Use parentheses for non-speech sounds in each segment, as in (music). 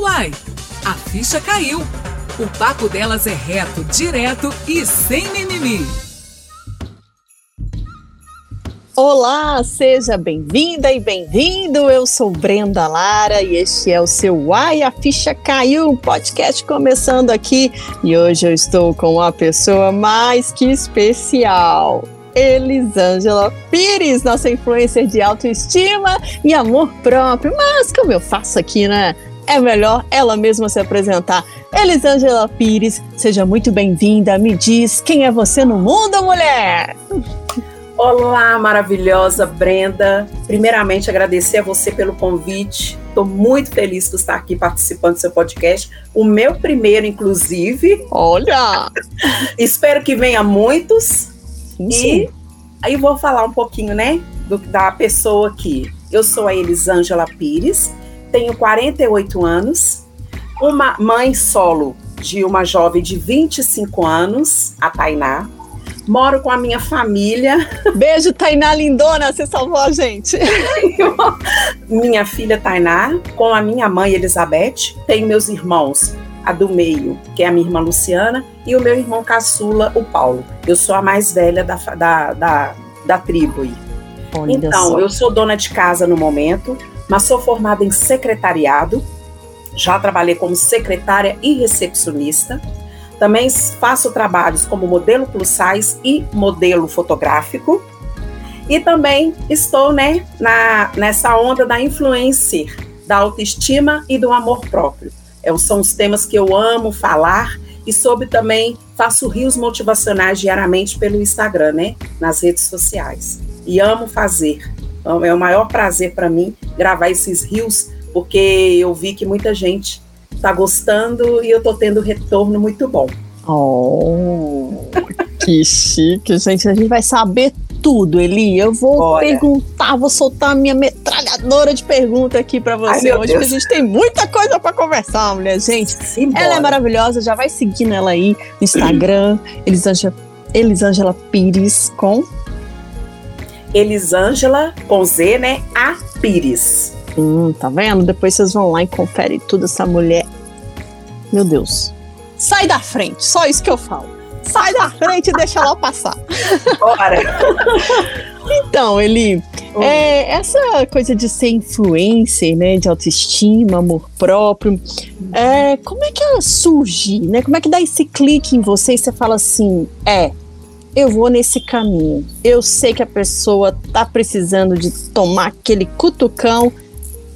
Uai, a ficha caiu. O papo delas é reto, direto e sem mimimi. Olá, seja bem-vinda e bem-vindo. Eu sou Brenda Lara e este é o seu Uai, a ficha caiu, um podcast começando aqui. E hoje eu estou com uma pessoa mais que especial. Elisângela Pires, nossa influencer de autoestima e amor próprio. Mas como eu faço aqui, né? É melhor ela mesma se apresentar. Elisângela Pires, seja muito bem-vinda. Me diz quem é você no mundo, mulher? Olá, maravilhosa Brenda. Primeiramente, agradecer a você pelo convite. Estou muito feliz por estar aqui participando do seu podcast. O meu primeiro, inclusive. Olha! Espero que venha muitos. Sim. E aí vou falar um pouquinho, né, do, da pessoa aqui. Eu sou a Elisângela Pires, tenho 48 anos, uma mãe solo de uma jovem de 25 anos, a Tainá. Moro com a minha família. (laughs) Beijo, Tainá lindona, você salvou a gente. (laughs) minha filha Tainá, com a minha mãe Elizabeth. Tenho meus irmãos, a do meio, que é a minha irmã Luciana, e o meu irmão caçula, o Paulo. Eu sou a mais velha da, da, da, da tribo. Olha então, eu sou dona de casa no momento, mas sou formada em secretariado. Já trabalhei como secretária e recepcionista. Também faço trabalhos como modelo plus size e modelo fotográfico. E também estou né, na, nessa onda da influencer, da autoestima e do amor próprio. É, são os temas que eu amo falar e sobre também faço rios motivacionais diariamente pelo Instagram, né? Nas redes sociais. E amo fazer. É o maior prazer para mim gravar esses rios, porque eu vi que muita gente está gostando e eu estou tendo retorno muito bom. Oh, que (laughs) chique, gente. A gente vai saber tudo, Eli. Eu vou Bora. perguntar, vou soltar a minha metralhadora de pergunta aqui para você Ai, hoje, porque a gente tem muita coisa para conversar, mulher. Gente, Simbora. ela é maravilhosa, já vai seguindo ela aí no Instagram, Elisângela, Elisângela Pires com Elisângela com Z, né? A Pires. Hum, tá vendo? Depois vocês vão lá e conferem tudo essa mulher. Meu Deus. Sai da frente, só isso que eu falo sai da frente e deixa ela passar. (laughs) Bora! então, Eli, é, essa coisa de ser influencer, né, de autoestima, amor próprio, é, como é que ela surge, né? Como é que dá esse clique em você e você fala assim, é, eu vou nesse caminho. Eu sei que a pessoa tá precisando de tomar aquele cutucão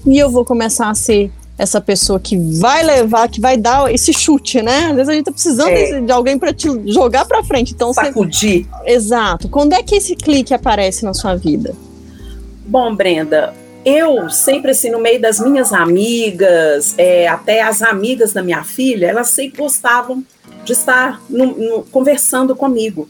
e eu vou começar a ser essa pessoa que vai levar, que vai dar esse chute, né? Às vezes a gente tá precisando é. de, alguém para te jogar para frente. Então Sacudir. Você... Exato. Quando é que esse clique aparece na sua vida? Bom, Brenda, eu sempre assim, no meio das minhas amigas, é, até as amigas da minha filha, elas sempre gostavam de estar no, no, conversando comigo.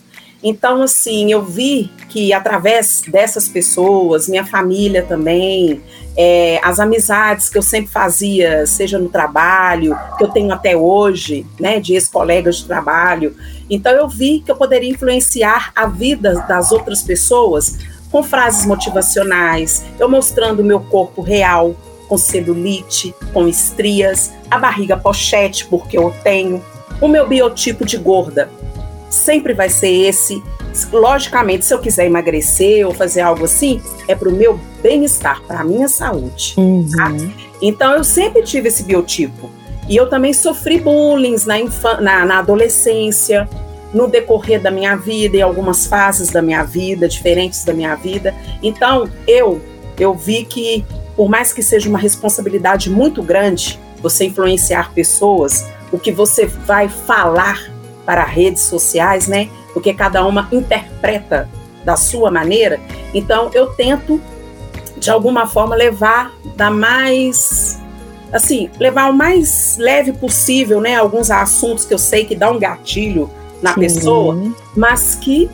Então, assim, eu vi que através dessas pessoas, minha família também, é, as amizades que eu sempre fazia, seja no trabalho, que eu tenho até hoje, né, de ex-colegas de trabalho. Então, eu vi que eu poderia influenciar a vida das outras pessoas com frases motivacionais, eu mostrando o meu corpo real, com celulite, com estrias, a barriga pochete, porque eu tenho, o meu biotipo de gorda, sempre vai ser esse. Logicamente, se eu quiser emagrecer ou fazer algo assim, é para o meu bem-estar, para a minha saúde. Uhum. Tá? Então, eu sempre tive esse biotipo. E eu também sofri bullying na, na, na adolescência, no decorrer da minha vida, em algumas fases da minha vida, diferentes da minha vida. Então, eu, eu vi que, por mais que seja uma responsabilidade muito grande, você influenciar pessoas, o que você vai falar para redes sociais, né? Porque cada uma interpreta da sua maneira. Então eu tento de alguma forma levar da mais assim, levar o mais leve possível, né, alguns assuntos que eu sei que dá um gatilho na Sim. pessoa, mas que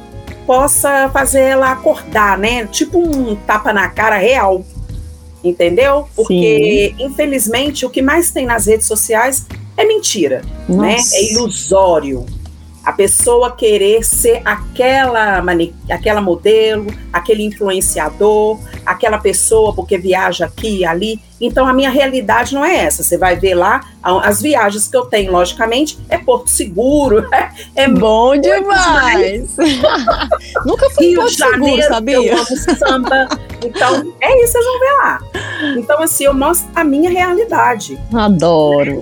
possa fazer ela acordar, né? Tipo um tapa na cara real. Entendeu? Porque, Sim. infelizmente, o que mais tem nas redes sociais é mentira, Nossa. né? É ilusório. A pessoa querer ser aquela, aquela modelo, aquele influenciador, aquela pessoa porque viaja aqui e ali. Então a minha realidade não é essa. Você vai ver lá as viagens que eu tenho, logicamente, é Porto Seguro. (laughs) É bom demais. (laughs) Nunca fui em Porto Seguro, sabia? Eu amo samba. Então, é isso, vocês vão ver lá. Então, assim, eu mostro a minha realidade. Adoro.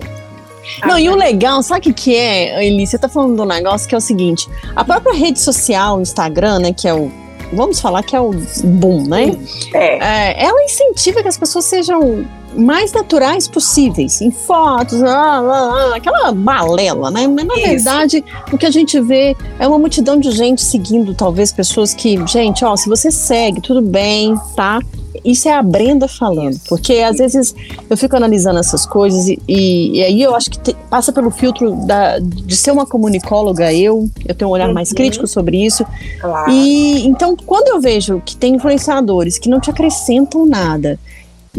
Não, e o legal, sabe o que, que é, Eli? Você tá falando do negócio que é o seguinte: a própria rede social, o Instagram, né, que é o. Vamos falar que é o boom, né? É. é ela incentiva que as pessoas sejam mais naturais possíveis, em fotos, ah, ah, ah, aquela balela, né? Mas na Isso. verdade, o que a gente vê é uma multidão de gente seguindo, talvez pessoas que, gente, ó, se você segue, tudo bem, tá? Isso é a Brenda falando, porque às vezes eu fico analisando essas coisas e, e, e aí eu acho que te, passa pelo filtro da, de ser uma comunicóloga, eu, eu tenho um olhar uhum. mais crítico sobre isso. Claro. E então, quando eu vejo que tem influenciadores que não te acrescentam nada,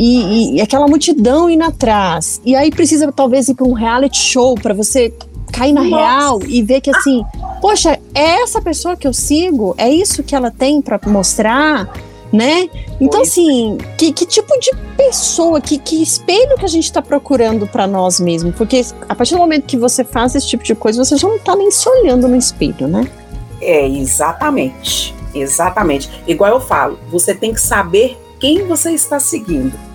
e, e, aquela multidão indo atrás. E aí precisa talvez ir para um reality show para você cair na Nossa. real e ver que assim, poxa, é essa pessoa que eu sigo, é isso que ela tem para mostrar, né? Então assim, que, que tipo de pessoa, que, que espelho que a gente está procurando para nós mesmos? Porque a partir do momento que você faz esse tipo de coisa, você já não está nem se olhando no espelho, né? É, exatamente. Exatamente. Igual eu falo, você tem que saber quem você está seguindo.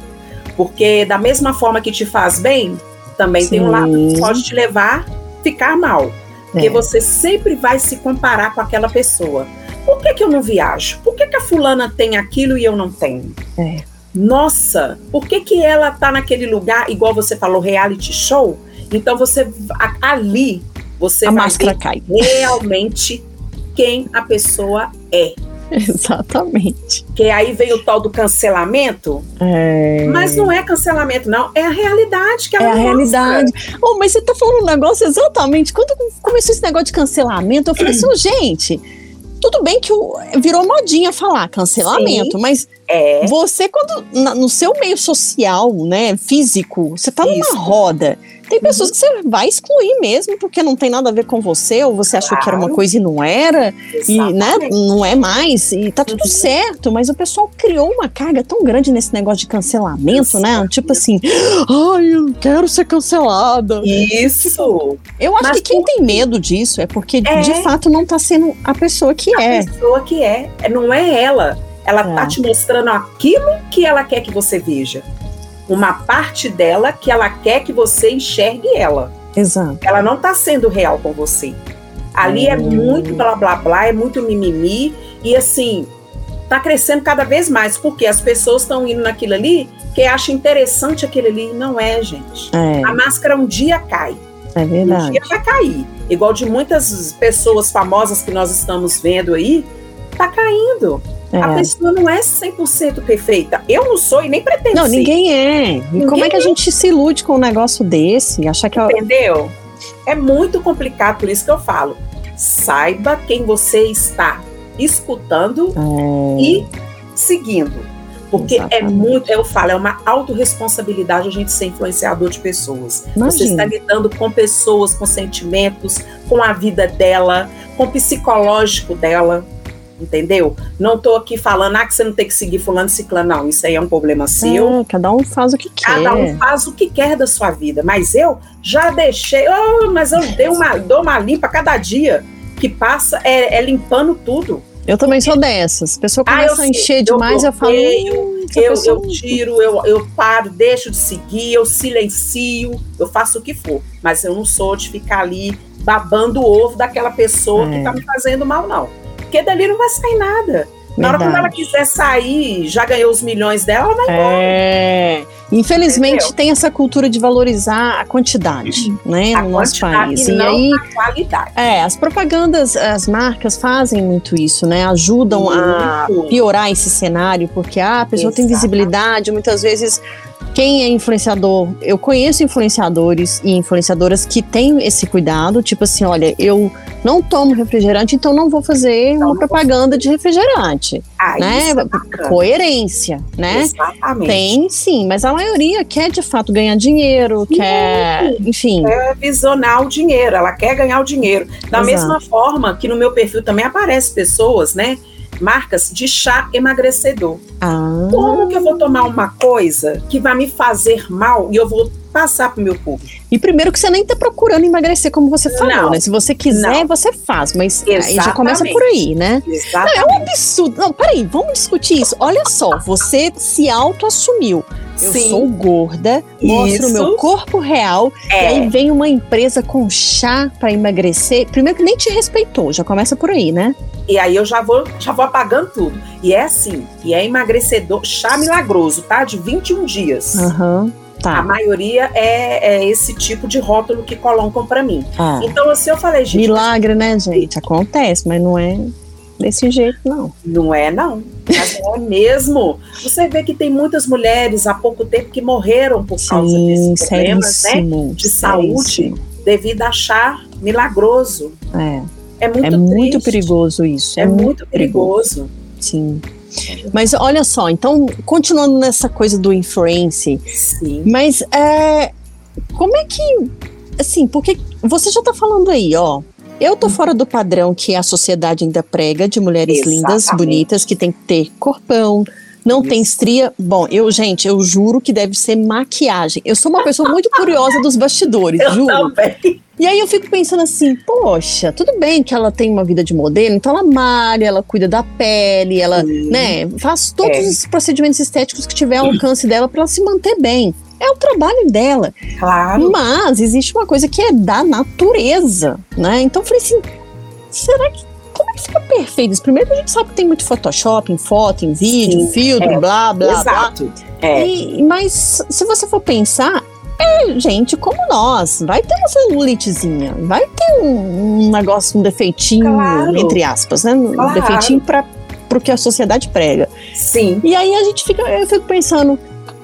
Porque da mesma forma que te faz bem, também Sim. tem um lado que pode te levar a ficar mal. Porque é. você sempre vai se comparar com aquela pessoa. Por que, que eu não viajo? Por que, que a fulana tem aquilo e eu não tenho? É. Nossa, por que, que ela tá naquele lugar, igual você falou, reality show? Então você ali você a vai máscara cai. realmente quem a pessoa é. (laughs) Exatamente. Que aí veio o tal do cancelamento. É... Mas não é cancelamento, não. É a realidade que ela É a realidade. Oh, mas você tá falando um negócio exatamente. Quando começou esse negócio de cancelamento, eu falei assim, oh, gente. Tudo bem que virou modinha falar cancelamento, Sim, mas é. você, quando na, no seu meio social, né, físico, você tá numa roda tem pessoas que você vai excluir mesmo, porque não tem nada a ver com você, ou você achou que era uma coisa e não era, Exatamente. e né, não é mais, e tá tudo uhum. certo, mas o pessoal criou uma carga tão grande nesse negócio de cancelamento, né? Tipo assim, ai, eu quero ser cancelada. Isso. Tipo, eu acho mas que quem tem medo disso é porque é. de fato não tá sendo a pessoa que a é. A pessoa que é, não é ela. Ela é. tá te mostrando aquilo que ela quer que você veja uma parte dela que ela quer que você enxergue ela. Exato. Ela não está sendo real com você. Ali é hum. é muito blá blá blá, é muito mimimi e assim tá crescendo cada vez mais porque as pessoas estão indo naquilo ali que acham interessante aquele ali não é, gente. É. A máscara um dia cai. É verdade. Um dia vai cair. Igual de muitas pessoas famosas que nós estamos vendo aí, tá caindo. É. A pessoa não é 100% perfeita. Eu não sou e nem pretendo Não, ninguém é. E ninguém como é que a gente se ilude com um negócio desse? Achar que Entendeu? É muito complicado, por isso que eu falo. Saiba quem você está escutando é. e seguindo. Porque é Exatamente. é muito, eu falo, é uma autorresponsabilidade a gente ser influenciador de pessoas. Imagina. Você está lidando com pessoas, com sentimentos, com a vida dela, com o psicológico dela entendeu? Não tô aqui falando, ah, que você não tem que seguir fulano e ciclano, não, isso aí é um problema seu. É, cada um faz o que quer. Cada um faz o que quer da sua vida, mas eu já deixei, oh, mas eu dei uma, dou uma limpa cada dia que passa, é, é limpando tudo. Eu também sou dessas. A pessoa ah, começa ah, a encher eu demais, eu, falo. Eu, eu tiro, eu, eu paro, deixo de seguir, eu silencio, eu faço o que for. Mas eu não sou de ficar ali babando o ovo daquela pessoa é. que tá me fazendo mal, não porque dali não vai sair nada. Na hora que ela quiser sair, já ganhou os milhões dela, ela vai embora. É. Infelizmente Entendeu? tem essa cultura de valorizar a quantidade, uhum. né, a no nosso país. E, aí, a qualidade. É, as propagandas, as marcas fazem muito isso, né? Ajudam muito. a piorar esse cenário, porque ah, a pessoa Exato. tem visibilidade, muitas vezes quem é influenciador, eu conheço influenciadores e influenciadoras que têm esse cuidado, tipo assim, olha, eu não tomo refrigerante, então não vou fazer uma propaganda de refrigerante, ah, né? É Coerência, né? Exatamente. Tem sim, mas a maioria quer de fato ganhar dinheiro, sim. quer, enfim. Quer visionar o dinheiro, ela quer ganhar o dinheiro. Da Exato. mesma forma que no meu perfil também aparecem pessoas, né? Marcas de chá emagrecedor. Ah. Como que eu vou tomar uma coisa que vai me fazer mal e eu vou passar pro meu público? E primeiro que você nem tá procurando emagrecer, como você falou, Não. né? Se você quiser, Não. você faz, mas aí já começa por aí, né? Exatamente. É um absurdo. Não, peraí, vamos discutir isso. Olha só, você se auto-assumiu. Eu Sim. sou gorda, mostro o meu corpo real, e É. aí vem uma empresa com chá pra emagrecer. Primeiro que nem te respeitou, já começa por aí, né? E aí eu já vou, já vou apagando tudo. E é assim, e é emagrecedor, chá milagroso, tá? De 21 dias. A Tá. maioria é, é esse tipo de rótulo que colocam pra mim. Ah. Então, assim, eu falei, gente, Milagre, né, gente? Acontece, mas não é desse jeito, não. não é não. Mas não é mesmo. Você vê que tem muitas mulheres há pouco tempo que morreram por causa Sim, desses problemas, né? De saúde, seríssimo. devido a chá milagroso. É, É muito é muito perigoso isso. É muito perigoso. Sim. Mas olha só, então, continuando nessa coisa do influence, Sim. mas é, como é que, assim, porque você já tá falando aí, ó, eu tô fora do padrão que a sociedade ainda prega de mulheres lindas, Exatamente. bonitas, que tem que ter corpão, não tem Isso. estria. Bom, eu, gente, eu juro que deve ser maquiagem. Eu sou uma (laughs) pessoa muito curiosa dos bastidores, Eu juro. também. E aí eu fico pensando assim, poxa, tudo bem que ela tem uma vida de modelo, então ela malha, ela cuida da pele, ela, Sim. né, faz todos É. os procedimentos estéticos que tiver ao alcance dela para ela se manter bem. É o trabalho dela. Claro. Mas existe uma coisa que é da natureza, né? Então eu falei assim, será que como é que fica perfeito isso? Primeiro a gente sabe que tem muito Photoshop em foto, em vídeo, Sim, filtro, é. blá, blá, blá. Exato. É. E- mas se você for pensar, é gente como nós. Vai ter uma celulitezinha, vai ter um, um negócio, um defeitinho, Claro. entre aspas, né? Um Claro. defeitinho para o que a sociedade prega. Sim. E aí a gente fica, eu fico pensando,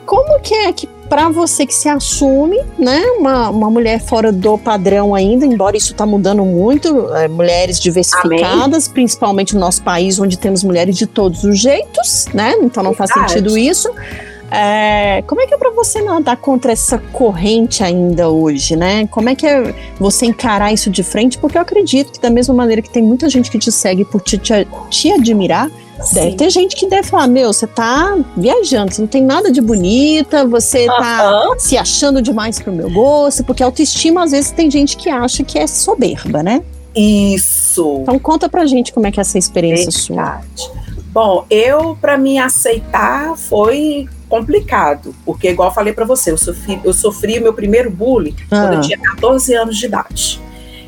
como que é que para você que se assume, né, uma, uma mulher fora do padrão ainda, embora isso tá mudando muito, é, mulheres diversificadas, principalmente no nosso país, onde temos mulheres de todos os jeitos, né? Então não faz Verdade. sentido isso. É, como é que é para você nadar contra essa corrente ainda hoje, né? Como é que é você encarar isso de frente? Porque eu acredito que da mesma maneira que tem muita gente que te segue por te, te, te admirar, Deve Sim. ter gente que deve falar: Meu, você tá viajando, você não tem nada de bonita, você tá Aham. se achando demais pro meu gosto, porque autoestima às vezes tem gente que acha que é soberba, né? Isso. Então conta pra gente como é que é essa experiência sua. Verdade. Bom, eu, para me aceitar, foi complicado, porque, igual eu falei para você, eu sofri, eu sofri o meu primeiro bullying quando eu Ah, tinha 14 anos de idade.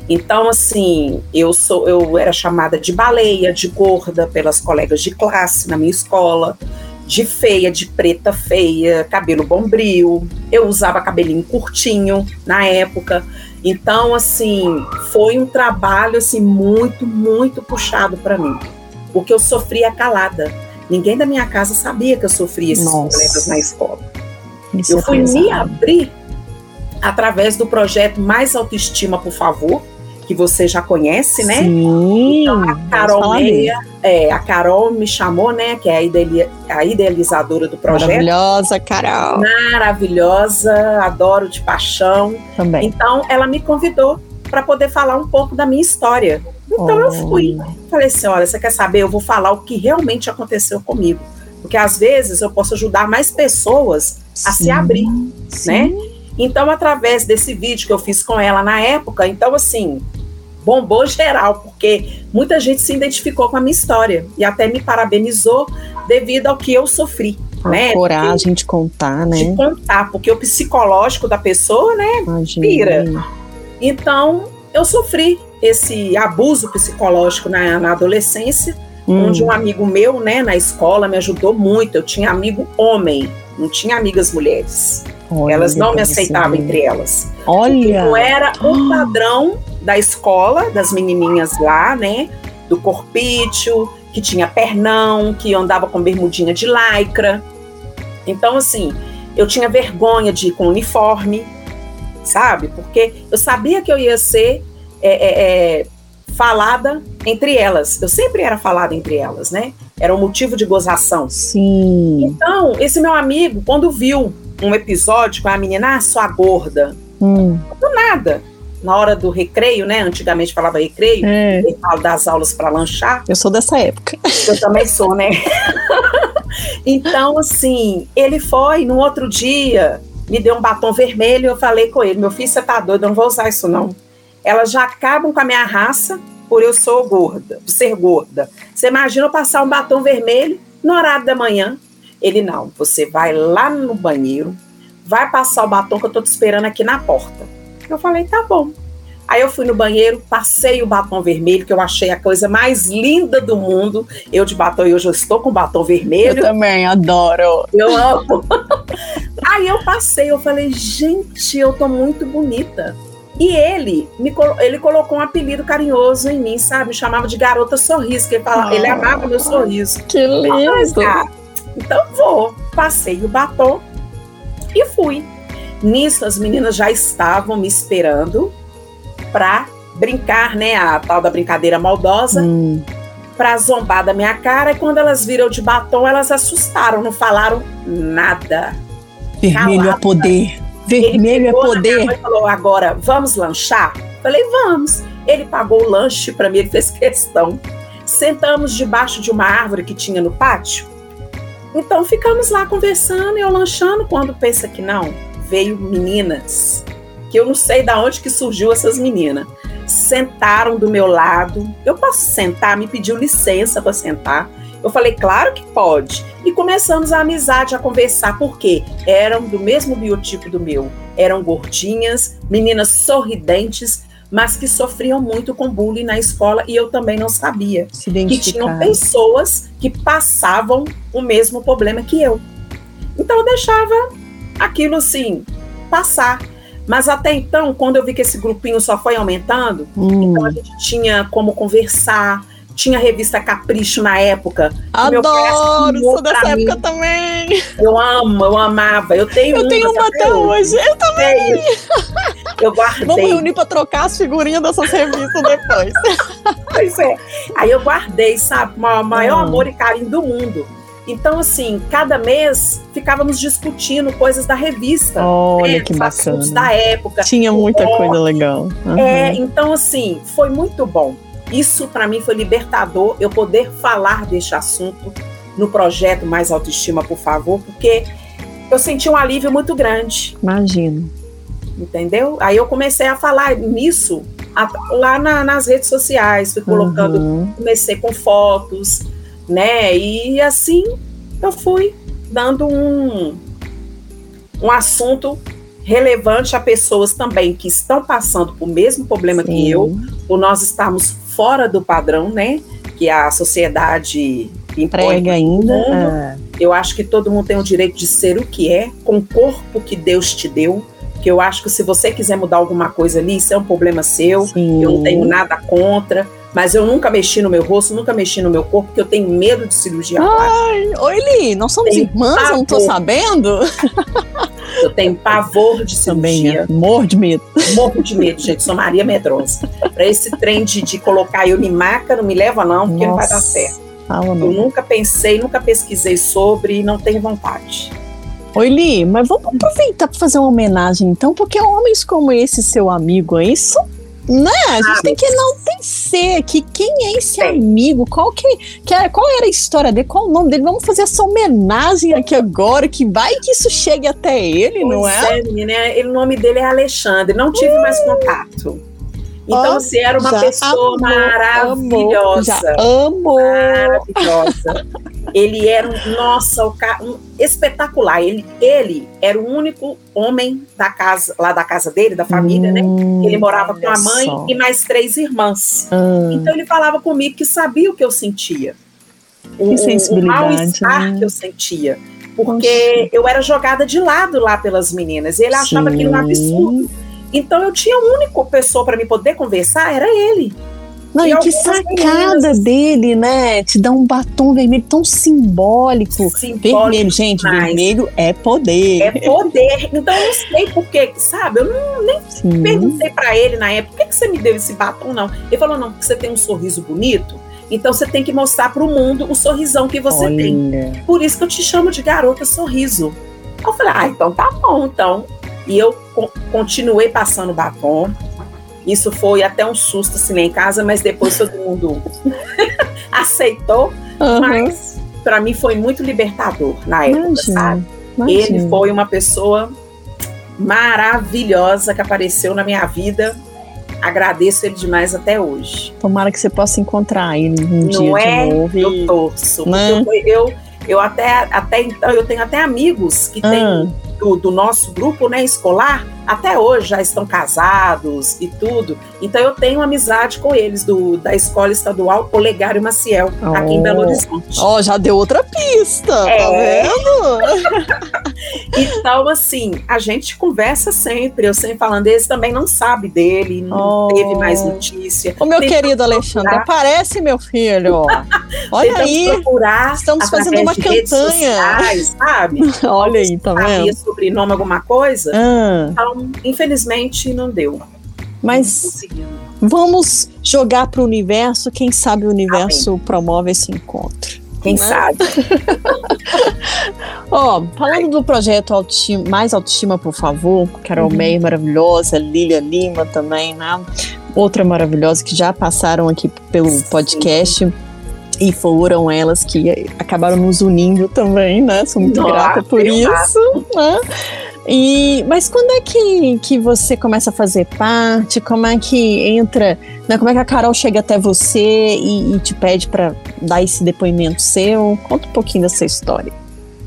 Então, assim, eu sou, eu era chamada de baleia, de gorda pelas colegas de classe na minha escola, de feia, de preta feia, cabelo bombril. Eu usava cabelinho curtinho na época. Então, assim, foi um trabalho assim muito, muito puxado para mim, porque eu sofria calada. Ninguém da minha casa sabia que eu sofria esses Nossa. problemas na escola. isso Eu é fui pesado. me abrir através do projeto Mais Autoestima, por favor, que você já conhece, né? Sim, Então, a Carol. Meia, é, a Carol me chamou, né? Que é a, ideali- a idealizadora do projeto. Maravilhosa, Carol. Maravilhosa, adoro de paixão. Também. Então, ela me convidou para poder falar um pouco da minha história. Então, eu fui. Falei assim: olha, você quer saber? Eu vou falar o que realmente aconteceu comigo. Porque às vezes eu posso ajudar mais pessoas a se Sim, abrir, sim. né? Então, através desse vídeo que eu fiz com ela na época, então assim, bombou geral, porque muita gente se identificou com a minha história e até me parabenizou devido ao que eu sofri, A né? coragem de contar, De né? contar, porque o psicológico da pessoa, né? Imagina. pira. Então, eu sofri esse abuso psicológico na, na adolescência, Hum, onde um amigo meu, né, na escola, me ajudou muito. Eu tinha amigo homem, não tinha amigas mulheres. olha, elas não me aceitavam entre elas. Olha. Não era o padrão da escola, das menininhas lá, né? Do corpício, que tinha pernão, que andava com bermudinha de lycra. Então, assim, eu tinha vergonha de ir com uniforme, sabe? Porque eu sabia que eu ia ser é, é, é, falada entre elas. Eu sempre era falada entre elas, né? Era um motivo de gozação. Sim. Então, esse meu amigo, quando viu um episódio com a menina, ah, sua gorda, Hum, do nada. na hora do recreio, né? Antigamente falava recreio, É. das aulas para lanchar. Eu sou dessa época. Eu também sou, né? (laughs) então, assim, ele foi no outro dia, me deu um batom vermelho, eu falei com ele, meu filho, você tá doido, eu não vou usar isso não. Elas já acabam com a minha raça por eu sou gorda, por ser gorda. Você imagina eu passar um batom vermelho no horário da manhã? Ele, não, você vai lá no banheiro, vai passar o batom que eu tô te esperando aqui na porta. Eu falei, tá bom. Aí eu fui no banheiro, passei o batom vermelho, que eu achei a coisa mais linda do mundo. Eu de batom, e hoje eu estou com batom Eu vermelho. também adoro. Eu amo. (laughs) Aí eu passei, eu falei, gente, eu tô muito bonita. E ele me ele colocou um apelido carinhoso em mim, sabe? Me chamava de garota sorriso, que ele, falava, Ah. ele amava meu sorriso. Que lindo. Ah, então vou. Passei o batom e fui. Nisso, as meninas já estavam me esperando pra brincar, né? A tal da brincadeira maldosa, Hum, pra zombar da minha cara. E quando elas viram de batom, elas assustaram, não falaram nada. vermelho é Calada. poder. Vermelho é minha poder. e falou: agora, vamos lanchar? Falei, vamos. Ele pagou o lanche para mim, ele fez questão. Sentamos debaixo de uma árvore que tinha no pátio. Então ficamos lá conversando e eu lanchando. Quando pensa que não, veio meninas, que eu não sei de onde que surgiu essas meninas. Sentaram do meu lado. Eu posso sentar? Me pediu licença para sentar. Eu falei, claro que pode. E começamos a amizade, a conversar, porque eram do mesmo biotipo do meu. Eram gordinhas, meninas sorridentes, mas que sofriam muito com bullying na escola e eu também não sabia. Que tinham pessoas que passavam o mesmo problema que eu. Então eu deixava aquilo assim, passar. Mas até então, quando eu vi que esse grupinho só foi aumentando, Hum, então a gente tinha como conversar, tinha a revista Capricho na época. Adoro, sou dessa mim. época também. Eu amo, eu amava. Eu tenho Eu tenho uma até hoje. Eu também. Eu guardei. Vamos reunir pra trocar as figurinhas dessas revistas depois. (laughs) Pois é. Aí eu guardei, sabe, o maior Hum. amor e carinho do mundo. Então, assim, cada mês ficávamos discutindo coisas da revista. Olha né, que bacana. da época. Tinha muita coisa legal. Aham. É, então, assim, foi muito bom. Isso, para mim, foi libertador, eu poder falar deste assunto no projeto Mais Autoestima, por favor, porque eu senti um alívio muito grande. Imagino. entendeu? Aí eu comecei a falar nisso a- lá na- nas redes sociais, fui colocando, Uhum. comecei com fotos, né? E assim eu fui dando um, um assunto relevante a pessoas também que estão passando por mesmo problema que Sim. eu, por nós estarmos fora do padrão, né? Que a sociedade impõe Prega ainda. é. eu acho que todo mundo tem o direito de ser o que é, com o corpo que Deus te deu. Que eu acho que se você quiser mudar alguma coisa ali, isso é um problema seu. Sim. Eu não tenho nada contra. Mas eu nunca mexi no meu rosto, nunca mexi no meu corpo, porque eu tenho medo de cirurgia plástica. Oi, Li, nós somos Tem irmãs, eu não tô sabendo? (laughs) Eu tenho pavor de Também, cirurgia. é. morro de medo. Morro de medo, gente. Sou Maria Medrosa. Pra esse trem de, de colocar eu maca, não me leva, não, porque não vai dar Nossa. certo. Fala Eu não. nunca pensei, nunca pesquisei sobre e não tenho vontade. Oi, Li, mas vamos aproveitar para fazer uma homenagem, então, porque homens como esse seu amigo aí, são, né? A gente Ah, tem que enaltecer que quem é esse amigo, qual, que, que é- qual era a história dele, qual o nome dele. Vamos fazer essa homenagem aqui agora, que vai que isso chegue até ele, não Pois é? menina, ele- o nome dele é Alexandre, não tive mais contato. Então, Ó, assim, era uma pessoa amou, maravilhosa. Já amou. Maravilhosa. (laughs) Ele era um, nossa, um, espetacular. Ele, ele era o único homem da casa, lá da casa dele, da família, né? Hum, Ele morava com a mãe só. e mais três irmãs. Ah, Então ele falava comigo que sabia o que eu sentia. O, Que sensibilidade, o mal-estar né? que eu sentia. Porque eu era jogada de lado lá pelas meninas. E ele achava Sim. aquilo um absurdo. Então eu tinha a única pessoa para me poder conversar, era ele. Não, E e que sacada meninas- dele, né? Te dá um batom vermelho tão simbólico. Simbólico Vermelho, gente, vermelho é poder. É poder. Então eu não sei por quê, sabe? Eu não Sim. perguntei para ele na época, por que, que você me deu esse batom, não? Ele falou, não, porque você tem um sorriso bonito, então você tem que mostrar para o mundo o sorrisão que você tem. Olha. Por isso que eu te chamo de garota sorriso. Eu falei, ah, então tá bom, então. E eu co- continuei passando batom. Isso foi até um susto assim lá em casa, mas depois todo mundo (laughs) aceitou. Uhum. Mas para mim foi muito libertador na época, imagina, sabe? Imagina. Ele foi uma pessoa maravilhosa que apareceu na minha vida. Agradeço ele demais até hoje. Tomara que você possa encontrar ele um Não dia é? de novo. Eu torço. Né? Eu, eu, eu, até, até então, eu tenho até amigos que ah. têm do, do, nosso grupo né, escolar até hoje já estão casados e tudo. Então eu tenho amizade com eles do, da Escola Estadual Olegário Maciel, oh. aqui em Belo Horizonte. Ó, oh, já deu outra pista, tá é. tá vendo? (laughs) então, assim, a gente conversa sempre. Eu sempre falando, esse também não sabe dele, não oh. teve mais notícia. O meu Tentamos querido Alexandre, procurar. aparece, meu filho. (laughs) Olha aí. Estamos fazendo uma campanha. Sociais, sabe? (laughs) Olha aí, tá vendo? sobrenome, alguma coisa. Ah. Então, infelizmente, não deu. Mas vamos jogar para o universo. Quem sabe o universo Amém. promove esse encontro. Quem né? sabe? (laughs) Ó, oh, falando do projeto Autoestima, Mais Autoestima, por favor, Carol uhum. May, maravilhosa, Lilia Lima também, né? Outra maravilhosa que já passaram aqui pelo Sim. podcast. E foram elas que acabaram nos unindo também, né? Sou muito Nossa, grata por isso. Né? E, mas quando é que, que você começa a fazer parte? Como é que entra? Né, como é que a Carol chega até você e, e te pede para dar esse depoimento seu? Conta um pouquinho dessa história.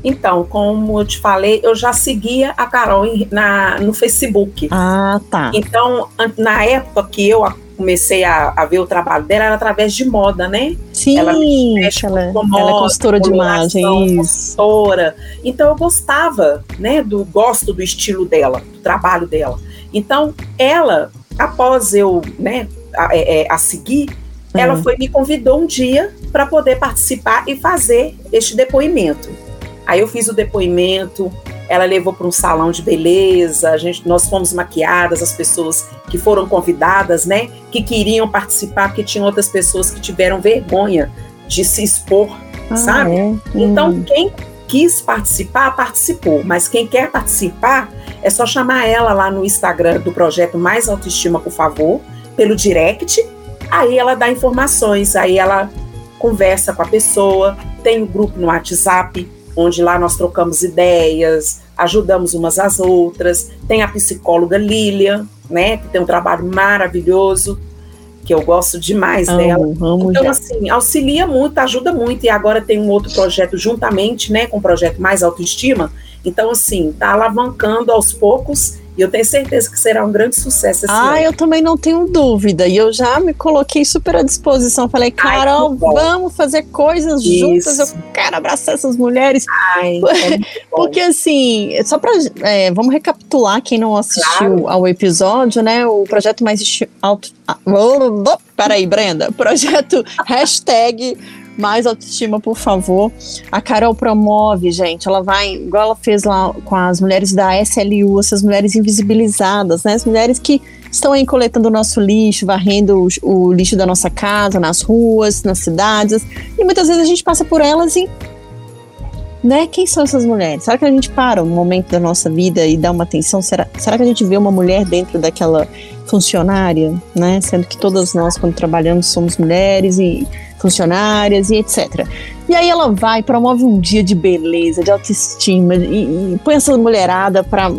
Então, como eu te falei, eu já seguia a Carol na, no Facebook. Ah, tá. Então, na época que eu comecei a, a, ver o trabalho dela era através de moda, né? Sim, ela, ela, moda, ela é consultora de imagem, consultora. Então eu gostava, né, do gosto do estilo dela, do trabalho dela. Então ela, após eu, né, a, é, é, a seguir, uhum. ela foi me convidou um dia para poder participar e fazer este depoimento. Aí eu fiz o depoimento, ela levou para um salão de beleza, a gente, nós fomos maquiadas, as pessoas que foram convidadas, né, que queriam participar, porque tinham outras pessoas que tiveram vergonha de se expor, ah, sabe? É? Então, hum. quem quis participar, participou, mas quem quer participar, é só chamar ela lá no Instagram do projeto Mais Autoestima, por favor, pelo direct, aí ela dá informações, aí ela conversa com a pessoa, tem o um grupo no WhatsApp, onde lá nós trocamos ideias, ajudamos umas às outras. Tem a psicóloga Lília, né, que tem um trabalho maravilhoso, que eu gosto demais amo, dela. Amo então, já. assim, auxilia muito, ajuda muito. E agora tem um outro projeto juntamente, né, com o projeto Mais Autoestima. Então, assim, tá alavancando aos poucos e eu tenho certeza que será um grande sucesso esse Ah, ano. eu também não tenho dúvida. E eu já me coloquei super à disposição. Falei, Carol, Ai, vamos fazer coisas Isso. juntas. Eu quero abraçar essas mulheres. Ai, é (laughs) Porque assim, só para é, vamos recapitular quem não assistiu claro. ao episódio, né? O projeto mais alto. Ah, peraí, Brenda. Projeto (laughs) hashtag mais autoestima, por favor. A Carol promove, gente. Ela vai, igual ela fez lá com as mulheres da SLU, essas mulheres invisibilizadas, né? As mulheres que estão aí coletando o nosso lixo, varrendo o, o lixo da nossa casa, nas ruas, nas cidades. E muitas vezes a gente passa por elas e né? Quem são essas mulheres? Será que a gente para um momento da nossa vida e dá uma atenção? Será, será que a gente vê uma mulher dentro daquela funcionária, né? Sendo que todas nós, quando trabalhamos, somos mulheres e funcionárias e etc. E aí ela vai, promove um dia de beleza, de autoestima e, e põe essa mulherada para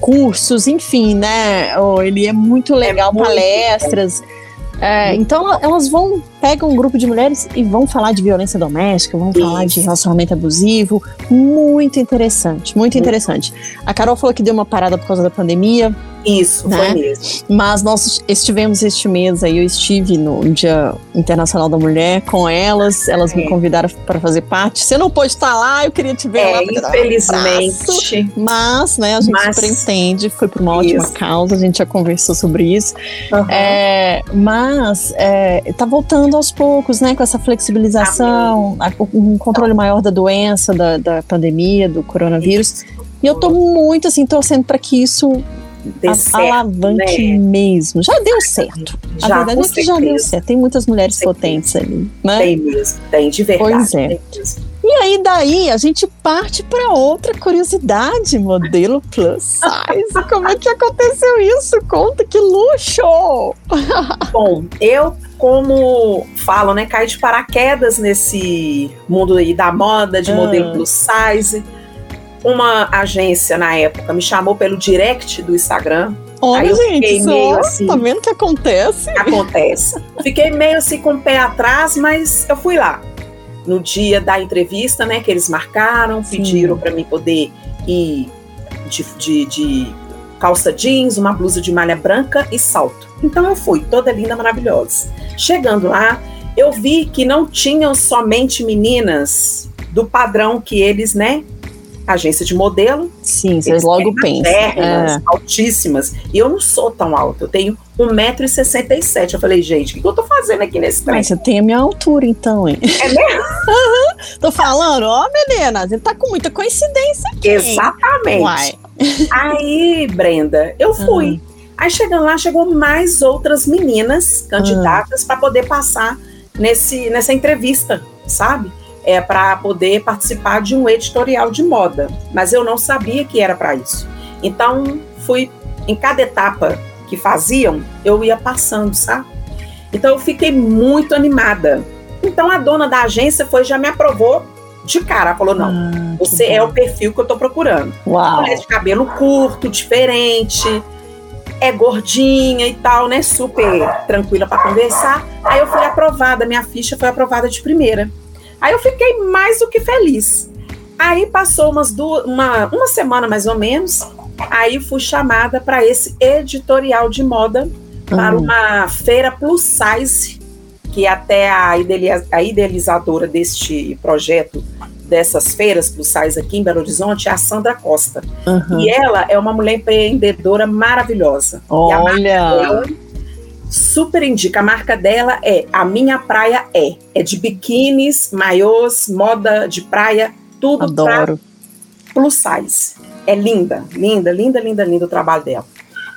cursos, enfim, né? Oh, ele é muito legal, é muito palestras. É, então elas vão, pegam um grupo de mulheres e vão falar de violência doméstica, vão Isso. falar de relacionamento abusivo. Muito interessante, muito interessante. A Carol falou que deu uma parada por causa da pandemia. Isso, né? foi mesmo. Mas nós estivemos este mês aí, eu estive no Dia Internacional da Mulher com elas, elas é. me convidaram para fazer parte. Você não pôde estar lá, eu queria te ver é, lá. Infelizmente. Um mas, né, a gente mas... super entende, foi por uma ótima isso. causa, a gente já conversou sobre isso. Uhum. É, mas é, tá voltando aos poucos, né, com essa flexibilização, a, um controle maior da doença, da, da pandemia, do coronavírus. Isso. E eu tô muito assim torcendo para que isso a, certo, né? mesmo. Já deu certo. Já, a verdade é que já deu certo. Tem muitas mulheres potentes ali, né? Tem mesmo, tem de verdade. Pois é. E aí daí a gente parte para outra curiosidade, modelo plus size. (laughs) Como é que aconteceu isso? Conta que luxo! (laughs) Bom, eu como falam, né, caí de paraquedas nesse mundo aí da moda, de modelo ah. plus size. Uma agência na época me chamou pelo direct do Instagram Olha, gente, só, assim, tá vendo que acontece? Acontece. Fiquei meio assim com o pé atrás, mas eu fui lá. No dia da entrevista, né, que eles marcaram, Sim. pediram para mim poder ir de, de, de calça jeans, uma blusa de malha branca e salto. Então eu fui, toda linda, maravilhosa. Chegando lá, eu vi que não tinham somente meninas do padrão que eles, né, agência de modelo. Sim, vocês logo pensam. é. altíssimas. E eu não sou tão alta, eu tenho 1,67m. Eu falei, gente, o que eu tô fazendo aqui nesse trem? Mas você tem a minha altura, então, hein? É mesmo? (laughs) tô falando, ó, oh, menina, você tá com muita coincidência aqui. Exatamente. Uai. (laughs) Aí, Brenda, eu fui. Uhum. Aí chegando lá, chegou mais outras meninas candidatas uhum. para poder passar nesse, nessa entrevista, sabe? É, para poder participar de um editorial de moda, mas eu não sabia que era para isso. Então, fui em cada etapa que faziam, eu ia passando, sabe? Então, eu fiquei muito animada. Então, a dona da agência foi já me aprovou de cara. Falou: não, ah, você é o perfil que eu tô procurando. Uau. Mulher de cabelo curto, diferente, é gordinha e tal, né? Super tranquila para conversar. Aí eu fui aprovada, minha ficha foi aprovada de primeira. Aí eu fiquei mais do que feliz. Aí passou umas duas, uma, uma semana mais ou menos, aí fui chamada para esse editorial de moda para uhum. uma feira plus size, que até a, a idealizadora deste projeto dessas feiras plus size aqui em Belo Horizonte é a Sandra Costa. Uhum. E ela é uma mulher empreendedora maravilhosa. Olha! Super indica. A marca dela é A Minha Praia É. É de biquínis, maiôs, moda de praia, tudo Adoro. plus size. É linda, linda, linda, linda, linda o trabalho dela.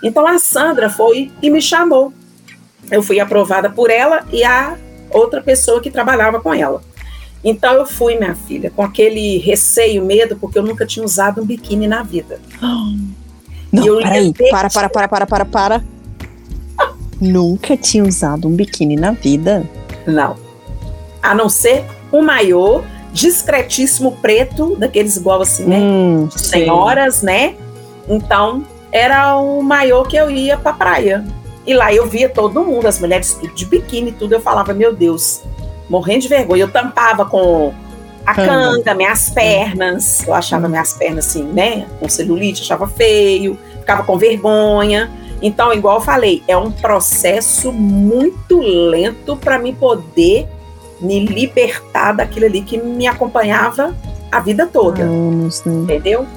Então a Sandra foi e me chamou. Eu fui aprovada por ela e a outra pessoa que trabalhava com ela. Então eu fui, minha filha, com aquele receio, medo, porque eu nunca tinha usado um biquíni na vida. (gasps) Não, peraí, para, para, para, para, para, para. Nunca tinha usado um biquíni na vida? Não. A não ser um maiô discretíssimo preto, daqueles igual assim, né? Hum, Senhoras, sim. né? Então, era o maiô que eu ia pra praia. E lá eu via todo mundo, as mulheres tudo de biquíni, tudo. Eu falava, meu Deus, morrendo de vergonha. Eu tampava com a canga, minhas pernas. Eu achava minhas pernas assim, né? Com celulite, achava feio, ficava com vergonha. Então, igual eu falei, é um processo muito lento para me poder me libertar daquilo ali que me acompanhava a vida toda. entendeu?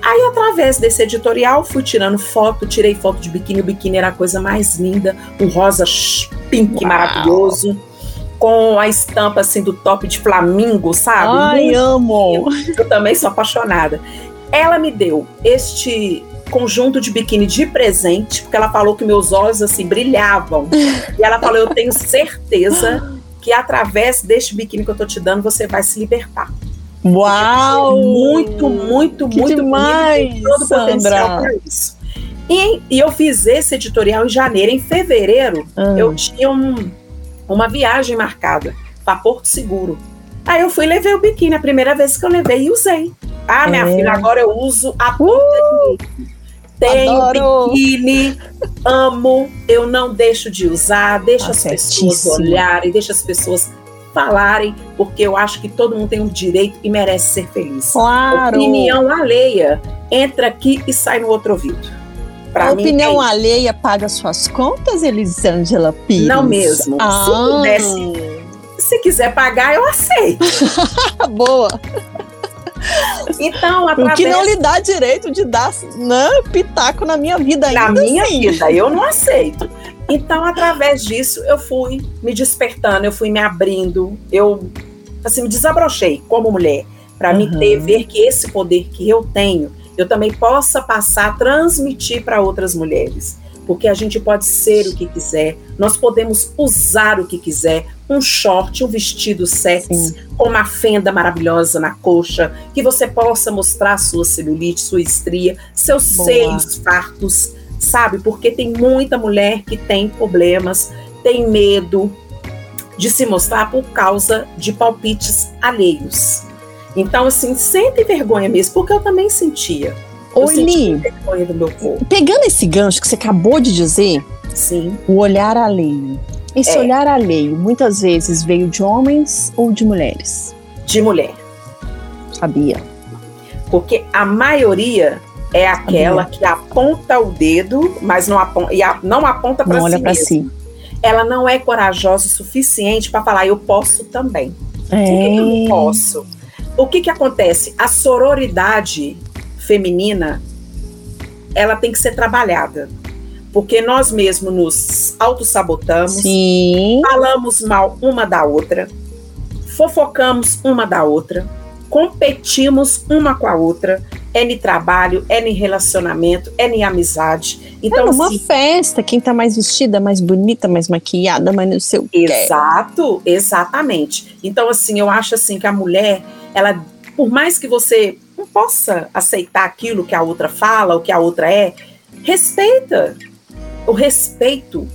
Aí, através desse editorial, fui tirando foto, tirei foto de biquíni. O biquíni era a coisa mais linda, um rosa pink Uau. maravilhoso, com a estampa assim do top de flamingo, sabe? Ai, Muito amo! Eu também sou apaixonada. Ela me deu este conjunto de biquíni de presente, porque ela falou que meus olhos assim brilhavam. e ela falou: Eu tenho certeza que através deste biquíni que eu tô te dando, você vai se libertar. Uau! Muito, muito, que muito demais, bonito, todo Sandra. potencial para isso. E, e, eu fiz esse editorial em janeiro. Em fevereiro, hum. eu tinha um, uma viagem marcada para Porto Seguro. Aí eu fui levei o biquíni, a primeira vez que eu levei e usei. Ah, minha é. filha, agora eu uso a ponta uh! de tenho Adoro. biquíni, amo, eu não deixo de usar, deixo tá as pessoas olharem, deixo as pessoas falarem, porque eu acho que todo mundo tem um direito e merece ser feliz. Claro. Opinião alheia entra aqui e sai no outro ouvido. Pra a opinião é alheia paga suas contas, Elisângela Pires? Não mesmo. Ah. Se pudesse, se quiser pagar, eu aceito. (laughs) Boa. Então, através... O que não lhe dá direito de dar né, pitaco na minha vida ainda Na minha assim. vida, eu não aceito. Então, através disso, eu fui me despertando, eu fui me abrindo, eu assim me desabrochei como mulher para uhum. me ter ver que esse poder que eu tenho, eu também possa passar, transmitir para outras mulheres porque a gente pode ser o que quiser, nós podemos usar o que quiser, um short, um vestido sexy, Sim. com uma fenda maravilhosa na coxa, que você possa mostrar sua celulite, sua estria, seus Boa. seios fartos, sabe? Porque tem muita mulher que tem problemas, tem medo de se mostrar por causa de palpites alheios. Então, assim, sente vergonha mesmo, porque eu também sentia. Oi, Li, pegando esse gancho que você acabou de dizer, Sim. o olhar alheio. Esse é. olhar alheio muitas vezes veio de homens ou de mulheres? De mulher. Sabia. Porque a maioria é aquela Sabia. que aponta o dedo, mas não aponta, e a, não aponta para si. olha para si. Ela não é corajosa o suficiente para falar, eu posso também. É. Por que, que eu não posso? O que, que acontece? A sororidade feminina ela tem que ser trabalhada porque nós mesmos nos autossabotamos, Sim. falamos mal uma da outra, fofocamos uma da outra, competimos uma com a outra, é em trabalho, é em relacionamento, é em amizade. Então, é uma assim, festa, quem tá mais vestida, mais bonita, mais maquiada, mas não sei o quê. Exato, exatamente. Então, assim, eu acho assim que a mulher, ela, por mais que você não possa aceitar aquilo que a outra fala, o que a outra é, respeita o respeito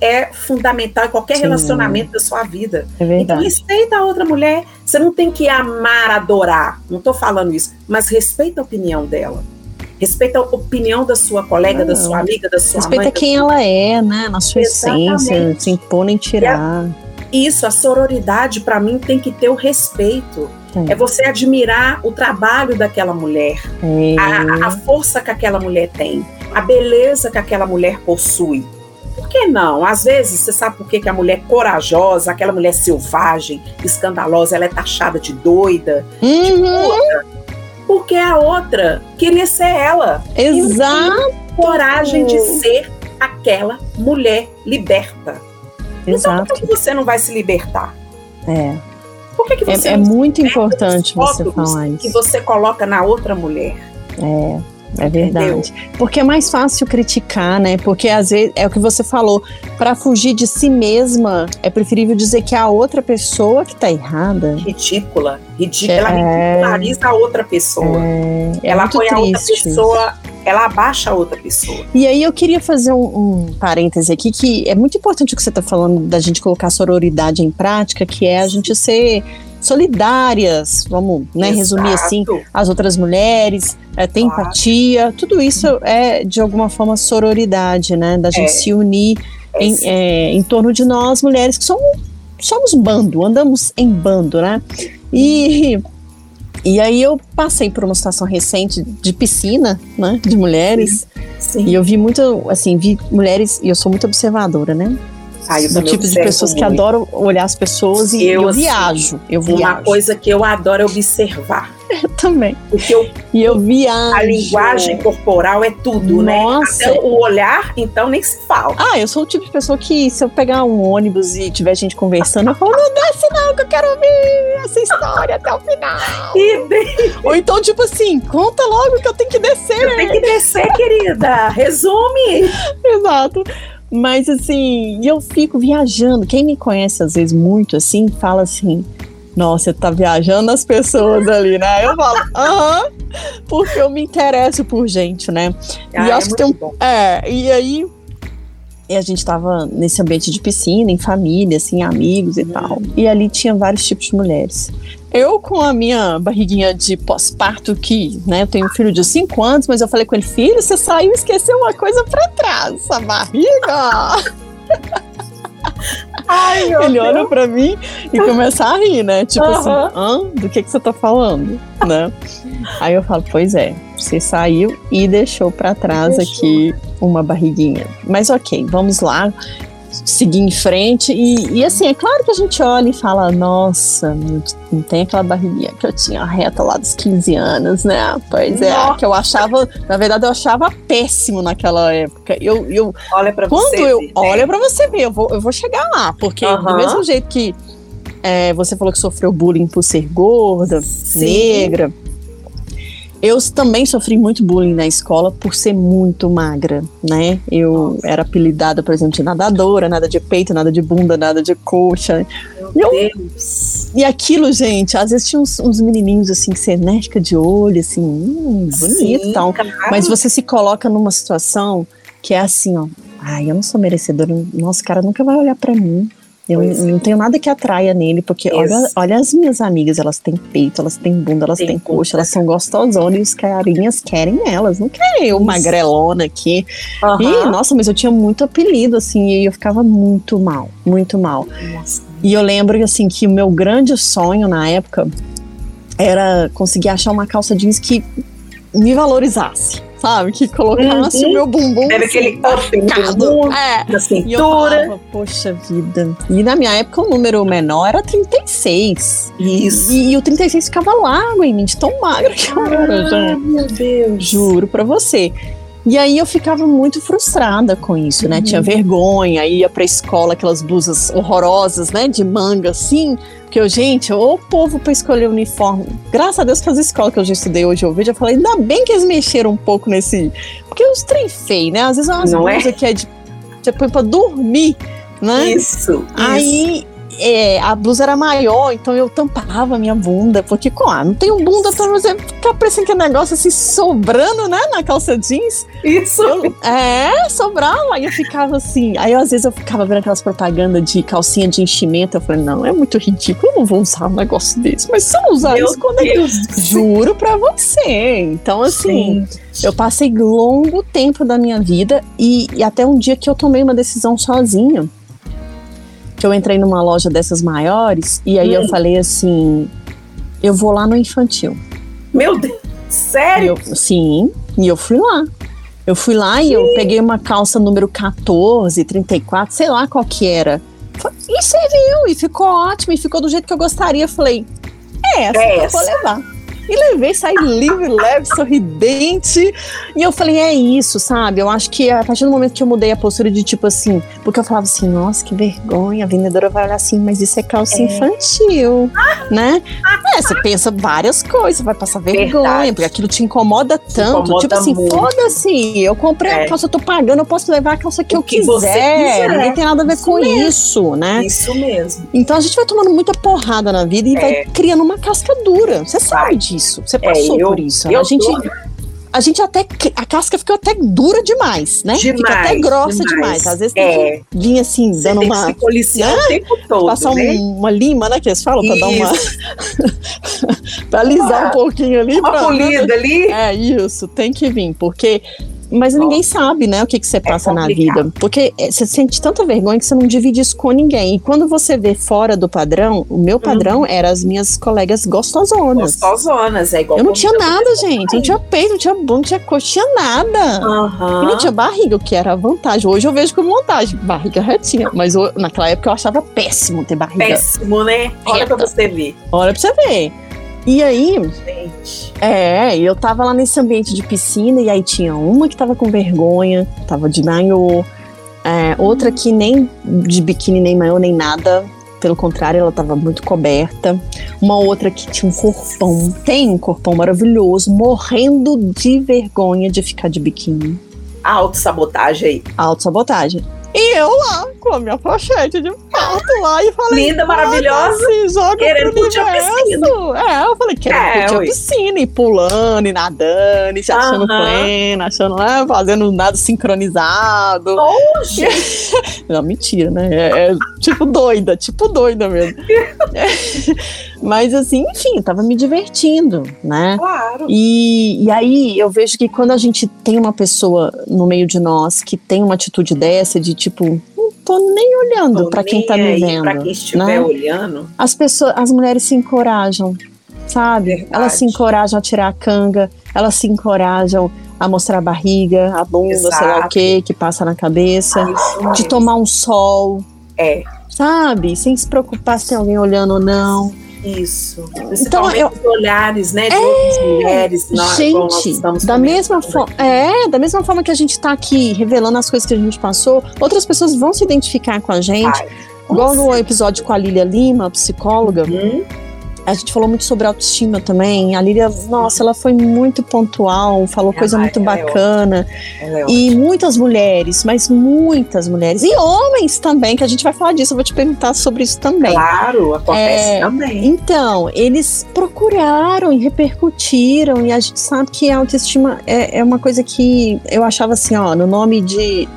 é fundamental em qualquer Sim. relacionamento da sua vida. É então, respeita a outra mulher. Você não tem que amar, adorar. Não estou falando isso. Mas respeita a opinião dela. Respeita a opinião da sua colega, da sua amiga, da sua respeita mãe. Respeita quem ela é, né? Na sua Exatamente. essência, se impor nem tirar. isso, a sororidade, para mim, tem que ter o respeito. É. é você admirar o trabalho daquela mulher, é. a, a força que aquela mulher tem a beleza que aquela mulher possui. Por que não? Às vezes, você sabe por que, que a mulher corajosa, aquela mulher selvagem, escandalosa, ela é taxada de doida, uhum. de puta? Porque a outra queria ser ela. Exato. coragem de ser aquela mulher liberta. Exato. Então, por que você não vai se libertar? É. Por que, que você é, é muito importante você falar isso. Que você coloca na outra mulher. É. É verdade. Porque é mais fácil criticar, né? Porque às vezes é o que você falou, para fugir de si mesma, é preferível dizer que é a outra pessoa que tá errada. Ridícula. Ridícula. Ela é... ridiculariza a outra pessoa. É... é ela põe a outra pessoa ela abaixa a outra pessoa. E aí eu queria fazer um, um parêntese aqui, que é muito importante o que você está falando da gente colocar a sororidade em prática, que é a gente ser solidárias, vamos né, resumir assim, as outras mulheres, é, ter claro. empatia, tudo isso é de alguma forma sororidade, né? Da gente é. se unir é em, é, em torno de nós, mulheres que somos, somos bando, andamos em bando, né? E, e aí eu passei por uma situação recente de piscina, né? De mulheres. Sim. Sim. E eu vi muito, assim, vi mulheres, e eu sou muito observadora, né? Ah, do tipo de pessoas muito. que adoram olhar as pessoas e eu, eu assim, viajo. Eu viajo. Uma coisa que eu adoro é observar. (laughs) Eu também. Porque eu, e eu viajo. A linguagem corporal é tudo, né? Nossa. né? Até o olhar, então, nem se fala. Ah, eu sou o tipo de pessoa que, se eu pegar um ônibus e tiver gente conversando, eu falo, não desce não, que eu quero ouvir essa história até o final. (laughs) Ou então, tipo assim, conta logo que eu tenho que descer. Eu tenho que descer, querida. Resume. (laughs) Exato. Mas assim, eu fico viajando. Quem me conhece às vezes muito assim, fala assim: Nossa, você tá viajando as pessoas ali, né? Eu falo, aham, porque eu me interesso por gente, né? Ah, e acho é que tem um. É, e aí e a gente tava nesse ambiente de piscina, em família, assim, amigos e hum. tal. E ali tinha vários tipos de mulheres. Eu com a minha barriguinha de pós-parto, que, né, eu tenho um filho de 5 anos, mas eu falei com ele, filho, você saiu e esqueceu uma coisa pra trás, essa barriga. (laughs) Ai, ele Deus. olha pra mim e começa a rir, né? Tipo assim, Hã? do que, que você tá falando, né? Aí eu falo, pois é, você saiu e deixou para trás deixou. aqui uma barriguinha. Mas ok, vamos lá seguir em frente. E, e, assim, é claro que a gente olha e fala, nossa, não tem aquela barriguinha que eu tinha reta lá dos 15 anos, né? Pois é, nossa. que eu achava, na verdade, eu achava péssimo naquela época. Eu, eu olha para você. Eu, ver. olha para você ver, eu vou, eu vou chegar lá, porque uhum. do mesmo jeito que é, você falou que sofreu bullying por ser gorda, Sim. negra Eu também sofri muito bullying na escola por ser muito magra, né? Eu era apelidada, por exemplo, de nadadora, nada de peito, nada de bunda, nada de coxa. Meu Eu- Deus. E aquilo, gente, às vezes tinha uns, uns menininhos assim, que você né, fica de olho, assim, hum, bonito e tal. claro. Mas você se coloca numa situação que é assim, ó. Ai, eu não sou merecedora. Nossa, o cara nunca vai olhar pra mim. Eu Pois não tenho nada que atraia nele, porque olha, Isso. olha as minhas amigas, elas têm peito, elas têm bunda, elas Tem têm coxa, elas são gostosonas e os carinhas querem elas, não querem eu Isso. magrelona aqui. Aham. E, nossa, mas eu tinha muito apelido, assim, e eu ficava muito mal, muito mal. Nossa. E eu lembro, assim, que o meu grande sonho na época era conseguir achar uma calça jeans que me valorizasse, sabe? Que colocasse Uhum. o meu bumbum. Era assim, aquele bumbum, É. eu cintura. falava, poxa vida. E na minha época o número menor era 36. Isso. E, e o 36 ficava largo em mim, de tão magra que eu era, Ah, meu Deus. Juro pra você. E aí eu ficava muito frustrada com isso, né? Uhum. Tinha vergonha, ia pra escola, aquelas blusas horrorosas, né? De manga, assim. Porque eu, gente, o povo pra escolher uniforme. Graças a Deus que as escolas que eu já estudei hoje eu vejo, eu falei, ainda bem que eles mexeram um pouco nesse. Porque os trem feio, né? Às vezes é umas Não é? que é de. Você põe pra dormir, né? Isso. isso. É, a blusa era maior, então eu tampava a minha bunda, porque com ah, não tem um bunda pra você ficar parecendo que é negócio assim sobrando, né, na calça jeans. Isso. Eu- é, sobrava, aí eu ficava assim. Aí às vezes eu ficava vendo aquelas propagandas de calcinha de enchimento, eu falei, não, é muito ridículo, eu não vou usar um negócio desse. Mas se eu usar Meu isso, quando é Deus céu. Juro pra você. Então, assim, eu passei longo tempo da minha vida e, e até um dia que eu tomei uma decisão sozinha. Que eu entrei numa loja dessas maiores e aí eu Hum. falei assim: eu vou lá no infantil. Meu Deus. Sério? eu, sim, e eu fui lá. Eu fui lá e eu peguei uma calça número 14, 34, sei lá qual que era. E serviu, e ficou ótimo, e ficou do jeito que eu gostaria. Eu falei, é essa É que eu essa. vou levar. E levei, saí livre, leve, sorridente. E eu falei, é isso, sabe? Eu acho que a partir do momento que eu mudei a postura de tipo assim, porque eu falava assim, nossa, que vergonha, a vendedora vai olhar assim, mas isso é calça É. infantil, né? É, você pensa várias coisas, vai passar vergonha, Verdade. porque aquilo te incomoda tanto. incomoda tipo assim, foda-se, eu comprei É. a calça, eu tô pagando, eu posso levar a calça que O eu que quiser. quiser. Ninguém tem nada a ver Isso com mesmo. isso, né? Isso mesmo. Então a gente vai tomando muita porrada na vida e É. vai criando uma casca dura. Você sabe disso. Você passou É, eu- por isso. Eu a gente, tô- a gente até. A casca ficou até dura demais, né? Fica Demais, até grossa demais. demais. Às vezes tem É. que vir assim, Você dando uma. se policiar o tempo todo, Passar um- né? uma lima, né? Que eles falam, pra dar uma. (laughs) pra alisar Uma- um pouquinho ali. Uma pra- polida ali. É isso, tem que vir, porque. Mas ninguém sabe, né, o que, que você passa na complicado. vida. Porque é, você sente tanta vergonha que você não divide isso com ninguém. E quando você vê fora do padrão, o meu padrão era as minhas colegas gostosonas. Gostosonas, é igual Eu não tinha nada, gente. Não tinha peito, não tinha bunda, não tinha coxa, tinha nada. Aham. E não tinha barriga, o que era vantagem. Hoje eu vejo como vantagem, barriga retinha. Mas eu- naquela época eu achava péssimo ter barriga. Péssimo, né? Olha pra Reta. você ver. Olha pra você ver. E aí, Gente. é, eu tava lá nesse ambiente de piscina e aí tinha uma que tava com vergonha, tava de maiô, é, outra que nem de biquíni, nem maiô, nem nada. Pelo contrário, ela tava muito coberta. Uma outra que tinha um corpão, tem um corpão maravilhoso, morrendo de vergonha de ficar de biquíni. A autossabotagem aí. Autossabotagem. E eu lá, com a minha pochete de pato lá, e falei. Linda, maravilhosa. Se joga Querendo pro curtir a universo. É, eu falei, querendo É, curtir a piscina, e pulando, e nadando, e se achando Aham. plena, achando, né, fazendo nada sincronizado. Oh, gente. (laughs) Não, mentira, né? É, é tipo doida, tipo doida mesmo. (laughs) Mas assim, enfim, tava me divertindo, né? Claro. E, e aí eu vejo que quando a gente tem uma pessoa no meio de nós que tem uma atitude dessa de tipo, não tô nem olhando pra quem tá me vendo. Pra quem estiver né? olhando. As pessoas, as mulheres se encorajam, sabe? Verdade. Elas se encorajam a tirar a canga, elas se encorajam a mostrar a barriga, a bunda, sei lá o Exato. que, que passa na cabeça, Isso de tomar um sol, É, sabe? Sem se preocupar se tem alguém olhando ou não. Isso. Então, eu- os olhares, né? De outras mulheres. nós- como nós gente, estamos da mesma forma, é, da mesma forma que a gente tá aqui revelando as coisas que a gente passou, outras pessoas vão se identificar com a gente. Vai. Igual no episódio com a Lília Lima, psicóloga, Hum, a gente falou muito sobre autoestima também. A Lília, nossa, ela foi muito pontual, falou Ela coisa muito é bacana. É E muitas mulheres, mas muitas mulheres. E homens também, que a gente vai falar disso, eu vou te perguntar sobre isso também. Claro, acontece É, também. Então, eles procuraram e repercutiram, e a gente sabe que a autoestima é, é uma coisa que eu achava assim, ó, no nome de.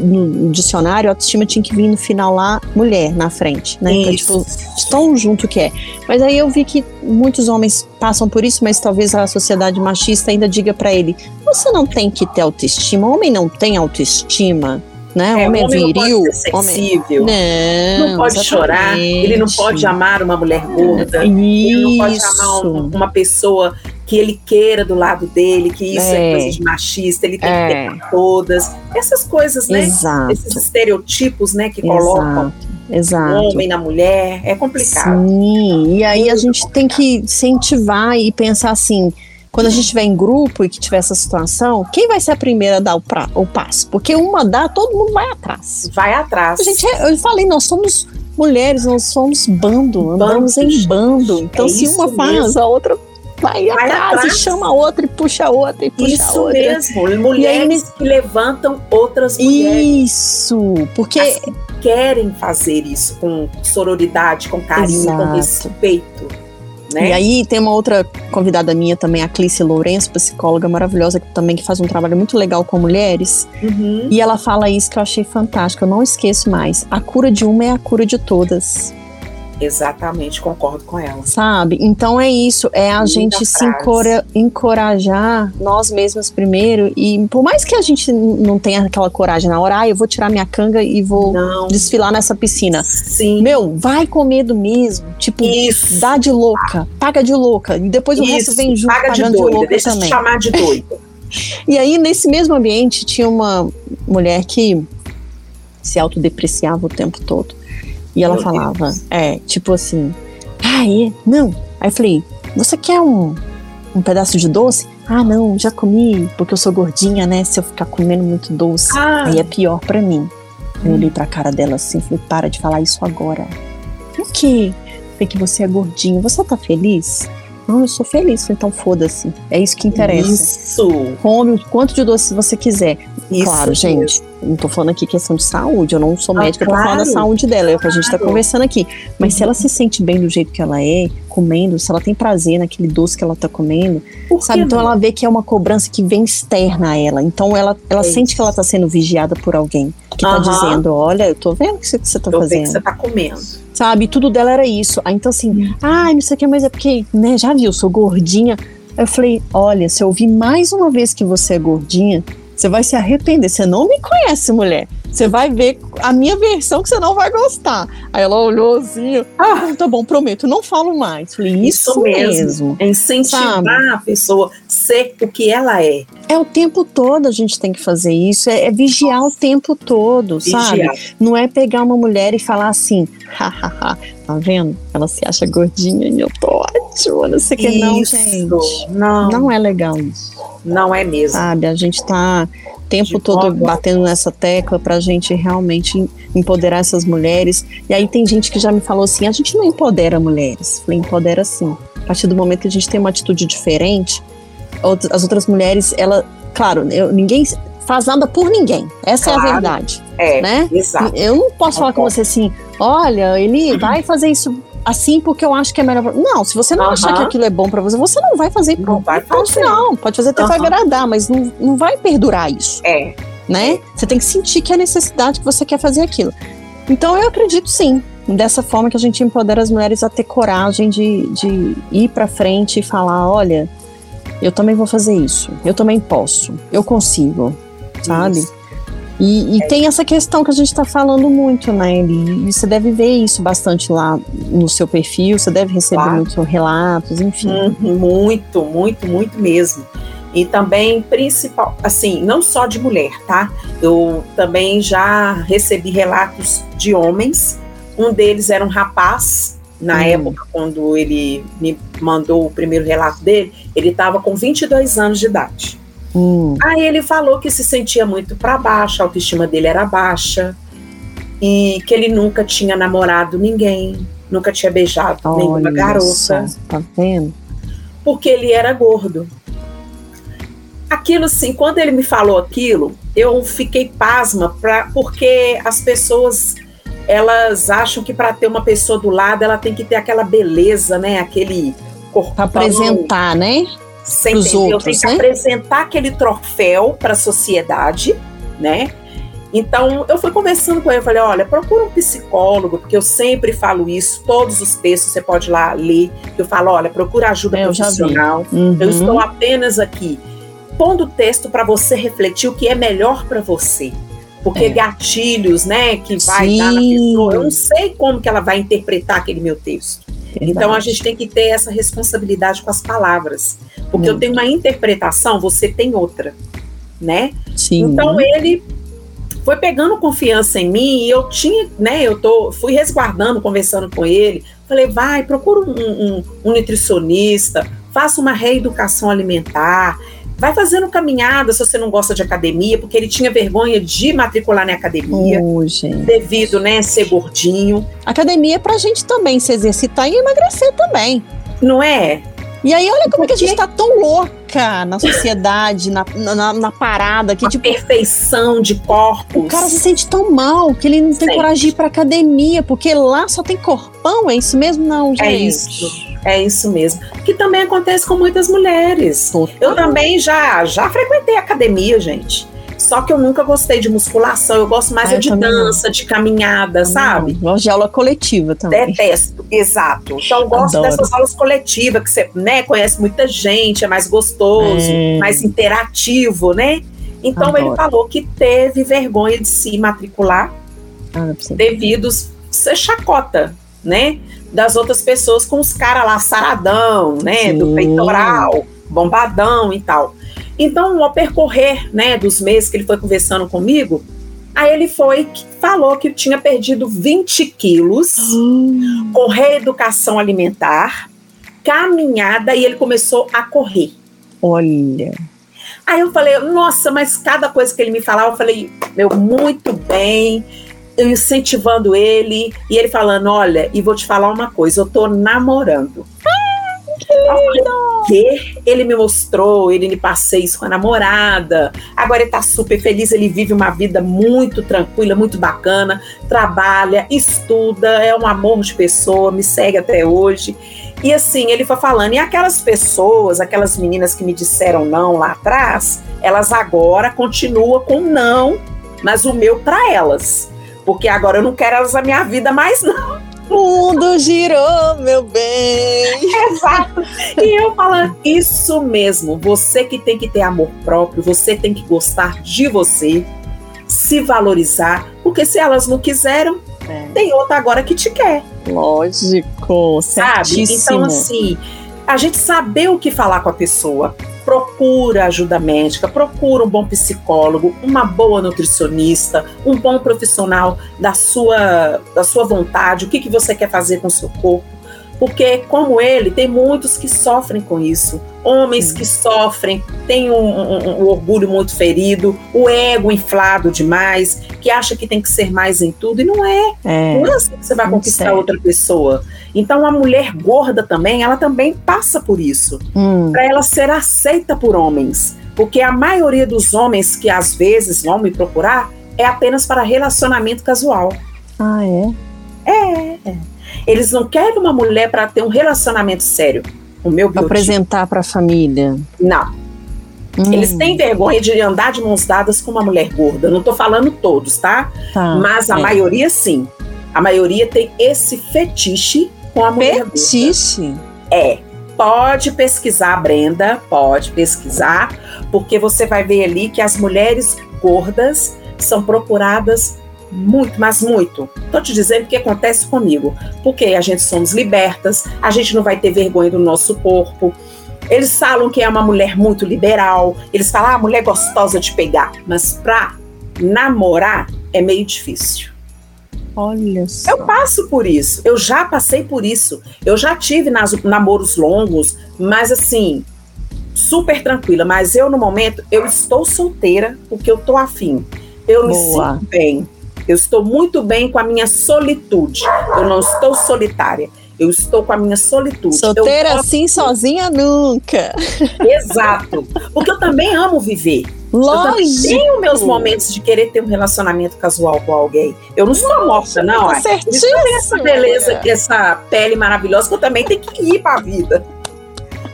No dicionário, autoestima tinha que vir no final lá, mulher na frente, né? Então, tipo, tão junto que é. Mas aí eu vi que muitos homens passam por isso, mas talvez a sociedade machista ainda diga pra ele: você não tem que ter autoestima, o homem não tem autoestima, né? É, homem homem viril, não pode ser homem sensível. não, não pode chorar, ele não pode amar uma mulher gorda, ele não pode amar um- uma pessoa que ele queira do lado dele, que isso é, É. coisa de machista, ele tem É. que ter todas. Essas coisas, né? Exato. Esses estereotipos, né, que colocam Exato, o exato. homem na mulher, é complicado. Sim, e aí a gente tem que incentivar e pensar assim, quando a gente estiver em grupo e que tiver essa situação, quem vai ser a primeira a dar o, pra- o passo? Porque uma dá, todo mundo vai atrás. Vai atrás. A gente, eu falei, nós somos mulheres, nós somos bando, andamos em bando. Então É se uma isso faz, mesmo. a outra vai, Vai atrás, atrás. e chama a outra e puxa a outra e puxa a Isso outra. mesmo, mulheres que levantam outras mulheres. Isso, porque Assim, querem fazer isso com sororidade, com carinho, com Exato. respeito. Né? E aí tem uma outra convidada minha também, a Clícia Lourenço, psicóloga maravilhosa, que também que faz um trabalho muito legal com mulheres. Uhum. E ela fala isso que eu achei fantástico, eu não esqueço mais. A cura de uma é a cura de todas, Exatamente, concordo com ela. sabe? Então é isso, é a gente se frase. encora- encorajar nós mesmas primeiro. E por mais que a gente não tenha aquela coragem na hora, ah, eu vou tirar minha canga e vou Não. desfilar nessa piscina. Sim. Meu, vai com medo mesmo. Tipo, Isso. dá de louca, paga de louca. E depois o resto Isso, vem junto paga de pagando de, doida, louca deixa também. de chamar de doida. (laughs) E aí, nesse mesmo ambiente, tinha uma mulher que se autodepreciava o tempo todo. E ela Meu falava, é, tipo assim, ah, é? Não. Aí eu falei, você quer um, um pedaço de doce? Ah, não, já comi, porque eu sou gordinha, né? Se eu ficar comendo muito doce, Ah. aí é pior pra mim. Eu olhei pra cara dela assim, falei, para de falar isso agora. Por quê? Falei que você é gordinho, você tá feliz? Não, eu sou feliz. Então foda-se. É isso que interessa Isso. come o quanto de doce você quiser. Isso claro, gente, não tô falando aqui questão de saúde, eu não sou Ah, médica pra falar da claro, saúde dela, é o que a gente tá claro. conversando aqui. Mas se Uhum. ela se sente bem do jeito que ela é, comendo, se ela tem prazer naquele doce que ela tá comendo, Por sabe? Então não? ela vê que é uma cobrança que vem externa a ela. Então ela, ela É sente isso. que ela tá sendo vigiada por alguém que tá Aham. dizendo: olha, eu tô vendo o que você, tá Eu fazendo. que você tá comendo. Sabe? Tudo dela era isso. Aí então assim, ai, não sei o que, mas é porque, né, já viu, sou gordinha. Aí eu falei, olha, se eu ouvir mais uma vez que você é gordinha, você vai se arrepender. Você não me conhece, mulher. Você vai ver a minha versão que você não vai gostar. Aí ela olhou assim, ah, tá bom, prometo, não falo mais. Falei, isso, Isso mesmo. mesmo. É incentivar Sabe? a pessoa ser o que ela é. É o tempo todo a gente tem que fazer isso, é, é vigiar o tempo todo, sabe? Vigiar. Não é pegar uma mulher e falar assim, hahaha, tá vendo? Ela se acha gordinha e eu tô ótima, não sei o que. Não, gente. Não, não, Não é legal isso, é mesmo. sabe? A gente tá o tempo De todo batendo nessa tecla pra gente realmente empoderar essas mulheres. E aí tem gente que já me falou assim: a gente não empodera mulheres. Falei, empodera sim. A partir do momento que a gente tem uma atitude diferente, as outras mulheres, ela, claro, eu- ninguém faz nada por ninguém. Essa é a Claro. verdade, É, né? exato. Eu não posso falar com você assim, olha, ele vai fazer isso assim porque eu acho que é melhor. pra-". Não, se você não Aham. achar que aquilo é bom pra você, você não vai fazer. Não vai fazer. Não, pode fazer até pra Aham. agradar, mas não, não vai perdurar isso, É, né? Você tem que sentir que é necessidade que você quer fazer aquilo. Então eu acredito sim. Dessa forma que a gente empodera as mulheres a ter coragem de, de ir pra frente e falar, olha, eu também vou fazer isso, eu também posso, eu consigo, sabe? Isso. E, e tem essa questão que a gente está falando muito, né, Eli? E você deve ver isso bastante lá no seu perfil, você deve receber Claro. muitos relatos, enfim. Uhum, muito, muito, muito mesmo. E também, principal, assim, não só de mulher, tá? Eu também já recebi relatos de homens. Um deles era um rapaz, na Hum. época, quando ele me mandou o primeiro relato dele, ele estava com 22 anos de idade. Hum, Aí ele falou que se sentia muito para baixo, a autoestima dele era baixa. e que ele nunca tinha namorado ninguém, nunca tinha beijado Olha nenhuma garota, só, Tá vendo? porque ele era gordo. Aquilo assim, quando ele me falou aquilo, eu fiquei pasma, pra, porque as pessoas elas acham que para ter uma pessoa do lado ela tem que ter aquela beleza, né? Aquele corpo apresentar, né? Pros entendeu? outros, Tem que né? apresentar aquele troféu para a sociedade, né? Então, eu fui conversando com ele, eu falei, olha, procura um psicólogo, porque eu sempre falo isso, todos os textos você pode ir lá ler, eu falo, olha, procura ajuda É, eu profissional. Uhum. Eu estou apenas aqui pondo o texto para você refletir o que é melhor para você. Porque É. gatilhos, né, que vai Sim. dar na pessoa, eu não sei como que ela vai interpretar aquele meu texto. Então a Verdade. gente tem que ter essa responsabilidade com as palavras. Porque eu Muito. tenho uma interpretação, você tem outra, né? Sim. Então ele foi pegando confiança em mim e eu tinha, né? Eu tô, fui resguardando, conversando com ele. Falei, vai, procura um, um- um nutricionista, faça uma reeducação alimentar. Vai fazendo caminhada se você não gosta de academia, porque ele tinha vergonha de matricular na academia, gente. devido, né, ser gordinho. Academia é pra gente também se exercitar e emagrecer também. Não é? E aí, olha como é que a gente tá tão louca na sociedade, na, na, na parada, que Uma tipo, perfeição de corpos. o cara se sente tão mal que ele não tem Sente. coragem de ir pra academia, porque lá só tem corpão, é isso mesmo? Não, gente. É isso. É isso mesmo. Que também acontece com muitas mulheres. Total. Eu também já, já frequentei academia, gente. Só que eu nunca gostei de musculação. Eu gosto mais Ah, é eu de também não. dança, de caminhada, sabe? Gosto de aula coletiva também. Detesto, exato. Então eu gosto Adoro. dessas aulas coletivas, que você né, conhece muita gente, é mais gostoso, É. mais interativo, né? Então Adoro. ele falou que teve vergonha de se matricular Ah, você- devido ser chacota, né? Das outras pessoas com os caras lá saradão, né? Do Sim. peitoral, bombadão e tal. Então, ao percorrer, né, dos meses que ele foi conversando comigo, aí ele foi, falou que tinha perdido 20 quilos com reeducação alimentar, caminhada e ele começou a correr. Olha. Aí eu falei, nossa, mas cada coisa que ele me falava, eu falei, meu, muito bem. Eu incentivando ele, e ele falando: Olha, e vou te falar uma coisa, eu tô namorando. Eu falei, "O quê? Ele me mostrou, ele me passeios com a namorada. Agora ele tá super feliz, ele vive uma vida muito tranquila, muito bacana, trabalha, estuda, é um amor de pessoa, me segue até hoje. E assim, ele foi falando, e aquelas pessoas, aquelas meninas que me disseram não lá atrás, elas agora continuam com não, mas o meu para elas. Porque agora eu não quero elas na minha vida mais, não. O mundo girou, meu bem. Exato. E eu falando, isso mesmo, você que tem que ter amor próprio, você tem que gostar de você, se valorizar, porque se elas não quiseram, É. tem outra agora que te quer. Lógico, sabe? certíssimo. Então, assim, a gente saber o que falar com a pessoa, procura ajuda médica, procura um bom psicólogo, uma boa nutricionista, um bom profissional da sua, da sua vontade, o que, que você quer fazer com o seu corpo. Porque, como ele, tem muitos que sofrem com isso. Homens que sofrem, têm um, um- um orgulho muito ferido, o ego inflado demais, que acha que tem que ser mais em tudo, e não é. É. Não é assim que você vai conquistar outra pessoa. Então, a mulher gorda também, ela também passa por isso. Hum, Para ela ser aceita por homens. Porque a maioria dos homens que às vezes vão me procurar é apenas para relacionamento casual. Ah, é? Eles não querem uma mulher para ter um relacionamento sério. O meu biotipo, apresentar pra família. não. Hum, Eles têm vergonha de andar de mãos dadas com uma mulher gorda. Não tô falando todos, tá? tá. Mas a é. maioria sim. A maioria tem esse fetiche com a mulher gorda. Fetiche? É. Pode pesquisar, Brenda, pode pesquisar, porque você vai ver ali que as mulheres gordas são procuradas muito, mas muito. Tô te dizendo o que acontece comigo. Porque a gente somos libertas, a gente não vai ter vergonha do nosso corpo. Eles falam que é uma mulher muito liberal, eles falam, ah, mulher gostosa de pegar, mas pra namorar é meio difícil. Olha só. Eu passo por isso, eu já passei por isso. Eu já tive nas, namoros longos, mas assim, super tranquila. Mas eu, no momento, eu estou solteira porque eu tô afim. Eu me sinto bem. Eu estou muito bem com a minha solitude. Eu não estou solitária. Eu estou com a minha solitude. Solteira posso... assim, sozinha nunca. Exato. Porque eu também amo viver. Lógico. Eu tenho meus momentos de querer ter um relacionamento casual com alguém. Eu não sou morta, não. Tá certíssimo. essa beleza, essa pele maravilhosa que eu também tenho que ir para a vida.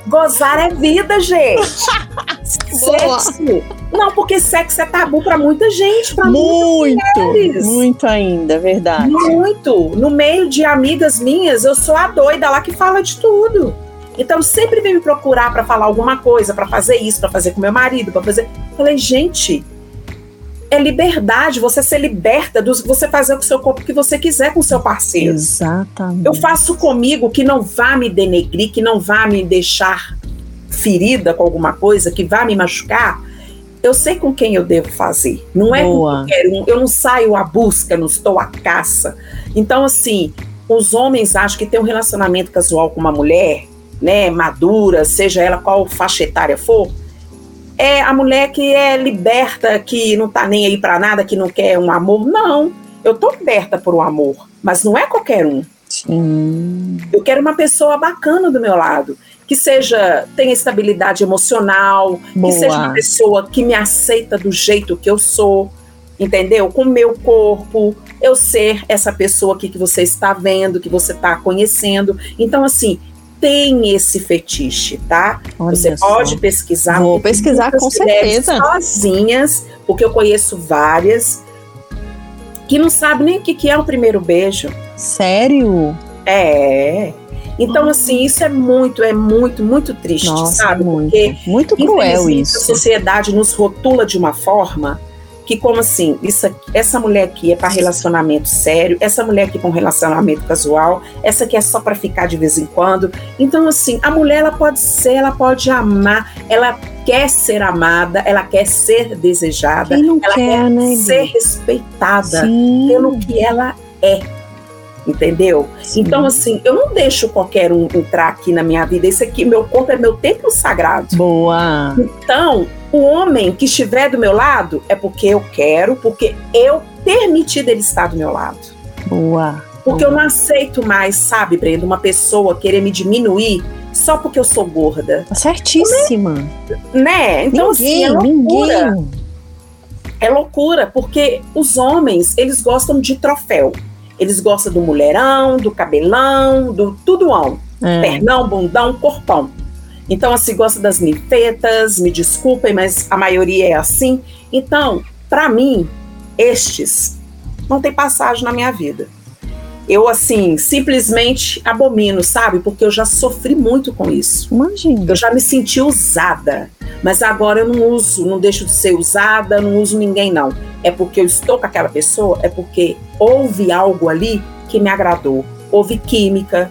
Gozar é vida, gente. (laughs) sexo. Não, porque sexo é tabu para muita gente, para muito, muito ainda, é verdade. Muito. No meio de amigas minhas, eu sou a doida lá que fala de tudo. Então sempre vem me procurar para falar alguma coisa, para fazer isso, para fazer com meu marido, para fazer. Falei, gente, é liberdade, você ser liberta, do, você fazer com o seu corpo o que você quiser com o seu parceiro. Exatamente. Eu faço comigo que não vá me denegrir, que não vá me deixar ferida com alguma coisa, que vá me machucar. Eu sei com quem eu devo fazer. Não é Boa. com qualquer um. Eu não saio à busca, não estou à caça. Então, assim, os homens acham que ter um relacionamento casual com uma mulher, né, madura, seja ela qual faixa etária for, é a mulher que é liberta, que não tá nem aí para nada, que não quer um amor. Não, eu tô liberta por um amor, mas não é qualquer um. Sim. Eu quero uma pessoa bacana do meu lado, que seja tenha estabilidade emocional, Boa. que seja uma pessoa que me aceita do jeito que eu sou, entendeu? Com o meu corpo, eu ser essa pessoa aqui que você está vendo, que você está conhecendo. Então, assim, tem esse fetiche, tá? Olha Você só. pode pesquisar. Vou pesquisar com certeza. Sozinhas, porque eu conheço várias que não sabem nem o que, que é o primeiro beijo. Sério? É. Então, assim, isso é muito, é muito, muito triste, Nossa, sabe? Muito, Porque, muito cruel isso. A sociedade nos rotula de uma forma que como assim, isso, essa mulher aqui é para relacionamento sério, essa mulher aqui para um relacionamento casual, essa aqui é só para ficar de vez em quando. Então assim, a mulher ela pode ser, ela pode amar, ela quer ser amada, ela quer ser desejada, ela quer, quer né, ser respeitada Sim. pelo que ela é entendeu? Sim. Então, assim, eu não deixo qualquer um entrar aqui na minha vida. Esse aqui, meu corpo é meu templo sagrado. Boa. Então, o homem que estiver do meu lado é porque eu quero, porque eu permiti dele estar do meu lado. Boa. Porque Boa. eu não aceito mais, sabe, Brenda, uma pessoa querer me diminuir só porque eu sou gorda. Tá certíssima. Né? Então, ninguém, assim, é loucura. Ninguém. É loucura, porque os homens, eles gostam de troféu. Eles gostam do mulherão, do cabelão, do tudoão. É. Pernão, bundão, corpão. Então, assim, gosta das ninfetas, me desculpem, mas a maioria é assim. Então, para mim, estes não tem passagem na minha vida. Eu, assim, simplesmente abomino, sabe? Porque eu já sofri muito com isso. Imagina. Eu já me senti usada. Mas agora eu não uso, não deixo de ser usada, não uso ninguém, não. É porque eu estou com aquela pessoa, é porque houve algo ali que me agradou. Houve química,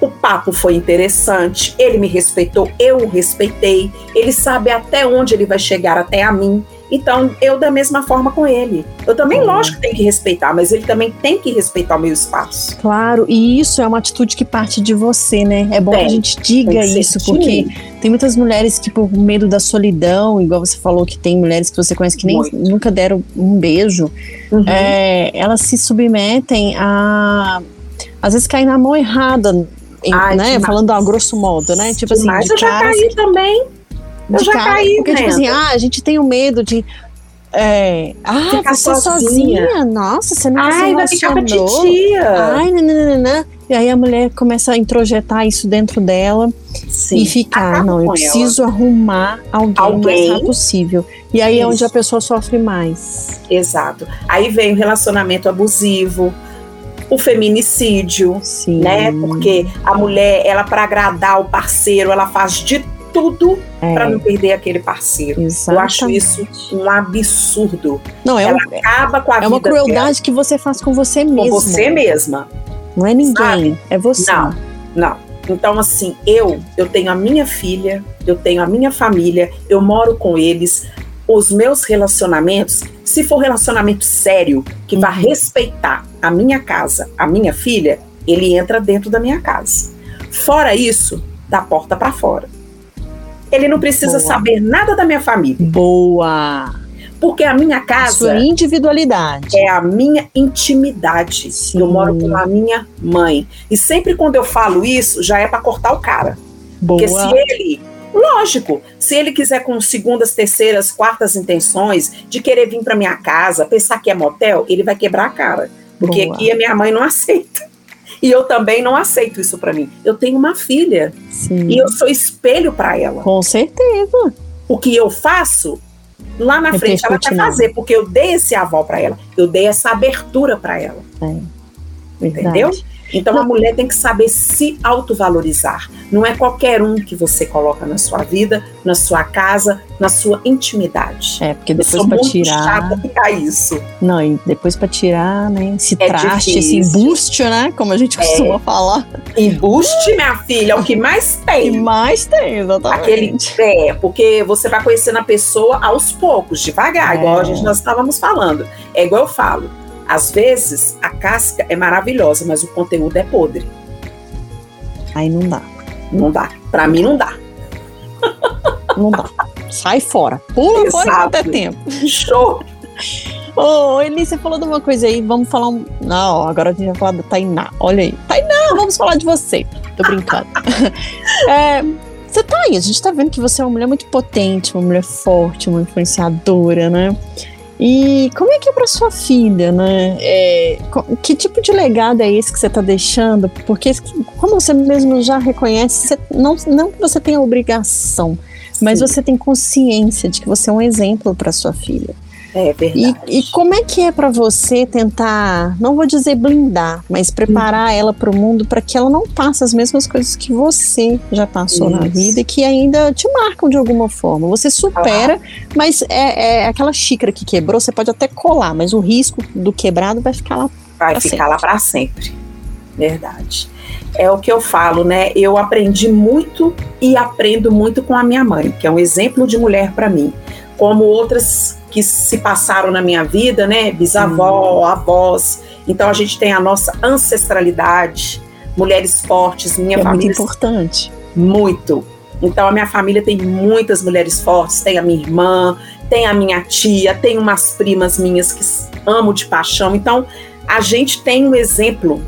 o papo foi interessante, ele me respeitou, eu o respeitei, ele sabe até onde ele vai chegar até a mim. Então, eu da mesma forma com ele. Eu também, lógico, tenho que respeitar, mas ele também tem que respeitar o meu espaço. Claro, e isso é uma atitude que parte de você, né? É bom tem, que a gente diga isso, porque tem muitas mulheres que, por medo da solidão, igual você falou que tem mulheres que você conhece que nem nunca deram um beijo, uhum. é, elas se submetem a às vezes cair na mão errada, Ai, né? Falando a grosso modo, né? Tipo assim, demais. assim, de eu já caí também. Eu já cara, caí, Porque, tipo assim, ah, a gente tem o medo de é, ah, ficar você sozinha. sozinha. Nossa, você não Ai, vai ficar pra titia. Ai, nananana. E aí a mulher começa a introjetar isso dentro dela Sim. e ficar, Acaba não, eu preciso ela. arrumar alguém, alguém, o mais possível. E aí isso. é onde a pessoa sofre mais. Exato. Aí vem o relacionamento abusivo, o feminicídio, Sim. né? Porque a mulher, ela para agradar o parceiro, ela faz de tudo é. para não perder aquele parceiro. Exatamente. Eu acho isso um absurdo. Não, é ela um, acaba com a é vida uma crueldade dela. que você faz com você mesma. Com você mesma. Não é ninguém, sabe? é você. Não, não. Então, assim, eu, eu tenho a minha filha, eu tenho a minha família, eu moro com eles. Os meus relacionamentos, se for relacionamento sério, que uhum. vai respeitar a minha casa, a minha filha, ele entra dentro da minha casa. Fora isso, da porta para fora. Ele não precisa Boa. saber nada da minha família. Boa. Porque a minha casa. Sua individualidade. É a minha intimidade. Sim. Eu moro com a minha mãe. E sempre quando eu falo isso, já é para cortar o cara. Boa. Porque se ele. Lógico, se ele quiser com segundas, terceiras, quartas intenções de querer vir para minha casa, pensar que é motel, ele vai quebrar a cara. Porque Boa. aqui a minha mãe não (laughs) aceita. E eu também não aceito isso para mim. Eu tenho uma filha Sim. e eu sou espelho para ela. Com certeza. O que eu faço lá na frente ela vai fazer, porque eu dei esse aval para ela, eu dei essa abertura para ela. É. Entendeu? Então a mulher tem que saber se autovalorizar. Não é qualquer um que você coloca na sua vida, na sua casa, na sua intimidade. É, porque depois para tirar. Chata ficar isso. Não, e depois para tirar, né? Esse é traste, difícil. esse embuste, né? Como a gente é. costuma é. falar. Embuste, minha filha, é o que mais tem. O que mais tem, exatamente. Aquele é, porque você vai conhecendo a pessoa aos poucos, devagar, é. igual a gente nós estávamos falando. É igual eu falo às vezes, a casca é maravilhosa, mas o conteúdo é podre. Aí não dá. Não dá. Para mim, não dá. Não dá. Sai fora. Pula Exato. fora até tempo. Show. Ô, oh, Eli, você falou de uma coisa aí, vamos falar um. Não, agora a gente vai falar da Tainá. Olha aí. Tainá, vamos falar de você. Tô brincando. (laughs) é, você tá aí, a gente tá vendo que você é uma mulher muito potente, uma mulher forte, uma influenciadora, né? E como é que é para sua filha, né? É, que tipo de legado é esse que você está deixando? Porque, como você mesmo já reconhece, você, não, não que você tenha obrigação, mas Sim. você tem consciência de que você é um exemplo para sua filha. É verdade. E, e como é que é para você tentar, não vou dizer blindar, mas preparar ela para o mundo para que ela não passe as mesmas coisas que você já passou Isso. na vida e que ainda te marcam de alguma forma. Você supera, ah. mas é, é, aquela xícara que quebrou, você pode até colar, mas o risco do quebrado vai ficar lá. Vai ficar sempre. lá para sempre. Verdade. É o que eu falo, né? Eu aprendi muito e aprendo muito com a minha mãe, que é um exemplo de mulher para mim como outras que se passaram na minha vida, né? Bisavó, hum. avós. Então a gente tem a nossa ancestralidade, mulheres fortes, minha é família. Muito importante. Muito. Então a minha família tem muitas mulheres fortes, tem a minha irmã, tem a minha tia, tem umas primas minhas que amo de paixão. Então a gente tem um exemplo,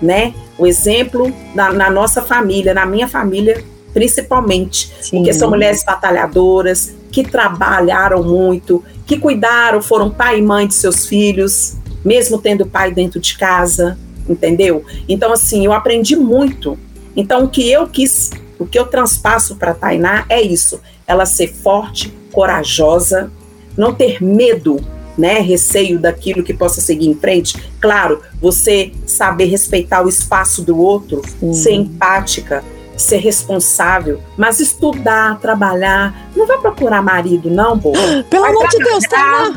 né? O exemplo na, na nossa família, na minha família principalmente, Sim. porque são mulheres batalhadoras, que trabalharam muito, que cuidaram, foram pai e mãe de seus filhos, mesmo tendo pai dentro de casa, entendeu? Então, assim, eu aprendi muito. Então, o que eu quis, o que eu transpasso para Tainá é isso: ela ser forte, corajosa, não ter medo, né, receio daquilo que possa seguir em frente. Claro, você saber respeitar o espaço do outro, uhum. ser empática, ser responsável, mas estudar, trabalhar. Não vai procurar marido, não, pô. Pelo amor de Deus, tá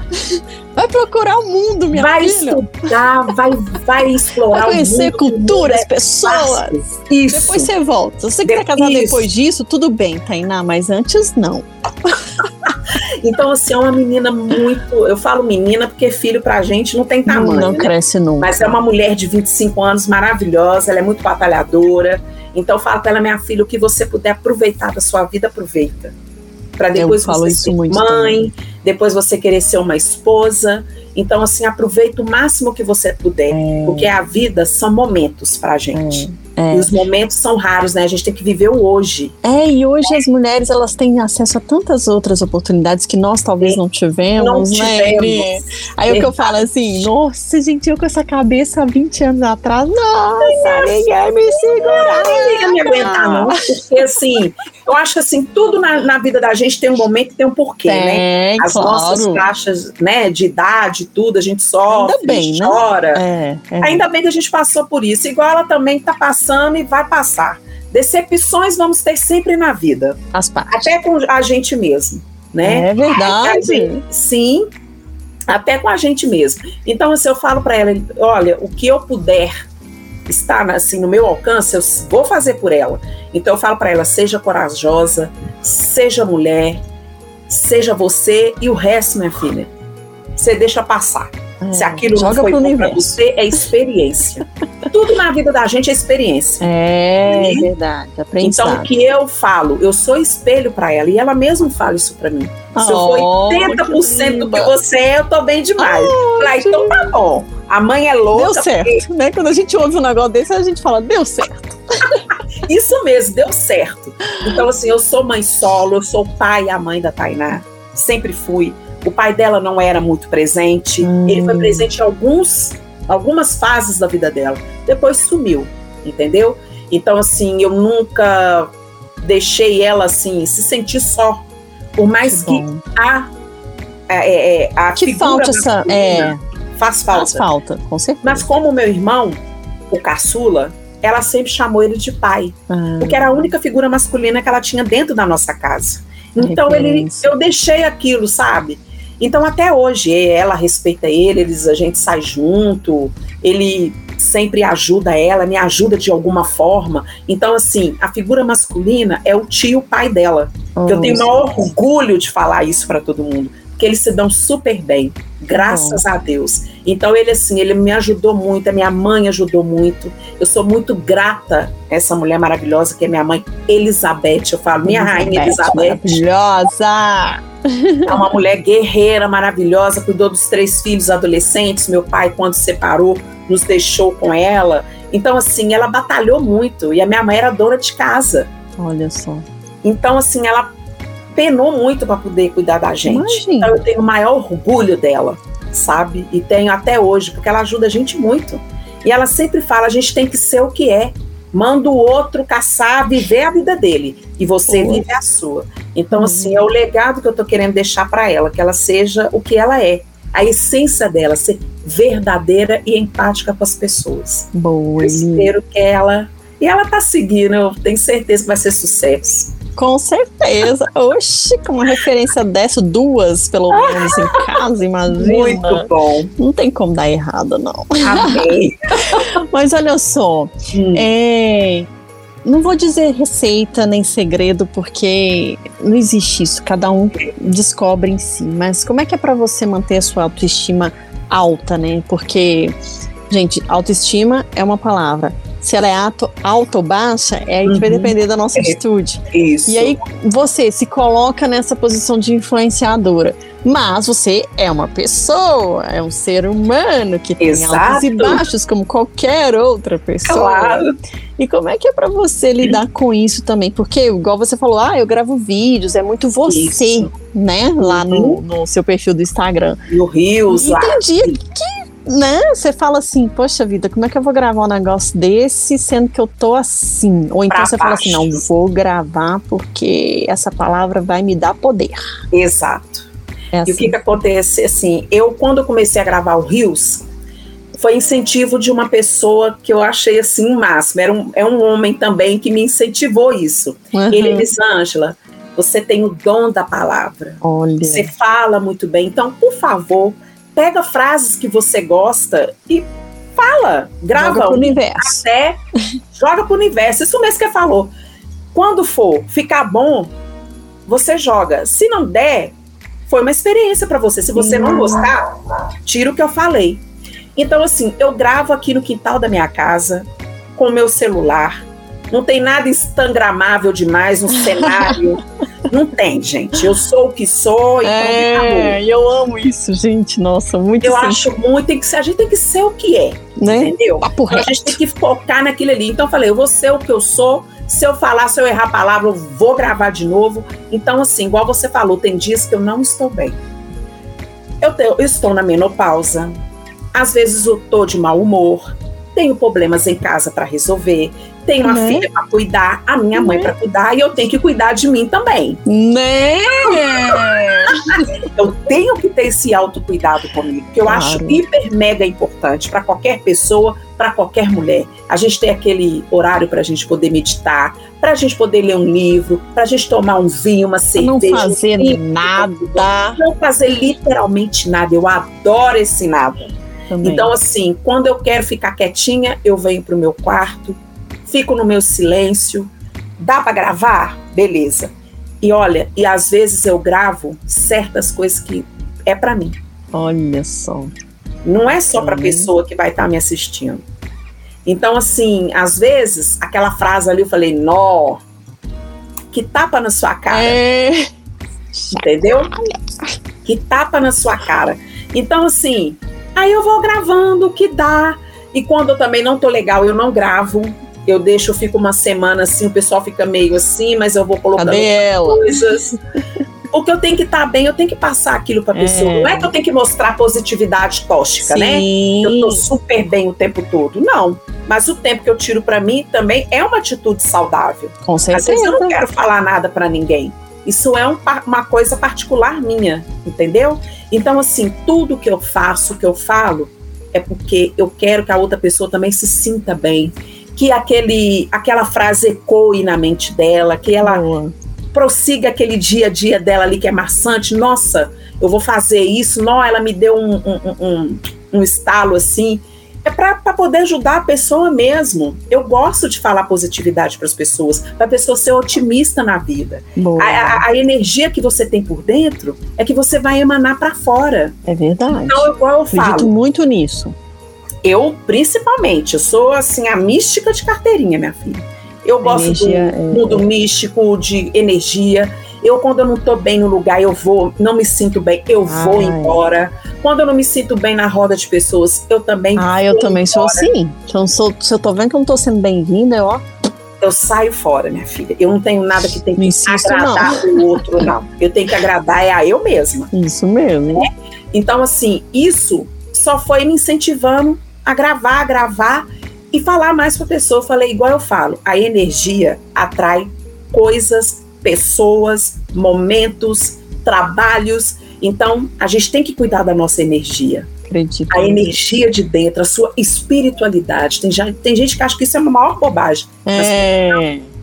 Vai procurar o mundo, minha vai filha. Vai estudar, vai, vai explorar vai conhecer o mundo, culturas, é pessoas. Isso. Depois você volta. Se você quer casar depois disso, tudo bem, Tainá, mas antes não. (laughs) Então, assim, é uma menina muito. Eu falo menina porque filho pra gente não tem tamanho. Não, não né? cresce nunca. Mas é uma mulher de 25 anos maravilhosa, ela é muito batalhadora. Então, fala pra ela, minha filha, o que você puder aproveitar da sua vida, aproveita. Para depois você ser mãe, também. depois você querer ser uma esposa. Então, assim, aproveita o máximo que você puder, é. porque a vida são momentos pra gente. É. É. E os momentos são raros, né? A gente tem que viver o hoje. É, e hoje é. as mulheres elas têm acesso a tantas outras oportunidades que nós talvez Sim. não tivemos, não né? Tivemos. Aí o que eu falo assim, nossa, gente, eu com essa cabeça há 20 anos atrás, nossa, ninguém me segurar. Ninguém me aguentar, não. Porque assim, eu acho assim, tudo na, na vida da gente tem um momento e tem um porquê, né? tem, né? As claro. nossas taxas, né, de idade, tudo, a gente sofre, Ainda bem, né? chora. Né? É, é. Ainda bem que a gente passou por isso. Igual ela também tá passando e vai passar. Decepções vamos ter sempre na vida. As partes. Até com a gente mesmo, né? É verdade. Gente, sim, até com a gente mesmo. Então, assim, eu falo para ela, olha, o que eu puder estar assim no meu alcance, eu vou fazer por ela. Então eu falo para ela, seja corajosa, seja mulher, seja você e o resto, minha filha, você deixa passar. É, Se aquilo não foi bom para você, é experiência. Tudo na vida da gente é experiência. É, né? verdade. Aprendizado. Então, o que eu falo, eu sou espelho para ela e ela mesma fala isso para mim. Se eu for 80% do que você é, eu tô bem demais. Oh, Falei, então tá bom. A mãe é louca. Deu certo, porque... né? Quando a gente ouve um negócio desse, a gente fala, deu certo. (laughs) Isso mesmo, deu certo. Então, assim, eu sou mãe solo, eu sou pai e a mãe da Tainá. Sempre fui. O pai dela não era muito presente. Hum. Ele foi presente em alguns, algumas fases da vida dela. Depois sumiu, entendeu? Então, assim, eu nunca deixei ela, assim, se sentir só. Por mais que, que a, é, é, a que falta essa. É, faz falta. Faz falta, com certeza. Mas como meu irmão, o caçula, ela sempre chamou ele de pai, ah. porque era a única figura masculina que ela tinha dentro da nossa casa. Então ele, eu deixei aquilo, sabe? Então até hoje ela respeita ele, eles a gente sai junto, ele sempre ajuda ela, me ajuda de alguma forma. Então assim, a figura masculina é o tio pai dela. Oh, eu tenho o maior orgulho de falar isso para todo mundo que eles se dão super bem, graças a Deus. Então ele assim, ele me ajudou muito, a minha mãe ajudou muito. Eu sou muito grata a essa mulher maravilhosa que é minha mãe Elizabeth. Eu falo, minha Elizabeth, rainha Elizabeth. Maravilhosa. É uma mulher guerreira, maravilhosa, cuidou dos três filhos adolescentes. Meu pai, quando separou, nos deixou com ela. Então, assim, ela batalhou muito. E a minha mãe era dona de casa. Olha só. Então, assim, ela penou muito para poder cuidar da gente. Imagina. Então eu tenho o maior orgulho dela, sabe? E tenho até hoje, porque ela ajuda a gente muito. E ela sempre fala: a gente tem que ser o que é. Manda o outro caçar, viver a vida dele. E você Poxa. vive a sua. Então, uhum. assim, é o legado que eu tô querendo deixar para ela, que ela seja o que ela é. A essência dela, ser verdadeira e empática com as pessoas. Boa. Eu espero que ela. E ela tá seguindo, eu tenho certeza que vai ser sucesso. Com certeza. Oxi, com uma referência dessa, duas pelo menos em casa, imagina. Muito bom. Não tem como dar errado, não. Amei. (laughs) Mas olha só, hum. é, não vou dizer receita nem segredo, porque não existe isso, cada um descobre em si. Mas como é que é para você manter a sua autoestima alta, né? Porque, gente, autoestima é uma palavra se ela é alto, alta ou baixa, é, uhum. vai depender da nossa é, atitude. Isso. E aí você se coloca nessa posição de influenciadora. Mas você é uma pessoa, é um ser humano que tem Exato. altos e baixos, como qualquer outra pessoa. Claro. E como é que é para você lidar com isso também? Porque, igual você falou, ah, eu gravo vídeos, é muito você, isso. né? Lá uhum. no, no, seu perfil do Instagram. No Rios, e lá. tem dia que né? Você fala assim, poxa vida, como é que eu vou gravar um negócio desse sendo que eu tô assim? Ou então pra você baixo. fala assim, não, vou gravar porque essa palavra vai me dar poder. Exato. É assim. E o que assim. que acontece, assim, eu quando eu comecei a gravar o Rios, foi incentivo de uma pessoa que eu achei assim o máximo. Era um, é um homem também que me incentivou isso. Uhum. Ele disse, Ângela, você tem o dom da palavra. Olha. Você fala muito bem. Então, por favor, pega frases que você gosta e fala, grava joga pro universo. até joga pro universo. Isso mesmo que você falou. Quando for ficar bom, você joga. Se não der, foi uma experiência para você. Se você não gostar, tira o que eu falei. Então assim, eu gravo aqui no quintal da minha casa com o meu celular. Não tem nada instagramável demais, um (laughs) cenário Não tem, gente. Eu sou o que sou, então é, eu amo isso, gente. Nossa, muito Eu acho muito, tem que ser, a gente tem que ser o que é, né? entendeu? Papo a gente tem que focar naquilo ali. Então eu falei, eu vou ser o que eu sou. Se eu falar, se eu errar a palavra, eu vou gravar de novo. Então, assim, igual você falou, tem dias que eu não estou bem. Eu, te, eu estou na menopausa. Às vezes eu estou de mau humor. Tenho problemas em casa para resolver tenho uma né? filha para cuidar, a minha mãe para cuidar e eu tenho que cuidar de mim também. Né? eu tenho que ter esse autocuidado comigo, que eu claro. acho hiper mega importante para qualquer pessoa, para qualquer mulher. A gente tem aquele horário para a gente poder meditar, para a gente poder ler um livro, para a gente tomar um vinho, uma cerveja. Não fazer um nada. Não fazer literalmente nada. Eu adoro esse nada. Também. Então, assim, quando eu quero ficar quietinha, eu venho para o meu quarto, fico no meu silêncio. Dá para gravar? Beleza. E olha, e às vezes eu gravo certas coisas que é para mim. Olha só. Não é só para a pessoa que vai estar tá me assistindo. Então, assim, às vezes, aquela frase ali eu falei, nó, que tapa na sua cara. É. Entendeu? Que tapa na sua cara. Então, assim, aí eu vou gravando o que dá. E quando eu também não tô legal, eu não gravo. Eu deixo, eu fico uma semana assim, o pessoal fica meio assim, mas eu vou colocando coisas. Porque eu tenho que estar tá bem, eu tenho que passar aquilo para a pessoa. É. Não é que eu tenho que mostrar positividade tóxica, né? Sim. né? Eu tô super bem o tempo todo. Não. Mas o tempo que eu tiro para mim também é uma atitude saudável. Com certeza. Às vezes eu não quero falar nada para ninguém. Isso é um, uma coisa particular minha, entendeu? Então, assim, tudo que eu faço, que eu falo, é porque eu quero que a outra pessoa também se sinta bem. Que aquele, aquela frase ecoe na mente dela, que ela Boa prossiga aquele dia a dia dela ali que é maçante. Nossa, eu vou fazer isso. Não, ela me deu um, um, um, um estalo assim. É para poder ajudar a pessoa mesmo. Eu gosto de falar positividade para as pessoas, para a pessoa ser otimista na vida. A, a, a, energia que você tem por dentro é que você vai emanar para fora. É verdade. Então, igual eu falo. Acredito muito nisso. Eu, principalmente, eu sou assim a mística de carteirinha, minha filha. Eu gosto energia, do mundo é, mundo de energia. Eu, quando eu não estou bem no lugar, eu vou, não me sinto bem, eu vou embora. Quando eu não me sinto bem na roda de pessoas, eu também Ah, eu também embora. sou assim. Se eu, sou, se eu tô vendo que eu não tô sendo bem-vinda, eu, ó. Eu saio fora, minha filha. Eu não tenho nada que tem que insisto, agradar não. o outro, não. Eu tenho que agradar é a eu mesma. Isso mesmo. Né? Então, assim, isso só foi me incentivando a gravar, a gravar e falar mais para a pessoa. Eu falei, igual eu falo, a energia atrai coisas, pessoas, momentos, trabalhos. Então, a gente tem que cuidar da nossa energia. Acredito. A energia de dentro, a sua espiritualidade. Tem, tem gente que acha que isso é uma maior bobagem. É. Não,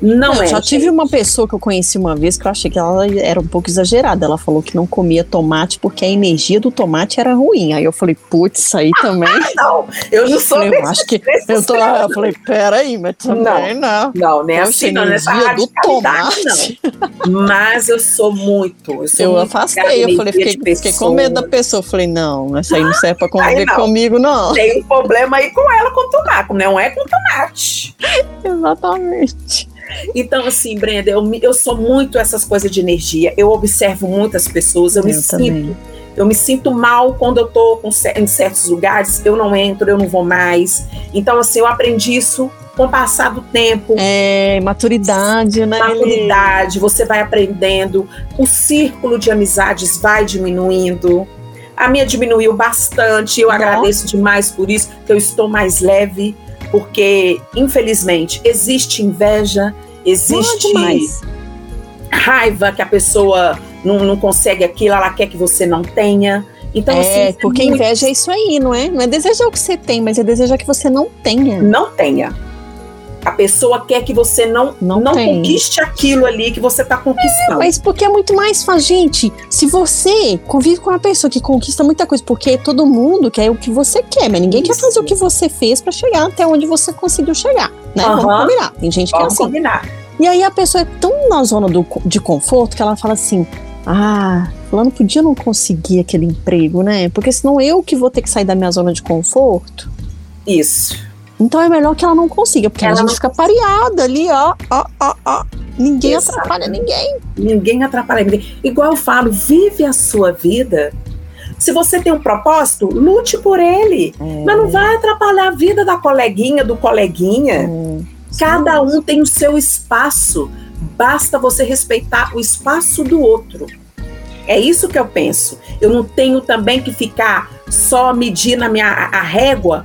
não é. Só tive uma pessoa que eu conheci uma vez que eu achei que ela era um pouco exagerada. Ela falou que não comia tomate porque a energia do tomate era ruim. Aí eu falei, putz, isso aí também. não, eu não sou. Eu acho que eu tô lá, eu falei, peraí, mas também não. Não, não nem Poxa, assim, não, nessa do tomate. não. Mas eu sou muito. Eu, sou eu muito afastei, eu falei, fiquei, fiquei, com medo da pessoa. Eu falei, não, essa aí não serve pra conviver não. comigo, não. Tem um problema aí com ela com tomate, não é com tomate. (laughs) Exatamente. Então, assim, Brenda, eu, eu sou muito essas coisas de energia. Eu observo muitas pessoas, eu, eu me também. sinto. Eu me sinto mal quando eu tô com, em certos lugares, eu não entro, eu não vou mais. Então, assim, eu aprendi isso com o passar do tempo. É, maturidade, né? Maturidade, você vai aprendendo, o círculo de amizades vai diminuindo. A minha diminuiu bastante, eu Nossa. agradeço demais por isso, que eu estou mais leve porque infelizmente existe inveja, existe raiva que a pessoa não, não, consegue aquilo, ela quer que você não tenha. Então, é, assim, é porque muito... inveja é isso aí, não é? Não é desejar o que você tem, mas é desejar que você não tenha. Não tenha. A pessoa quer que você não, não, não conquiste aquilo ali que você está conquistando. É, mas porque é muito mais fácil. Gente, se você convive com uma pessoa que conquista muita coisa, porque todo mundo quer o que você quer, mas ninguém Isso. quer fazer o que você fez para chegar até onde você conseguiu chegar. Né? Uhum. Vamos combinar. Tem gente que é assim. combinar. E aí a pessoa é tão na zona do, de conforto que ela fala assim: ah, fulano podia não conseguir aquele emprego, né? Porque senão eu que vou ter que sair da minha zona de conforto. Isso. Então é melhor que ela não consiga, porque ela a gente não... fica pareada ali, ó, ó, ó, ó. Ninguém Exato. atrapalha ninguém. Ninguém atrapalha ninguém. Igual eu falo, vive a sua vida. Se você tem um propósito, lute por ele. É. Mas não vai atrapalhar a vida da coleguinha, do coleguinha. É. Cada um tem o seu espaço. Basta você respeitar o espaço do outro. É isso que eu penso. Eu não tenho também que ficar só medindo a minha a régua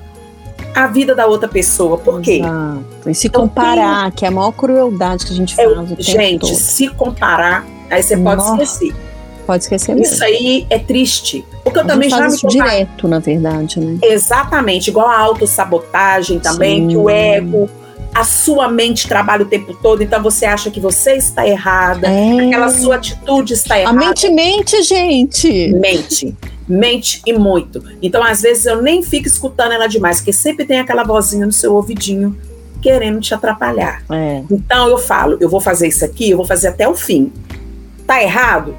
a vida da outra pessoa. Por quê? Exato. E se comparar, tenho... que é a maior crueldade que a gente faz. Eu, gente, todo. se comparar, aí você pode Nossa. esquecer. Pode esquecer mesmo. Isso aí é triste. Porque eu a também já me isso direto, na verdade, né? Exatamente, igual a autossabotagem também, Sim. que o ego, a sua mente trabalha o tempo todo, então você acha que você está errada, é. aquela sua atitude está errada. A mente mente, gente. Mente mente e muito. Então, às vezes, eu nem fico escutando ela demais, porque sempre tem aquela vozinha no seu ouvidinho querendo te atrapalhar. É. Então, eu falo, eu vou fazer isso aqui, eu vou fazer até o fim. Tá errado?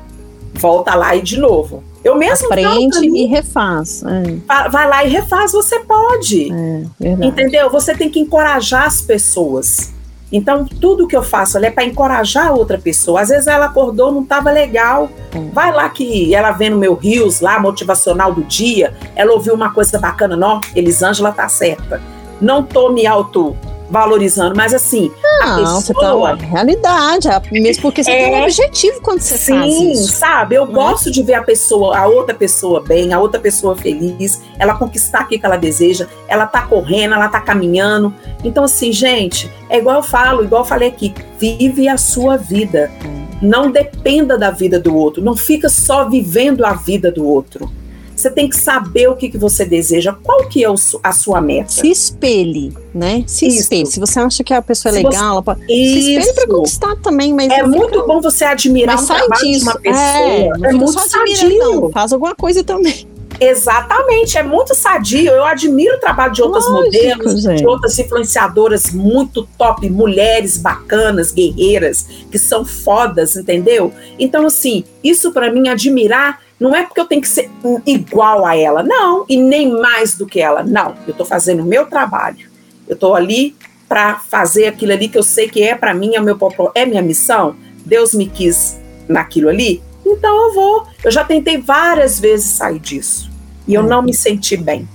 volta lá e de novo. Eu mesmo aprende e refaz. É. Vai lá e refaz, você pode. É, entendeu? Você tem que encorajar as pessoas. Então, tudo que eu faço é para encorajar a outra pessoa. Às vezes ela acordou, não estava legal. É. Vai lá que ela vê no meu rios lá, motivacional do dia, ela ouviu uma coisa bacana, não, Elisângela tá certa. Não tô me auto valorizando, mas assim, não, a pessoa... Você tá realidade, é mesmo porque você é, tem um objetivo quando você sim, faz isso. Sim, sabe? Eu não é? gosto é? de ver a pessoa, a outra pessoa bem, a outra pessoa feliz, ela conquistar aquilo que ela deseja, ela tá correndo, ela tá caminhando. Então, assim, gente, é igual eu falo, igual eu falei aqui, vive a sua vida. Hum. Não dependa da vida do outro, não fica só vivendo a vida do outro. Você tem que saber o que, que você deseja, qual que é o, a sua meta. Se espelhe, né? Se Isso. espelhe. Se você acha que a pessoa é se legal, você... pode... se espelhe para conquistar também. Mas é muito fica... bom você admirar mas trabalho disso. de uma pessoa. É, é muito sadio. Não, faz alguma coisa também. Exatamente, é muito sadio. Eu admiro o trabalho de outras Lógico, modelos, gente. de outras influenciadoras muito top, mulheres bacanas, guerreiras, que são fodas, entendeu? Então, assim, isso para mim, admirar não é porque eu tenho que ser igual a ela, não, e nem mais do que ela, não. Eu estou fazendo o meu trabalho. Eu estou ali para fazer aquilo ali que eu sei que é para mim, é meu é minha missão. Deus me quis naquilo ali, então eu vou. Eu já tentei várias vezes sair disso e eu não me senti bem.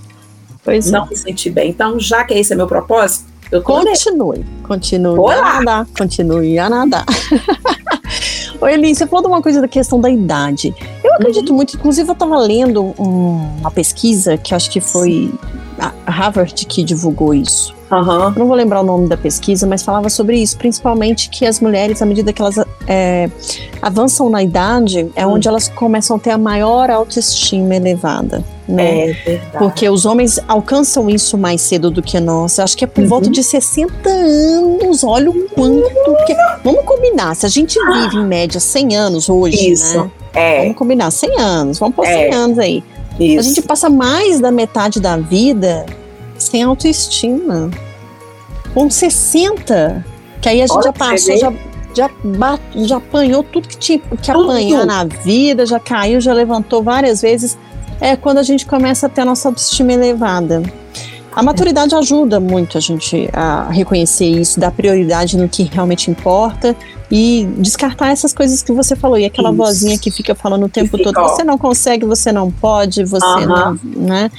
Pois não é. me senti bem. Então, já que esse é meu propósito, eu continue, continue Olá. a nadar, continue a nadar. (laughs) Oi, Eli, você falou de uma coisa da questão da idade. Eu acredito uhum. muito, inclusive eu estava lendo um, uma pesquisa que acho que foi Harvard que divulgou isso. Uhum. Não vou lembrar o nome da pesquisa, mas falava sobre isso, principalmente que as mulheres, à medida que elas é, avançam na idade, é uhum. onde elas começam a ter a maior autoestima elevada. Né? É verdade. Porque os homens alcançam isso mais cedo do que nós. Acho que é por uhum. volta de 60 anos. Olha o quanto. Que... Vamos combinar, se a gente vive em média 100 anos hoje, isso. né? É. Vamos combinar, 100 anos, vamos pôr é. 100 anos aí. Isso. A gente passa mais da metade da vida sem autoestima. Com 60, que aí a gente Olha, já passou, já, já, já apanhou tudo que tinha que tudo. apanhar na vida, já caiu, já levantou várias vezes. É quando a gente começa a ter a nossa autoestima elevada. A maturidade ajuda muito a gente a reconhecer isso, dar prioridade no que realmente importa e descartar essas coisas que você falou. E aquela isso. vozinha que fica falando o tempo todo: você não consegue, você não pode, você não. Né?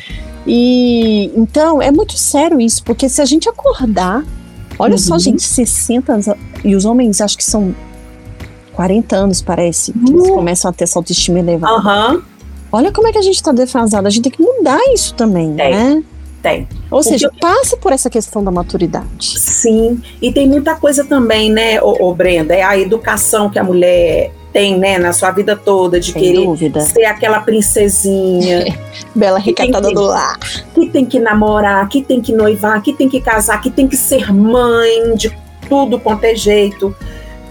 E então é muito sério isso, porque se a gente acordar, olha uhum. só, gente, 60 anos, e os homens acho que são 40 anos, parece, que eles uhum. começam a ter essa autoestima elevada. Uhum. Olha como é que a gente está defasado, a gente tem que mudar isso também, tem, né? Tem. Ou Porque seja, passa por essa questão da maturidade. Sim, e tem muita coisa também, né, ô, ô Brenda, é a educação que a mulher tem, né, na sua vida toda, de Sem querer dúvida. ser aquela princesinha. (laughs) Bela recatada do lar. Que tem que namorar, que tem que noivar, que tem que casar, que tem que ser mãe de tudo quanto é jeito.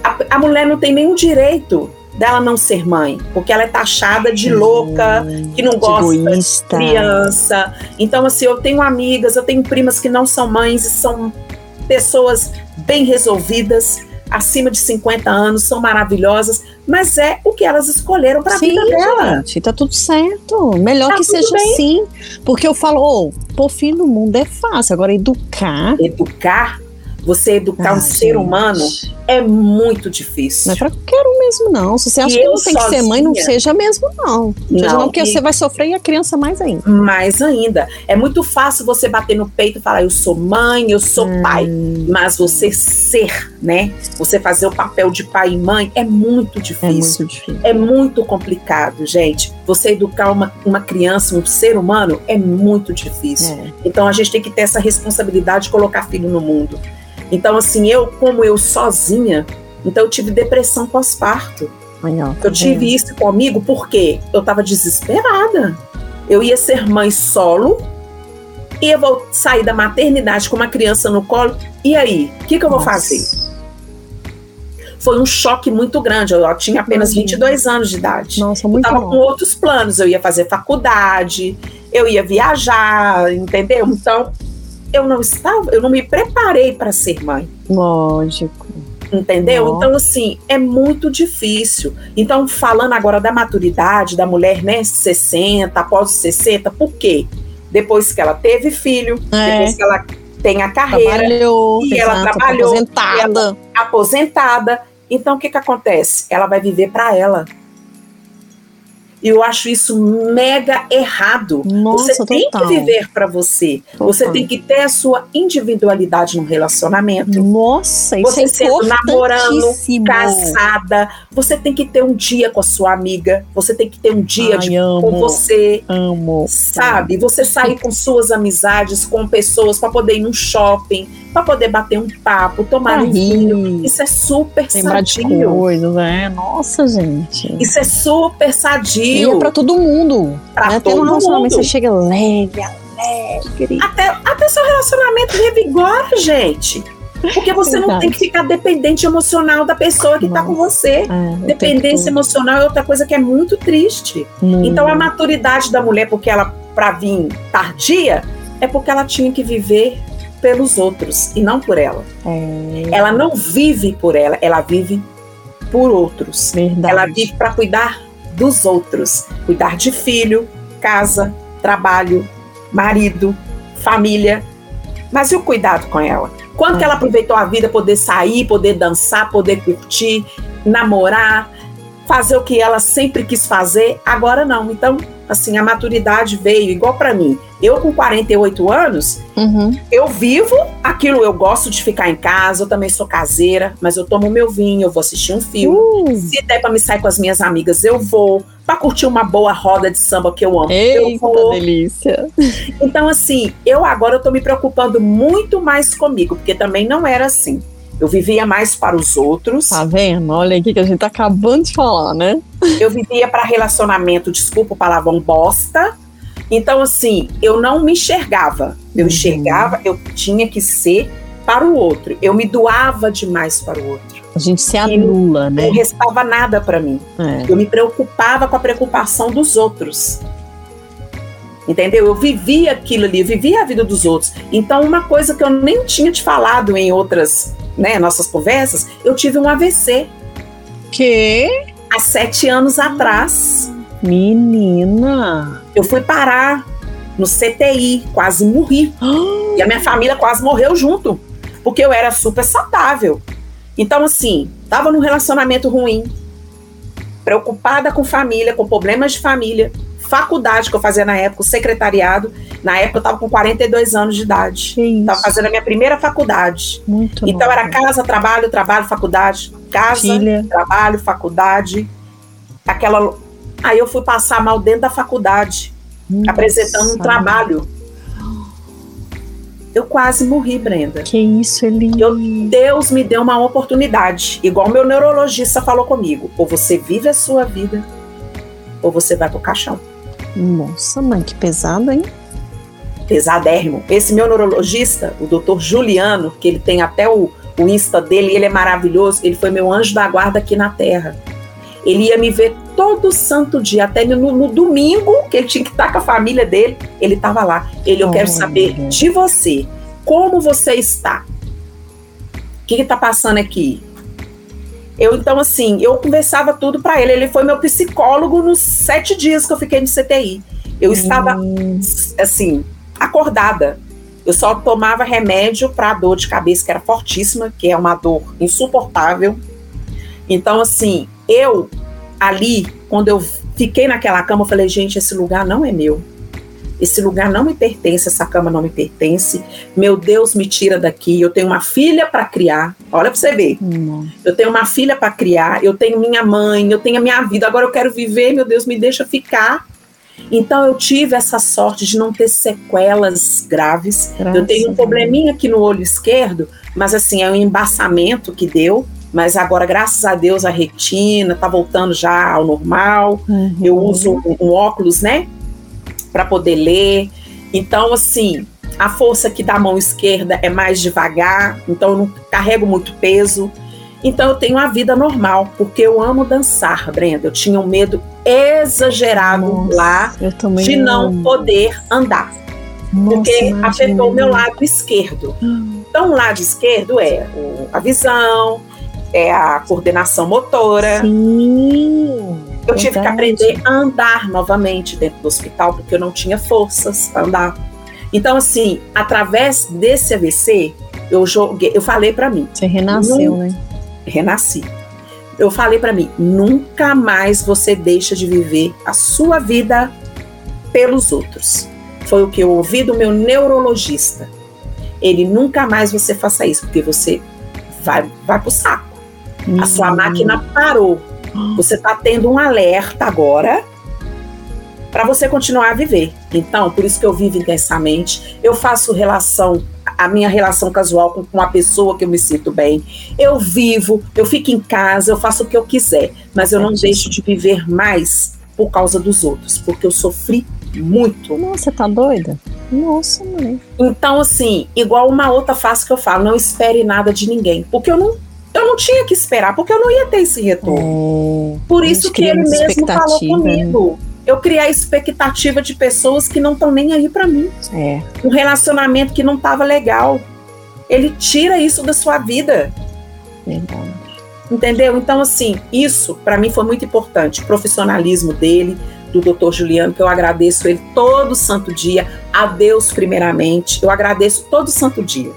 A, a mulher não tem nenhum direito dela não ser mãe, porque ela é taxada de louca, que não gosta de criança. Então, assim, eu tenho amigas, eu tenho primas que não são mães e são pessoas bem resolvidas, acima de 50 anos, são maravilhosas, mas é o que elas escolheram para a vida dela. Gente, tá tudo certo. Melhor tá que seja bem. assim. Porque eu falo, oh, pôr filho no mundo é fácil, agora educar. Educar você educar um ser humano é muito difícil. Não é pra qualquer um mesmo, não. Se você acha e que não tem sozinha, que ser mãe, não seja mesmo, não. Não, seja não porque e... você vai sofrer e a criança mais ainda. Mais ainda. É muito fácil você bater no peito e falar, eu sou mãe, eu sou hum. pai. Mas você ser, né? Você fazer o papel de pai e mãe é muito difícil. É muito, difícil. É muito complicado, gente. Você educar uma, uma criança, um ser humano, é muito difícil. É. Então a gente tem que ter essa responsabilidade de colocar filho no mundo. Então, assim, eu, como eu sozinha, então eu tive depressão pós-parto. eu tive isso comigo porque eu estava desesperada. Eu ia ser mãe solo, ia vou sair da maternidade com uma criança no colo. E aí, o que, que eu vou Nossa. fazer? Foi um choque muito grande. Eu, eu tinha apenas 22 anos de idade. Nossa, muito eu estava com outros planos. Eu ia fazer faculdade, eu ia viajar, entendeu? Então, eu não estava, eu não me preparei para ser mãe. Lógico. Entendeu? Então, assim, é muito difícil. Então, falando agora da maturidade da mulher, né, 60, após os 60, por quê? Depois que ela teve filho, é. depois que ela tem a carreira, trabalhou, e exato, ela trabalhou, aposentada. Ela, aposentada. Então, o que que acontece? Ela vai viver para ela. E eu acho isso mega errado. Nossa, você tem total. que viver para você. Total. Você tem que ter a sua individualidade no relacionamento. Nossa, isso Você é sendo namorando, casada, você tem que ter um dia com a sua amiga, você tem que ter um dia Ai, de, amo. com você, Amo. sabe? Você sair com suas amizades, com pessoas para poder ir num shopping, para poder bater um papo, tomar Pra um vinho. Isso é super lembrar de sadio. coisas, né? Nossa, gente. Isso é super E sadio. é pra todo mundo. Pra né? Tem todo um relacionamento, mundo. você chega leve, alegre. Até, até seu relacionamento revigora, gente. Porque você não tem que ficar dependente emocional da pessoa que tá com você. É, Dependência todo. emocional é outra coisa que é muito triste. Hum. Então a maturidade da mulher, porque ela, pra vir tardia, é porque ela tinha que viver pelos outros e não por ela. É Ela não vive por ela, ela vive por outros. verdade. Ela vive para cuidar dos outros, cuidar de filho, casa, trabalho, marido, família. Mas e o cuidado com ela? Quando que ela aproveitou a vida, poder sair, poder dançar, poder curtir, namorar, fazer o que ela sempre quis fazer? Agora não. Então, assim, a maturidade veio igual para mim. Eu com 48 anos, Uhum. eu vivo aquilo, eu gosto de ficar em casa, eu também sou caseira, mas eu tomo meu vinho, eu vou assistir um filme. Uh, Se der pra me sair com as minhas amigas, eu vou. Pra curtir uma boa roda de samba que eu amo, eu eita vou. delícia. Então, assim, eu agora eu tô me preocupando muito mais comigo, porque também não era assim. Eu vivia mais para os outros, Tá vendo? Olha aqui que a gente tá acabando de falar, né? eu vivia para relacionamento, desculpa o palavrão, bosta. Então, assim, eu não me enxergava. Eu Uhum. enxergava, eu tinha que ser para o outro. Eu me doava demais para o outro. A gente se anula, né? Não restava nada para mim. É. Eu me preocupava com a preocupação dos outros. Entendeu? Eu vivia aquilo ali, eu vivia a vida dos outros. Então, uma coisa que eu nem tinha te falado em outras né, nossas conversas, eu tive um AVC Que? há sete anos atrás. Menina. Eu fui parar no CTI, quase morri. E a minha família quase morreu junto, porque eu era super saudável. Então, assim, tava num relacionamento ruim, preocupada com família, com problemas de família, faculdade que eu fazia na época, o secretariado. Na época eu tava com 42 anos de idade. Que isso? Tava fazendo a minha primeira faculdade. Muito Então nova. era casa, trabalho, trabalho, faculdade, casa, Filha. trabalho, faculdade. Aquela. Aí eu fui passar mal dentro da faculdade, apresentando um Nossa. trabalho. Eu quase morri, Brenda. Que isso, Eli? Eu- Deus me deu uma oportunidade, igual meu neurologista falou comigo. Ou você vive a sua vida, ou você vai pro caixão. Nossa, mãe, que pesado, hein? Pesadérrimo. Esse meu neurologista, o doutor Juliano, que ele tem até o, o Insta dele, ele é maravilhoso, ele foi meu anjo da guarda aqui na Terra. Ele ia me ver todo santo dia, até no, no domingo, que ele tinha que estar com a família dele, ele estava lá. Ele, eu quero Olha. saber de você, como você está? O que está passando aqui? Eu, então, assim, eu conversava tudo para ele. Ele foi meu psicólogo nos sete dias que eu fiquei no CTI. Eu estava Hum, assim, acordada. Eu só tomava remédio para dor de cabeça, que era fortíssima, que é uma dor insuportável. Então, assim, eu ali, quando eu fiquei naquela cama, eu falei, gente, esse lugar não é meu. Esse lugar não me pertence, essa cama não me pertence. Meu Deus, me tira daqui. Eu tenho uma filha para criar. Olha para você ver. não. Eu tenho uma filha para criar, eu tenho minha mãe, eu tenho a minha vida, agora eu quero viver, meu Deus, me deixa ficar. Então eu tive essa sorte de não ter sequelas graves. eu Graças tenho a um probleminha aqui no olho esquerdo, mas assim, é um embaçamento que deu. Mas agora, graças a Deus, a retina tá voltando já ao normal. Uhum. Eu uso um, um óculos, né? Para poder ler. Então, assim, a força aqui da mão esquerda é mais devagar, então eu não carrego muito peso. Então eu tenho uma vida normal, porque eu amo dançar, Brenda. Eu tinha um medo exagerado Nossa, lá de não amo. poder andar, Nossa, porque imagina. afetou o meu lado esquerdo. Então, o lado esquerdo é a visão, é a coordenação motora. Sim. Eu tive que aprender a andar novamente dentro do hospital, porque eu não tinha forças para andar. Então, assim, através desse AVC, eu joguei, eu falei para mim. Você renasceu, né? Renasci. Eu falei para mim, nunca mais você deixa de viver a sua vida pelos outros. Foi o que eu ouvi do meu neurologista. Ele nunca mais você faça isso, porque você vai, vai pro saco. Uhum. A sua hum. máquina parou. Você está tendo um alerta agora para você continuar a viver. Então, por isso que eu vivo intensamente. Eu faço relação, a minha relação casual com uma pessoa que eu me sinto bem. Eu vivo, eu fico em casa, eu faço o que eu quiser, mas eu não deixo de viver mais por causa dos outros, porque eu sofri muito. Nossa, tá doida? Nossa, mãe. Então, assim, igual uma outra fase que eu falo, não espere nada de ninguém, porque eu não eu não tinha que esperar, porque eu não ia ter esse retorno. É, Por isso que ele mesmo falou né? comigo. Né? Eu criar a expectativa de pessoas que não estão nem aí para mim. É. Um relacionamento que não estava legal. Ele tira isso da sua vida. Verdade. Entendeu? Então, assim, isso para mim foi muito importante. O profissionalismo dele, do doutor Juliano, que eu agradeço ele todo santo dia, a Deus primeiramente, eu agradeço todo santo dia.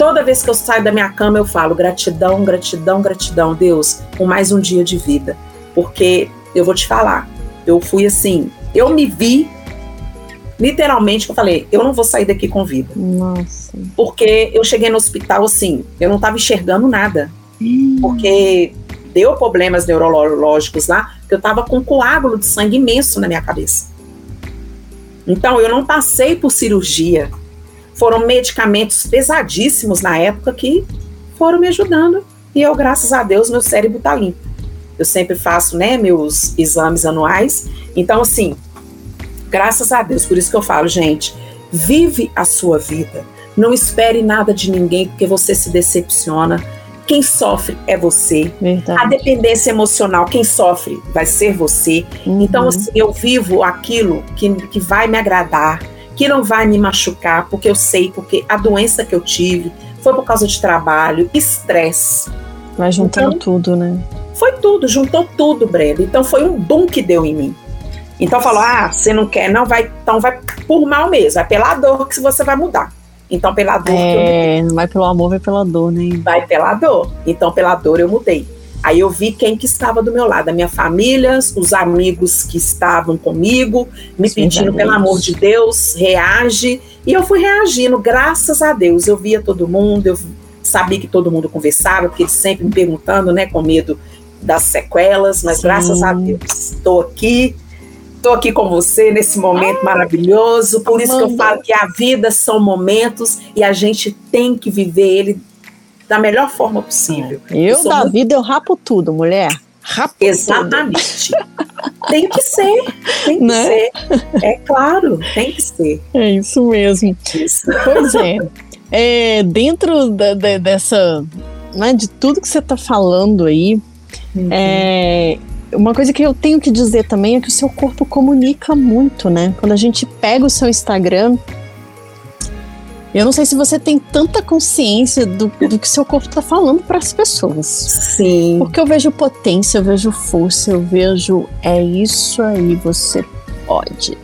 Toda vez que eu saio da minha cama, eu falo gratidão, gratidão, gratidão, Deus, por mais um dia de vida. Porque eu vou te falar, eu fui assim, eu me vi literalmente, eu falei, eu não vou sair daqui com vida. Nossa. Porque eu cheguei no hospital assim, eu não estava enxergando nada. Hum. Porque deu problemas neurológicos lá, que eu estava com um coágulo de sangue imenso na minha cabeça. Então eu não passei por cirurgia. Foram medicamentos pesadíssimos na época que foram me ajudando. E eu, graças a Deus, meu cérebro está limpo. Eu sempre faço, né, meus exames anuais. Então, assim, graças a Deus, por isso que eu falo, gente, vive a sua vida. Não espere nada de ninguém, porque você se decepciona quem sofre é você. Verdade. A dependência emocional, quem sofre vai ser você. Uhum. Então, assim, eu vivo aquilo que, que vai me agradar, que não vai me machucar, porque eu sei, porque a doença que eu tive foi por causa de trabalho, estresse. Vai juntando então, tudo, né? Foi tudo, juntou tudo, Brenda. Então foi um boom que deu em mim. Então falou: ah, você não quer, não vai, então vai por mal mesmo, é pela dor que você vai mudar. Então, pela dor. É, não vai pelo amor, vai pela dor, né? Vai pela dor. Então, pela dor eu mudei. Aí eu vi quem que estava do meu lado, a minha família, os amigos que estavam comigo, me pedindo, pelo amor de Deus, reage. E eu fui reagindo, graças a Deus. Eu via todo mundo, eu sabia que todo mundo conversava, porque eles sempre me perguntando, né, com medo das sequelas, mas Sim. graças a Deus, estou aqui Estou aqui com você nesse momento ah, maravilhoso. Por isso que eu falo que a vida são momentos e a gente tem que viver ele da melhor forma possível. Eu, eu da muito... vida, eu rapo tudo, mulher. Rapo Exatamente. tem que ser, tem que né? ser. É claro, tem que ser. É isso mesmo. Isso. Pois é. é dentro da, da, dessa, né, de tudo que você está falando aí, uhum. é, uma coisa que eu tenho que dizer também é que o seu corpo comunica muito, né? Quando a gente pega o seu Instagram, eu não sei se você tem tanta consciência do, do que seu corpo está falando para as pessoas. Sim. Porque eu vejo potência, eu vejo força, eu vejo é isso aí, você pode.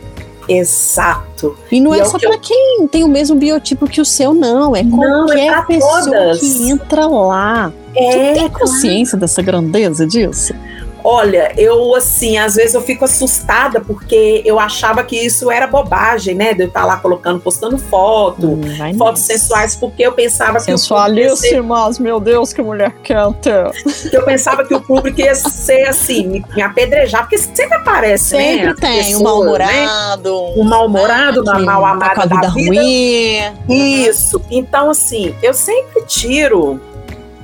Exato. E não e é, é só para eu... quem tem o mesmo biotipo que o seu, não. É não, é qualquer pessoa todas. que entra lá. É, Você tem consciência dessa grandeza disso? Olha, eu assim, às vezes eu fico assustada porque eu achava que isso era bobagem, né? De eu estar lá colocando, postando foto, hum, fotos sensuais, porque eu pensava que. Sensualíssimas, ser... meu Deus, que mulher quenta. Eu pensava que o público ia ser assim, me, me apedrejar, porque sempre aparece, sempre né? Sempre tem, pessoas, um mal-humorado. Né? Um mal-humorado, uma mal-amada. Tá com a vida, vida ruim. Isso. Então, assim, eu sempre tiro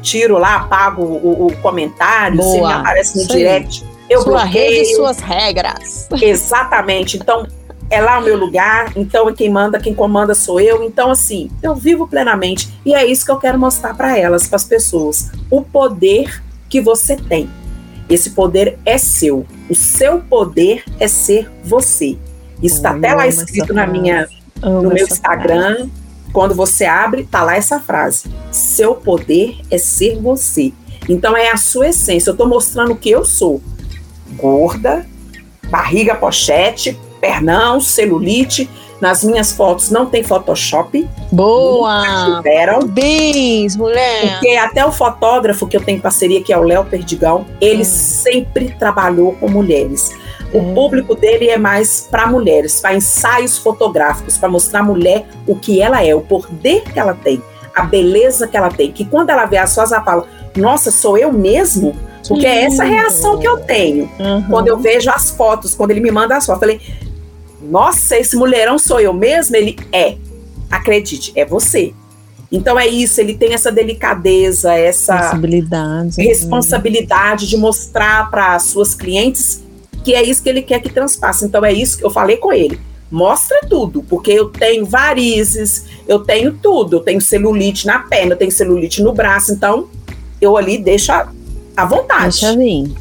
tiro lá, apago o, o comentário, Boa. se me aparece no Sim. direct, eu Sua bloqueio. rede suas regras. Exatamente. Então, é lá o meu lugar, então quem manda, quem comanda sou eu. Então, assim, eu vivo plenamente. E é isso que eu quero mostrar para elas, para as pessoas. O poder que você tem. Esse poder é seu. O seu poder é ser você. Isso está até lá escrito na minha, no meu Instagram. Frase. Quando você abre, tá lá essa frase: seu poder é ser você. Então é a sua essência. Eu estou mostrando o que eu sou. Gorda, barriga pochete, pernão, celulite. Nas minhas fotos não tem Photoshop. Boa! Parabéns, mulher! Porque até o fotógrafo que eu tenho parceria, que é o Léo Perdigão, ele hum. sempre trabalhou com mulheres. O hum. público dele é mais para mulheres, para ensaios fotográficos, para mostrar à mulher o que ela é, o poder que ela tem, a beleza que ela tem. Que quando ela vê as suas, ela fala: Nossa, sou eu mesmo? Porque é essa reação que eu tenho uhum. quando eu vejo as fotos, quando ele me manda as fotos. Eu falei, nossa, esse mulherão sou eu mesmo? Ele é. Acredite, é você. Então é isso, ele tem essa delicadeza, essa responsabilidade, responsabilidade de mostrar para as suas clientes que é isso que ele quer que transpasse. Então é isso que eu falei com ele. Mostra tudo, porque eu tenho varizes, eu tenho tudo, eu tenho celulite na perna, eu tenho celulite no braço, então eu ali deixo à vontade. Deixa vir.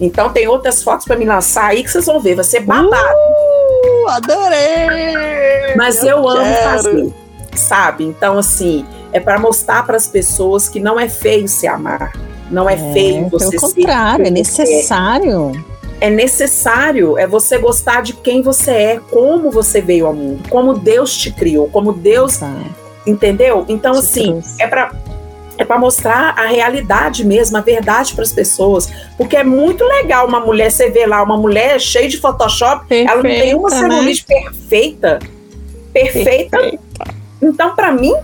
Então tem outras fotos para me lançar aí que vocês vão ver, vai ser babado. Uh, adorei! Mas eu, eu amo fazer, sabe? Então assim, é para mostrar para as pessoas que não é feio se amar. Não é, é feio você pelo contrário, é necessário. É. é necessário, é você gostar de quem você é, como você veio ao mundo, como Deus te criou, como Deus, tá. entendeu? Então te assim, trouxe. é para é para mostrar a realidade mesmo, a verdade para as pessoas. Porque é muito legal uma mulher, você vê lá, uma mulher cheia de Photoshop, perfeita, ela não tem uma celulite né? perfeita. Perfeita. perfeita. Então, para mim,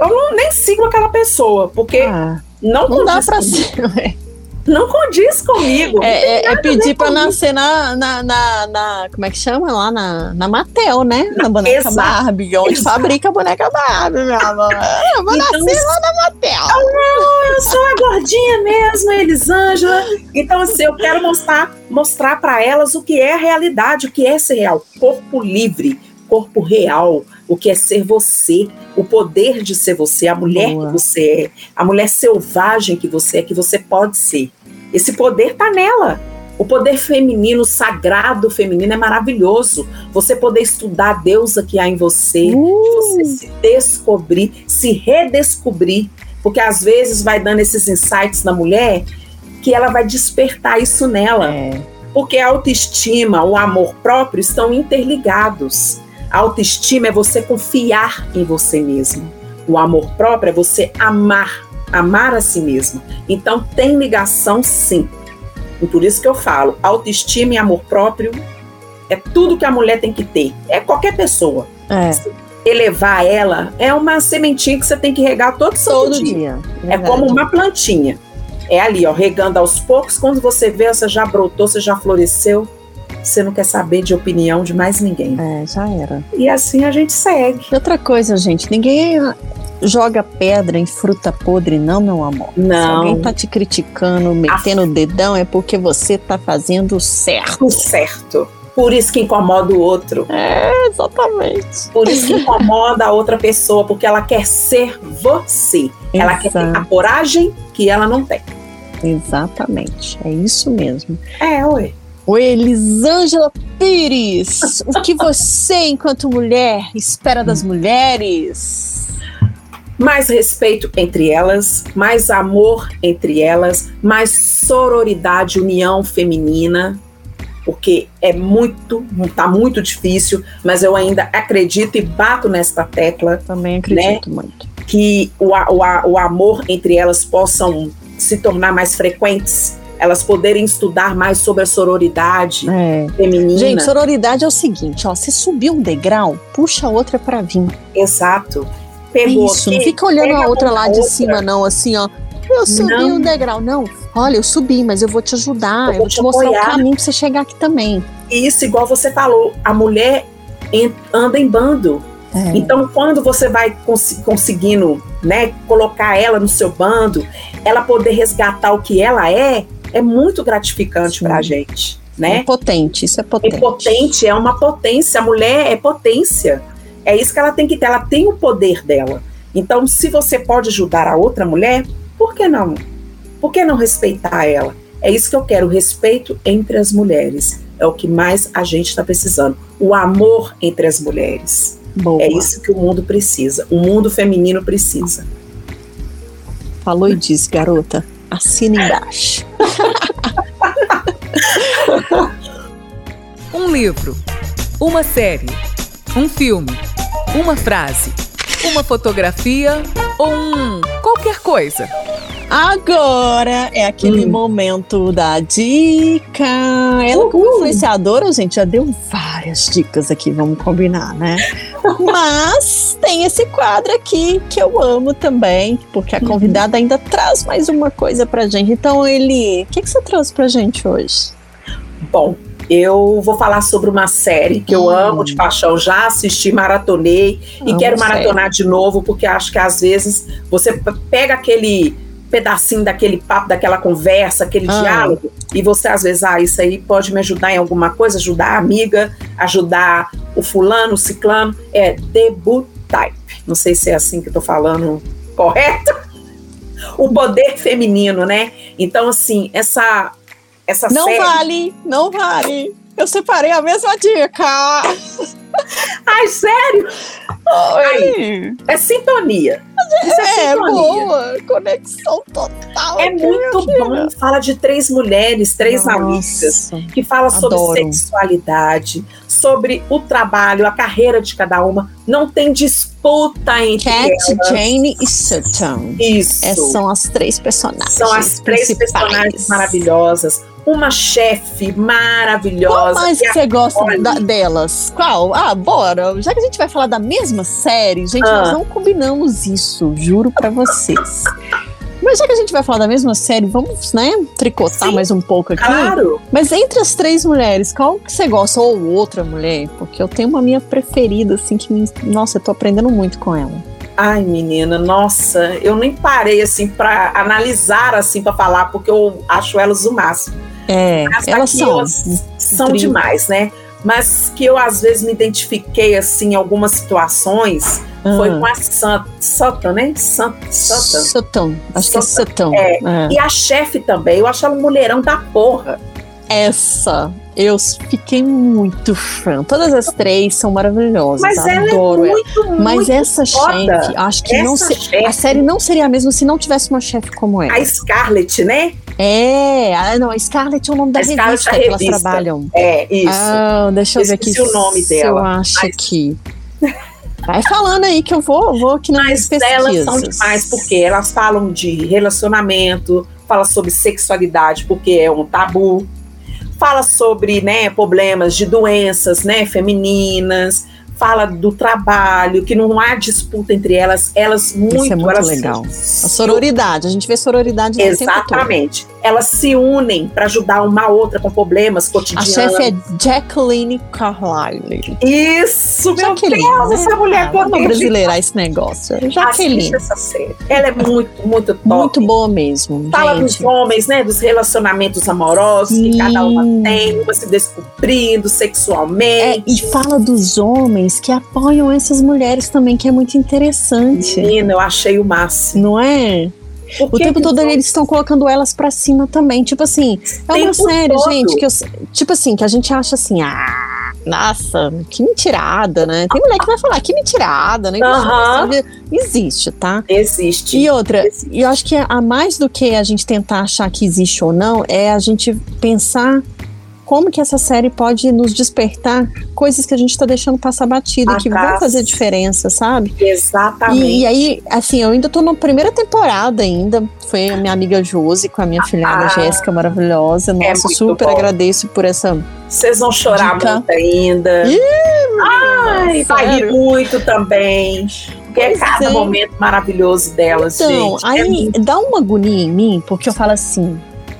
eu não, nem sigo aquela pessoa, porque ah, não, não dá para ser não condiz comigo. É, é, é pedir para nascer na, na, na, na, Como é que chama lá? Na, na Mattel, né? Na boneca Exato. Barbie. Onde Exato. fabrica a boneca Barbie, meu amor. Eu vou então, nascer lá na Mattel. Não, eu sou a gordinha mesmo, Elisângela. Então, assim, eu quero mostrar, mostrar para elas o que é a realidade, o que é ser real. Corpo livre, corpo real, o que é ser você, o poder de ser você, a mulher Boa. que você é, a mulher selvagem que você é, que você pode ser. Esse poder está nela. O poder feminino, sagrado feminino é maravilhoso. Você poder estudar a deusa que há em você, uh. você se descobrir, se redescobrir, porque às vezes vai dando esses insights na mulher que ela vai despertar isso nela. É. Porque a autoestima, o amor próprio estão interligados. Autoestima é você confiar em você mesmo. O amor próprio é você amar, amar a si mesmo. Então tem ligação sim. E por isso que eu falo, autoestima e amor próprio é tudo que a mulher tem que ter. É qualquer pessoa. É. Elevar ela é uma sementinha que você tem que regar todo, todo dia. dia. É como uma plantinha. É ali, ó, regando aos poucos. Quando você vê, você já brotou, você já floresceu você não quer saber de opinião de mais ninguém. É, já era. E assim a gente segue. Outra coisa, gente, ninguém joga pedra em fruta podre, não, meu amor. Não. Se alguém tá te criticando, metendo o dedão, é porque você tá fazendo certo. O certo. Por isso que incomoda o outro. É, exatamente. Por isso que incomoda a outra pessoa, porque ela quer ser você. Exato. Ela quer ter a coragem que ela não tem. Exatamente. É isso mesmo. É, ué. Oi, Elisângela Pires, o que você, enquanto mulher, espera das mulheres? Mais respeito entre elas, mais amor entre elas, mais sororidade, união feminina, porque é muito, tá muito difícil, mas eu ainda acredito e bato nesta tecla. Também acredito né, muito. Que o, o, o amor entre elas possam se tornar mais frequentes elas poderem estudar mais sobre a sororidade é. feminina. Gente, sororidade é o seguinte, ó, você subiu um degrau, puxa a outra para vir. Exato. Pegou é isso, aqui, não fica olhando a outra lá de outra. cima não, assim, ó. Eu subi não. um degrau, não. Olha, eu subi, mas eu vou te ajudar, eu, eu vou te, te mostrar apoiar. o caminho para você chegar aqui também. Isso, igual você falou, a mulher anda em bando. É. Então, quando você vai cons conseguindo, né, colocar ela no seu bando, ela poder resgatar o que ela é, é muito gratificante para a gente. Né? É potente, isso é potente. É potente, é uma potência. A mulher é potência. É isso que ela tem que ter. Ela tem o poder dela. Então, se você pode ajudar a outra mulher, por que não? Por que não respeitar ela? É isso que eu quero, respeito entre as mulheres. É o que mais a gente está precisando. O amor entre as mulheres. Boa. É isso que o mundo precisa. O mundo feminino precisa. Falou e disse, garota. Assina embaixo. (laughs) um livro, uma série, um filme, uma frase, uma fotografia ou um qualquer coisa. Agora é aquele hum. momento da dica. Ela, como influenciadora, gente, já deu várias dicas aqui, vamos combinar, né? (laughs) Mas tem esse quadro aqui que eu amo também, porque a uhum. convidada ainda traz mais uma coisa pra gente. Então, Eli, o que, que você trouxe pra gente hoje? Bom, eu vou falar sobre uma série que eu hum. amo de paixão, já assisti, maratonei e amo quero maratonar série. de novo, porque acho que às vezes você pega aquele pedacinho daquele papo, daquela conversa, aquele ah. diálogo, e você às vezes, ah, isso aí pode me ajudar em alguma coisa, ajudar a amiga, ajudar o fulano, o ciclano, é debut type. Não sei se é assim que eu tô falando correto. (laughs) O poder feminino, né? Então, assim, essa essa não série... vale, não vale. Eu separei a mesma dica. Ai, sério? Ai, é sintonia. Isso é, é boa, conexão total. É muito bom. Fala de três mulheres, três Nossa, amigas, que fala sobre sexualidade, sobre o trabalho, a carreira de cada uma. Não tem disputa entre Cat, elas. Jane e Sutton. Isso. É, são as três personagens. São as três personagens maravilhosas uma chefe maravilhosa. Qual mais que você gosta da, delas? Qual? Ah, bora. Já que a gente vai falar da mesma série, gente, ah. nós não combinamos isso, juro para vocês. Mas já que a gente vai falar da mesma série, vamos, né, tricotar Sim, mais um pouco aqui. Claro. Mas entre as três mulheres, qual que você gosta? Ou outra mulher? Porque eu tenho uma minha preferida, assim, que, me, nossa, eu tô aprendendo muito com ela. Ai, menina, nossa, eu nem parei, assim, para analisar, assim, para falar, porque eu acho elas o máximo. É, elas são. Elas são demais, né? Mas que eu às vezes me identifiquei assim em algumas situações foi com a Sutton, né? Sutton. Sutton. Acho que é Sutton. É. é. E a chefe também, eu acho ela um mulherão da porra. Essa, eu fiquei muito fã. Todas as três são maravilhosas. Mas ela é adoro é muito, ela. Mas muito essa chefe, acho que essa não se, a série não seria a mesma se não tivesse uma chefe como ela. A Scarlett, né? É, ah, não, a Scarlett é o nome da revista, revista que elas trabalham. É, isso. Ah, deixa eu, eu ver aqui o nome dela. eu acho mas... aqui. Vai falando aí que eu vou, vou aqui nas Mas pesquisas. elas são demais, porque elas falam de relacionamento, fala sobre sexualidade, porque é um tabu, fala sobre né, problemas de doenças né, femininas, fala do trabalho, que não há disputa entre elas, elas muito, Isso é muito elas legal. Se, a sororidade, a gente vê sororidade Exatamente. Elas se unem para ajudar uma outra com problemas cotidianos. A chefe é Jacqueline Carlyle. Isso, meu Jacqueline, Deus, né? essa mulher ah, Vamos brasileirar esse negócio. Jacqueline. Essa série. Ela é muito, muito top. Muito boa mesmo. Fala gente. dos homens, né? Dos relacionamentos amorosos Sim. que cada uma tem, uma se descobrindo sexualmente. É, e fala dos homens que apoiam essas mulheres também, que é muito interessante. Menina, eu achei o máximo. Não é? o tempo todo eles estão colocando elas para cima também. Tipo assim, é uma série, todo. gente, que eu, tipo assim, que a gente acha assim, ah, nossa, que mentirada, né? Tem mulher que vai falar, que mentirada, né? Existe, tá? Existe. E outra, existe. eu acho que a mais do que a gente tentar achar que existe ou não, é a gente pensar como que essa série pode nos despertar coisas que a gente está deixando passar batida, que vão fazer diferença, sabe? Exatamente. E, e, aí, assim, eu ainda tô na primeira temporada ainda. Foi a minha amiga Josi com a minha filhada ah, Jéssica, maravilhosa. É Nossa, é super bom. agradeço por essa. Vocês vão chorar dica. muito ainda. Ih, Ai, vai rir muito também. Porque é cada é. momento maravilhoso delas, então, gente. Aí é dá uma agonia em mim, porque eu falo assim,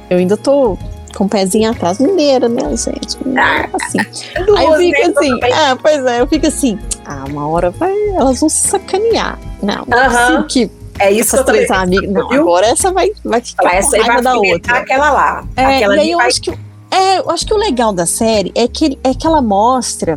eu ainda tô com o pezinho atrás, mineira, né, gente? Ah, assim. (laughs) Aí eu fico assim, ah, pois é, eu fico assim, ah, uma hora vai, elas vão se sacanear. Não, não assim que é isso essas três amigas. Não, viu? agora essa vai, vai ficar essa com raiva da outra. Aquela lá. É, aquela e aí eu vai... acho que é, eu acho que o legal da série é que, é que ela mostra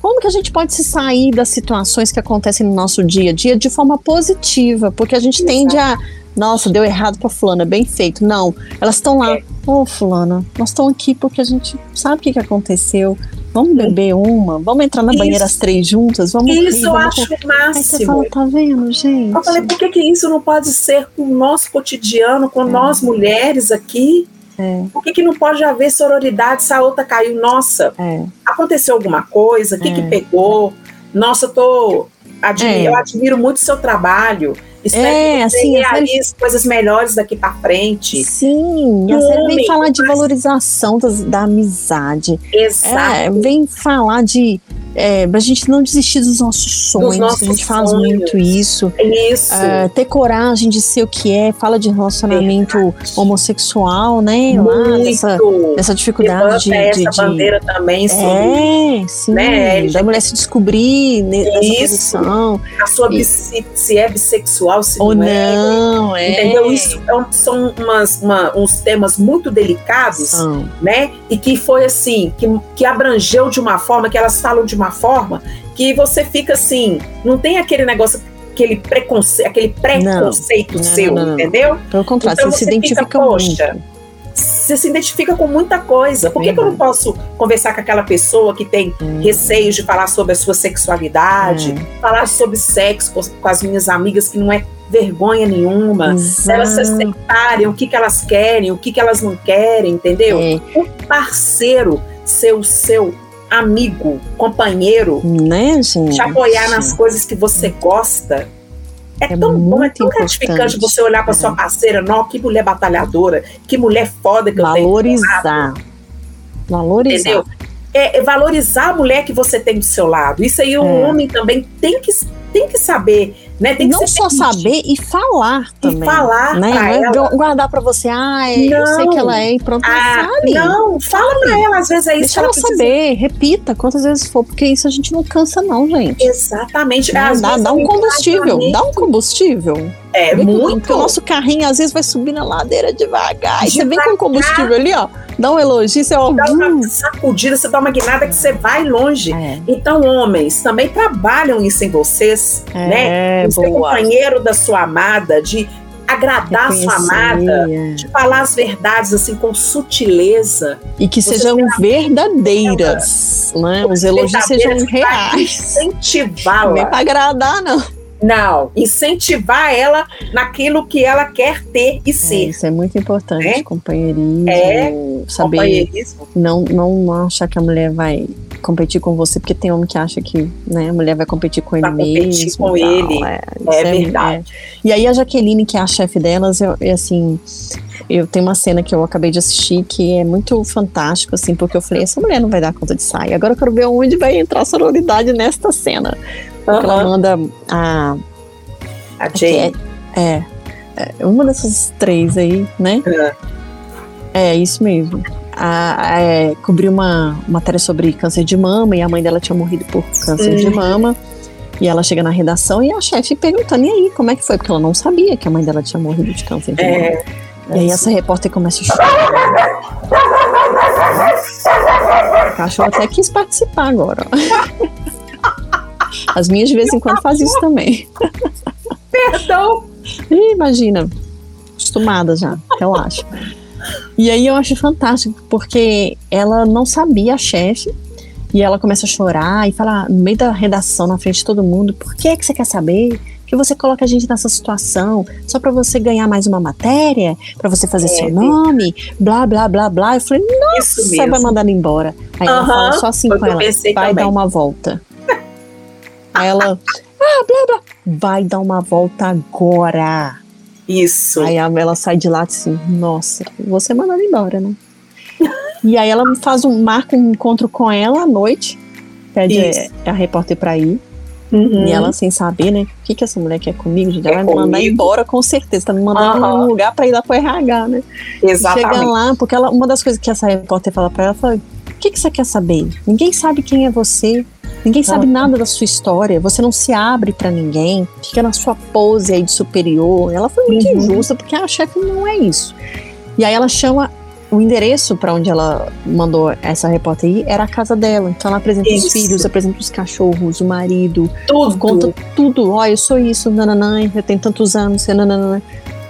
como que a gente pode se sair das situações que acontecem no nosso dia a dia de forma positiva, porque a gente Exato. tende a nossa, deu errado pra fulana, bem feito. Não, elas estão lá. É. Ô, oh, fulana, nós estamos aqui porque a gente sabe o que, que aconteceu. Vamos beber uma, vamos entrar na Isso. banheira as três juntas, vamos Isso rir, eu vamos acho o Aí você máximo. fala, tá vendo, gente? Eu falei, por que, que isso não pode ser com o nosso cotidiano, com nós mulheres aqui? É. Por que, que não pode haver sororidade se a outra caiu? Nossa, É. aconteceu alguma coisa? O que, É. que pegou? Nossa, eu tô. admi- É. Eu admiro muito o seu trabalho. Espero É, que você assim, a série- realize coisas melhores daqui para frente. Sim, a série vem falar de valorização das- da amizade. Exato. É, vem falar de é, a gente não desistir dos nossos sonhos. nossos a gente faz sonhos. muito isso. Isso. É, ter coragem de ser o que é. Fala de relacionamento Verdade. homossexual, né? Lá muito. dessa, dessa dificuldade de, essa de- bandeira também sobre É, sim. né, Da mulher se descobrir ne- nessa Isso. posição. a sua E- se é bissexual, se Ou não é. não, é. Entendeu? Isso é são umas, uma- uns temas muito delicados, São. né? E que foi assim, que, que abrangeu de uma forma, que elas falam de uma forma que você fica assim, não tem aquele negócio, aquele preconceito, aquele preconceito Não, seu, não, não. entendeu? Pelo contrário, Então você se você fica, identifica poxa, muito. Você se identifica com muita coisa. Por que, que eu não posso conversar com aquela pessoa que tem Hum. receios de falar sobre a sua sexualidade, É. falar sobre sexo com, com as minhas amigas, que não é vergonha nenhuma. Elas se Exato. aceitarem o que, que elas querem, o que, que elas não querem, entendeu? É, O parceiro ser o seu amigo, companheiro, né, gente? te apoiar nas coisas que você gosta. É, É tão bom, é tão gratificante importante. você olhar para É. sua parceira, não, que mulher batalhadora, que mulher foda que eu tenho. Valorizar. Valorizar. Entendeu? É, é valorizar a mulher que você tem do seu lado. Isso aí o É. homem também tem que, tem que saber, né? Tem que não só permitido. saber e falar também. falar né? pra Não é ela. guardar pra você, ah, é, eu sei que ela é e pronto, Ah, fale. não, fala pra ela, às vezes é isso Deixa ela ela saber, repita quantas vezes for, porque isso a gente não cansa não, gente. Exatamente. Dá, dá a um combustível, dá um combustível. É, muito. Porque o nosso carrinho às vezes vai subir na ladeira devagar. Aí você vem Devagar. com o combustível ali, ó, dá um elogio, você ó, Dá uma sacudida, você dá uma guinada que você vai longe. É, Então, homens, também trabalham isso em vocês, né? é De ser boa. companheiro da sua amada, de agradar a sua amada, é. de falar as verdades assim com sutileza. E que Você sejam verdadeiras, né? Os elogios sejam verdadeiras, reais. Não é Incentivá-la. pra agradar, não. Não, incentivar ela naquilo que ela quer ter e É, ser. isso é muito importante, É. companheirismo, É, saber Companheirismo. não, não achar que a mulher vai competir com você, porque tem homem que acha que né, a mulher vai competir com ele Vai competir mesmo. com tal, ele. É, isso É verdade. é. E aí a Jaqueline, que é a chefe delas, eu, eu, assim, eu tenho uma cena que eu acabei de assistir que é muito fantástico, assim, porque eu falei, essa mulher não vai dar conta de sair. Agora eu quero ver onde vai entrar a sororidade nesta cena. Porque ela Aham. manda a, A que é, Jane. é, é, uma dessas três aí, né? É, isso mesmo. A, a- é, cobriu uma matéria sobre câncer de mama e a mãe dela tinha morrido por câncer de Uhum. mama. E ela chega na redação e a chefe perguntando, e aí, como é que foi? Porque ela não sabia que a mãe dela tinha morrido de câncer de mama. É, E aí essa repórter começa a chorar. O cachorro até quis participar agora. (laughs) As minhas de vez em quando fazem isso também. perdão. Ih, imagina, acostumada já, relaxa. E aí eu acho fantástico, porque ela não sabia a chefe, e ela começa a chorar e fala no meio da redação, na frente de todo mundo, por que, é que você quer saber? Que você coloca a gente nessa situação só pra você ganhar mais uma matéria, pra você fazer É, seu nome, blá, blá, blá, blá. Eu falei, você vai mandar ela embora. Aí ela Aham, fala só assim com eu ela, vai também. dar uma volta. Aí ela, ah, blá, blá, vai dar uma volta agora. Isso. Aí a- ela sai de lá assim, nossa, você mandando embora, né? e aí ela faz um, marca um encontro com ela à noite, pede Isso. a, a repórter pra ir, Uhum. e ela sem saber, né? O que, que essa mulher quer comigo? Já vai me mandar embora com certeza, tá me mandando Aham. num lugar pra ir lá pro RH, né? Exatamente. Chega lá, porque ela, uma das coisas que essa repórter fala pra ela, fala, o que, que você quer saber? Ninguém sabe quem é você, ninguém sabe nada da sua história, você não se abre pra ninguém, fica na sua pose aí de superior. Ela foi muito Uhum. injusta, porque a chefe não é isso. E aí ela chama o endereço pra onde ela mandou essa repórter ir, era a casa dela. Então ela apresenta os Isso. filhos, apresenta os cachorros, o marido, Tudo. conta tudo. Ó, eu sou isso, nananã, eu tenho tantos anos, nananã.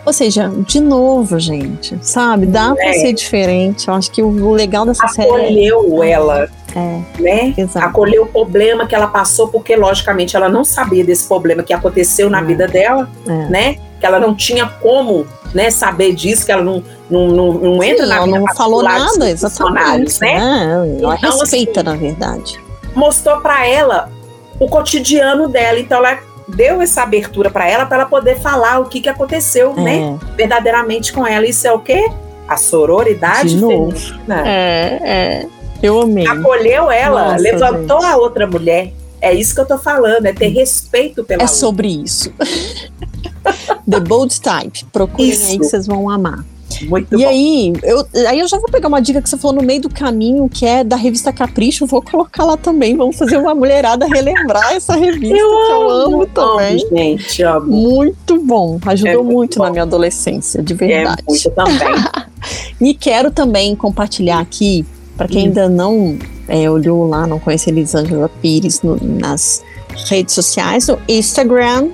Ou seja, de novo, gente, sabe? Dá é. pra ser diferente. Eu acho que o legal dessa Acolheu série. Acolheu ela. É. Né? Exato. Acolheu o problema que ela passou, porque, logicamente, ela não sabia desse problema que aconteceu na é. vida dela, é. né? Que ela não tinha como né, saber disso, que ela não, não, não, não entra Sim, na ela não falou nada, exatamente. Né? É, ela então, respeita, assim, na verdade. Mostrou para ela o cotidiano dela, então ela deu essa abertura para ela, para ela poder falar o que, que aconteceu, É. né, verdadeiramente com ela. Isso é o quê? A sororidade De novo. feminina. É, é. Eu amei. Acolheu ela, Nossa, levantou a outra mulher. É isso que eu tô falando, é ter respeito pela É outra. sobre isso. (laughs) The Bold Type. Procurem Isso. aí que vocês vão amar. Muito E bom. aí, eu, aí eu já vou pegar uma dica que você falou no meio do caminho, que é da revista Capricho, vou colocar lá também. Vamos fazer uma mulherada relembrar essa revista eu que eu amo, amo também. gente, amo. Muito bom. Ajudou É muito muito bom. na minha adolescência, de É verdade. muito também. (laughs) E quero também compartilhar aqui, para quem Hum. ainda não é, olhou lá, não conhece Elisângela Pires no- nas redes sociais, no Instagram.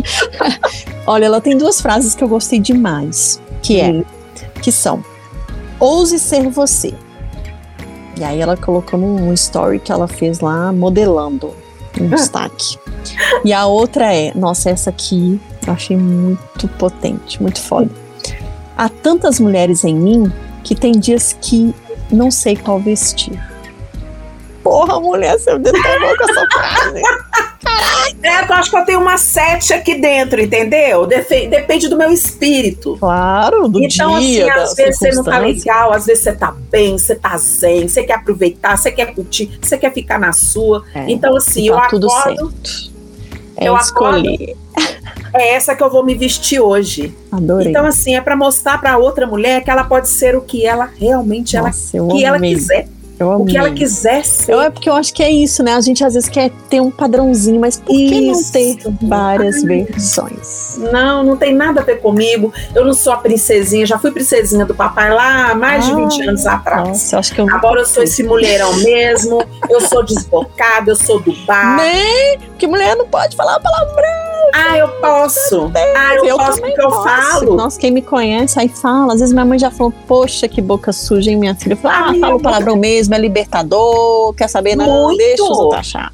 (laughs) Olha, ela tem duas frases que eu gostei demais, que é, Hum. que são: ouse ser você. E aí ela colocou num story que ela fez lá modelando um (laughs) destaque. E a outra é, nossa, essa aqui eu achei muito potente, muito foda. Há tantas mulheres em mim que tem dias que não sei qual vestir. Porra, mulher, você me detalhou com essa frase. (laughs) É, eu acho que eu tenho uma sete aqui dentro, entendeu? Defe- depende do meu espírito. Claro, do então, dia, assim, da às vezes você não tá legal, às vezes você tá bem, você tá zen, você quer aproveitar, você quer curtir, você quer ficar na sua. É, então, assim, e eu tá tudo acordo, certo. É eu escolher. é essa que eu vou me vestir hoje. Adorei. Então, assim, é pra mostrar pra outra mulher que ela pode ser o que ela realmente ela, Nossa, eu que ela quiser. Eu O que ela quiser ser. Eu, é porque eu acho que é isso, né? A gente às vezes quer ter um padrãozinho, mas por que não Isso. ter várias Ai. versões? Não, não tem nada a ver comigo. Eu não sou a princesinha, já fui princesinha do papai lá há mais de Ah, 20 anos atrás. Nossa, acho que eu Agora eu sou esse mulherão mesmo, eu sou desbocada, eu sou do bar. Nem, porque mulher não pode falar palavrão. Ah, eu posso. Ah, eu, posso também porque eu posso. falo. Nossa, quem me conhece aí fala. Às vezes minha mãe já falou, poxa, que boca suja, hein, minha filha? Eu falo, ah, Ai, fala eu o palavrão mesmo, é libertador, quer saber? Não, Muito. deixa os outros achar.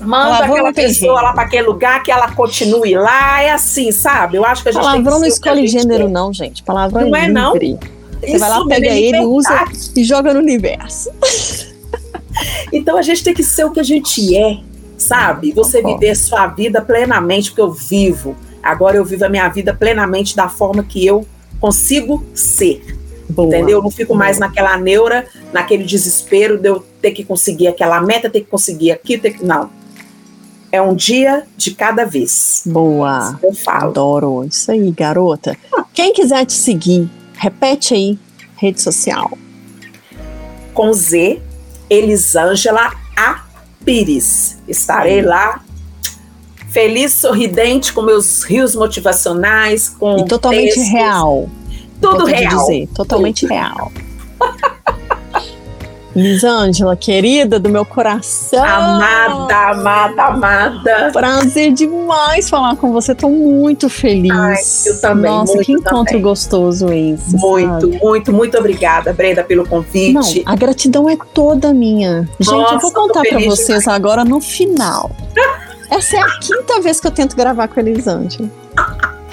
Manda aquela não pessoa lá para aquele lugar que ela continue lá. É assim, sabe? Eu acho que a gente tem Palavrão não escolhe gênero, é. não, gente. Palavrão Não é é, não. livre. Você vai lá, Isso, pega é ele, usa liberdade. e joga no universo. Então a gente tem que ser o que a gente é, sabe? Você viver sua vida plenamente, porque eu vivo. Agora eu vivo a minha vida plenamente da forma que eu consigo ser. Boa. Entendeu? Eu não fico mais naquela neura, naquele desespero de eu ter que conseguir aquela meta, ter que conseguir aqui, ter que. Não. É um dia de cada vez. Boa. Eu falo. Adoro. Isso aí, garota. Quem quiser te seguir, repete aí, rede social. Com Z, Elisângela A. Pires. Estarei lá. Feliz, sorridente, com meus rios motivacionais, com E totalmente textos. real. Tudo real. dizer, totalmente real. (laughs) Lisângela, querida do meu coração. Amada, amada, amada. Prazer demais falar com você. Tô muito feliz. Ai, eu também, Nossa, que encontro também. gostoso esse. Muito, sabe? muito, muito obrigada, Brenda, pelo Não, convite. a gratidão é toda minha. Gente, eu Nossa, vou tô contar pra feliz vocês agora no final. Essa é a quinta vez que eu tento gravar com a Elisângela.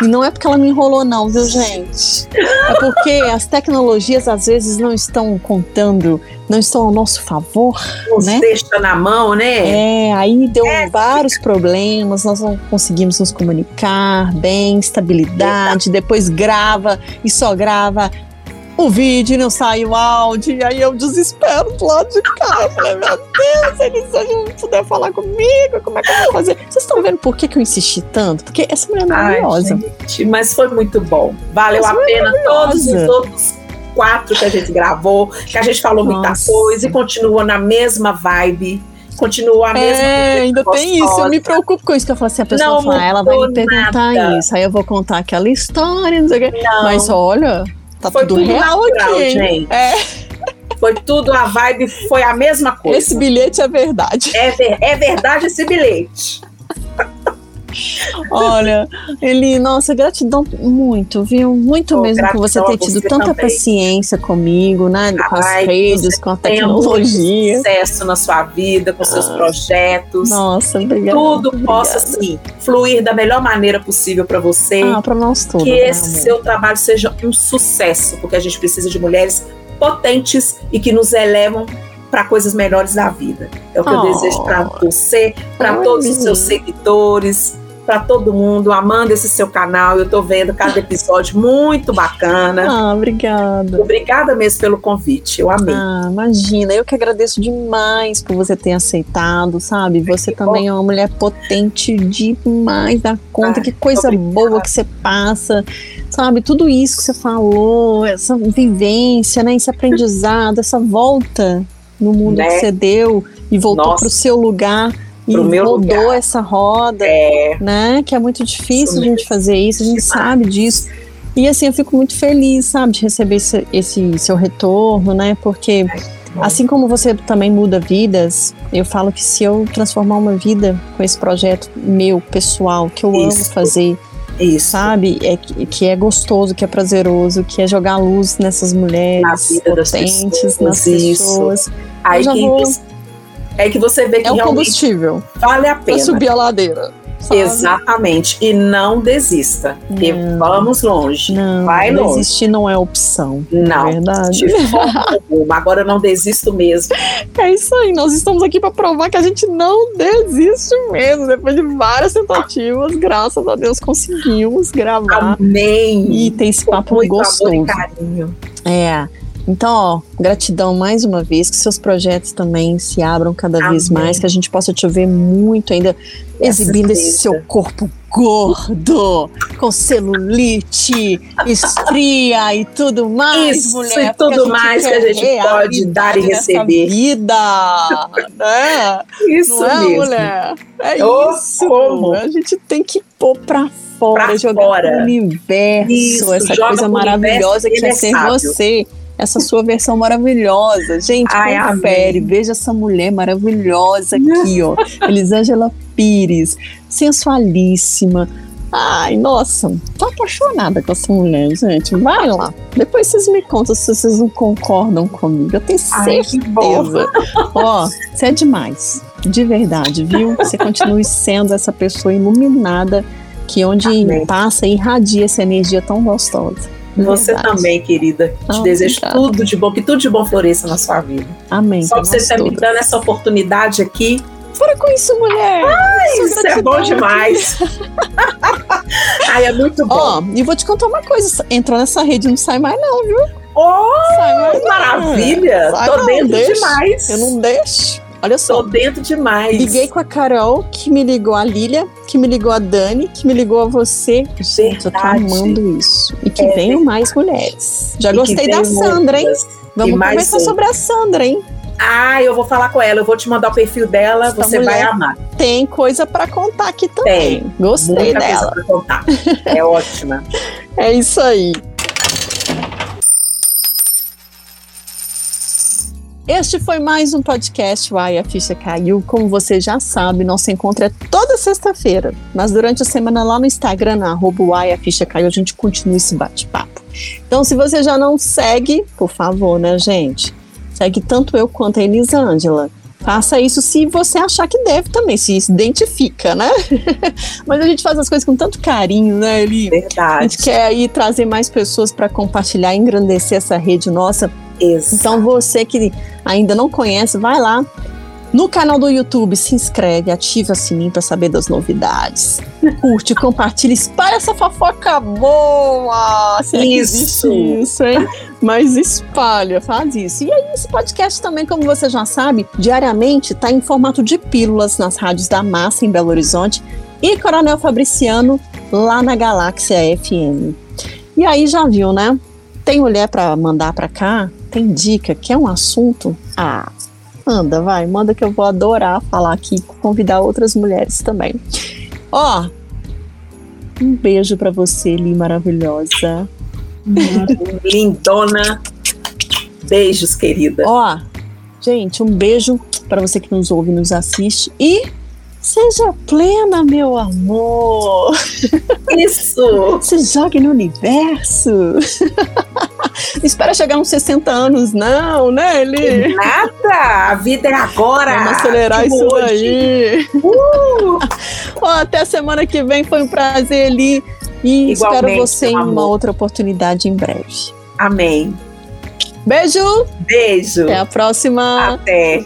E não é porque ela me enrolou, não, viu, gente? É porque as tecnologias às vezes não estão contando, não estão ao nosso favor. Nos né? deixa na mão, né? É, aí deu É. vários problemas, nós não conseguimos nos comunicar bem, estabilidade, depois grava e só grava o vídeo não sai o áudio, e aí eu desespero do lado de cá. Falei, meu Deus, eles não puder falar comigo, como é que eu vou fazer? Vocês estão vendo por que, que eu insisti tanto? Porque essa mulher é Ai, maravilhosa. gente, mas foi muito bom. Valeu a foi pena todos os outros quatro que a gente gravou, que a gente falou muita Nossa. coisa e continuou na mesma vibe. Continuou a mesma É, ainda tem isso. Eu me gostosa. preocupo com isso que eu falo assim: a pessoa Não fala, "Ah, ela vai me perguntar nada. isso. Aí eu vou contar aquela história, não sei o quê. Mas olha, tá foi tudo, tudo real natural, aqui. gente. É, Foi tudo, a vibe foi a mesma coisa. esse bilhete é verdade. É, ver- é verdade esse bilhete. Olha, ele, nossa, gratidão muito, viu? Muito Oh, mesmo por você ter tido você tanta também. paciência comigo, né? Com as Ai, redes, com a tecnologia. Sucesso na sua vida, com seus Ah. projetos. Nossa, obrigada. Tudo obrigada. possa, assim, fluir da melhor maneira possível para você. Ah, pra nós todos. que né, esse seu trabalho seja um sucesso, porque a gente precisa de mulheres potentes e que nos elevam para coisas melhores da vida. É o que eu Oh. desejo para você, para todos os seus seguidores, para todo mundo amando esse seu canal. Eu tô vendo cada episódio muito bacana. Ah, obrigada. Obrigada mesmo pelo convite. Eu amei. Ah, imagina, eu que agradeço demais por você ter aceitado, sabe? Você que também é uma mulher potente demais da conta, Ah, que coisa obrigada. boa que você passa, sabe? Tudo isso que você falou, essa vivência, né? Esse aprendizado, essa volta no mundo Né? que você deu e voltou para o seu lugar e Pro meu rodou lugar. essa roda É, né? Que é muito difícil a gente fazer isso, a gente sabe disso. E assim, eu fico muito feliz, sabe, de receber esse, esse seu retorno, né? Porque assim como você também muda vidas, eu falo que se eu transformar uma vida com esse projeto meu, pessoal, que eu amo Isso. fazer, isso. sabe? É que, é gostoso, que é prazeroso, que é jogar luz nessas mulheres Na vida das potentes, pessoas, nas isso. pessoas. Aí já que, vou- é que você vê que É realmente combustível vale a pra pena. subir a ladeira. sabe? Exatamente. E não desista. Porque vamos longe. Não, Vai longe. desistir não é opção. Não. É verdade. De forma alguma. Agora eu não desisto mesmo. É isso aí, nós estamos aqui para provar que a gente não desiste mesmo. Depois de várias tentativas, graças a Deus conseguimos gravar Amém. e ter esse Com papo muito amor gostoso. e carinho. É. Então, ó, gratidão mais uma vez, que seus projetos também se abram cada vez Amém. mais, que a gente possa te ver muito ainda exibindo esse seu corpo gordo, com celulite, estria e tudo mais, Isso, mulher. e tudo mais que a gente pode dar e receber. Vida, né? Isso Não é, mesmo. mulher? É Oh, isso. como? A gente tem que pôr pra fora, Pra jogar fora. universo, Isso, essa coisa maravilhosa que é é ser você. Essa sua versão maravilhosa. Gente, Ai, confere, amém. veja essa mulher maravilhosa aqui, ó. (laughs) Elisângela Pires, sensualíssima. Ai, nossa, tô apaixonada com essa mulher, gente. Vai lá. Depois vocês me contam se vocês não concordam comigo. Eu tenho Ai, certeza. Ó, você é demais. De verdade, viu? Você continue sendo essa pessoa iluminada que onde Amém. passa irradia essa energia tão gostosa. Você verdade. também, querida. Te Ah, desejo obrigada. tudo de bom, que tudo de bom floresça na sua vida. Amém. Só que você nós está me dando essa oportunidade aqui. Para com isso, mulher! Sua Isso é gratidão bom demais. (laughs) Ai, é muito bom. Ó, e vou te contar uma coisa: entrou nessa rede não sai mais, não, viu? Oh, Sai mais, maravilha! Sai Tô não, dentro deixa. demais. Eu não deixo. Olha só. Tô dentro demais. Liguei com a Carol, que me ligou a Lilia, que me ligou a Dani, que me ligou a você. Gente, eu tô amando isso. E que É venham mais mulheres. Já E gostei da Sandra, hein? outras. Vamos conversar sobre a Sandra, hein? Ah, eu vou falar com ela. Eu vou te mandar o perfil dela. Essa você vai amar. Tem coisa pra contar aqui também. Gostei Muita dela. coisa pra contar. É ótima. (laughs) É isso aí. Este foi mais um podcast Uai, a Ficha Caiu. Como você já sabe, nosso encontro é toda sexta-feira. Mas durante a semana lá no Instagram, na arroba Uai, a Ficha Caiu, a gente continua esse bate-papo. Então, se você já não segue, por favor, né, gente? Segue tanto eu quanto a Elisângela. Faça isso se você achar que deve também, se identifica, né? (laughs) Mas a gente faz as coisas com tanto carinho, né, Eli? A Verdade. gente quer aí trazer mais pessoas para compartilhar e engrandecer essa rede nossa. Exato. Então você que ainda não conhece, vai lá no canal do YouTube, se inscreve, ativa o sininho para saber das novidades. Curte, compartilha, espalha essa fofoca boa! Se é Isso. existe isso, hein? Mas espalha, faz isso. E aí, esse podcast também, como você já sabe, diariamente está em formato de pílulas nas rádios da Massa, em Belo Horizonte, e Coronel Fabriciano, lá na Galáxia FM. E aí, já viu, né? Tem mulher para mandar para cá? Tem dica? Quer um assunto? Ah, manda, vai, manda que eu vou adorar falar aqui, convidar outras mulheres também. Ó, um beijo para você, Li maravilhosa. Lindona. Beijos, querida. Ó, gente, um beijo para você que nos ouve e nos assiste e Seja plena, meu amor. Isso! (laughs) Se jogue no universo. (laughs) Espera chegar uns 60 anos, não, né, Eli? Nada! A vida é agora! Vamos acelerar tipo isso hoje. aí. Uh! (laughs) Ó, até semana que vem, foi um prazer, Eli. E espero Igualmente, você em uma outra oportunidade em breve. Amém. Beijo, Beijo. até a próxima. Até.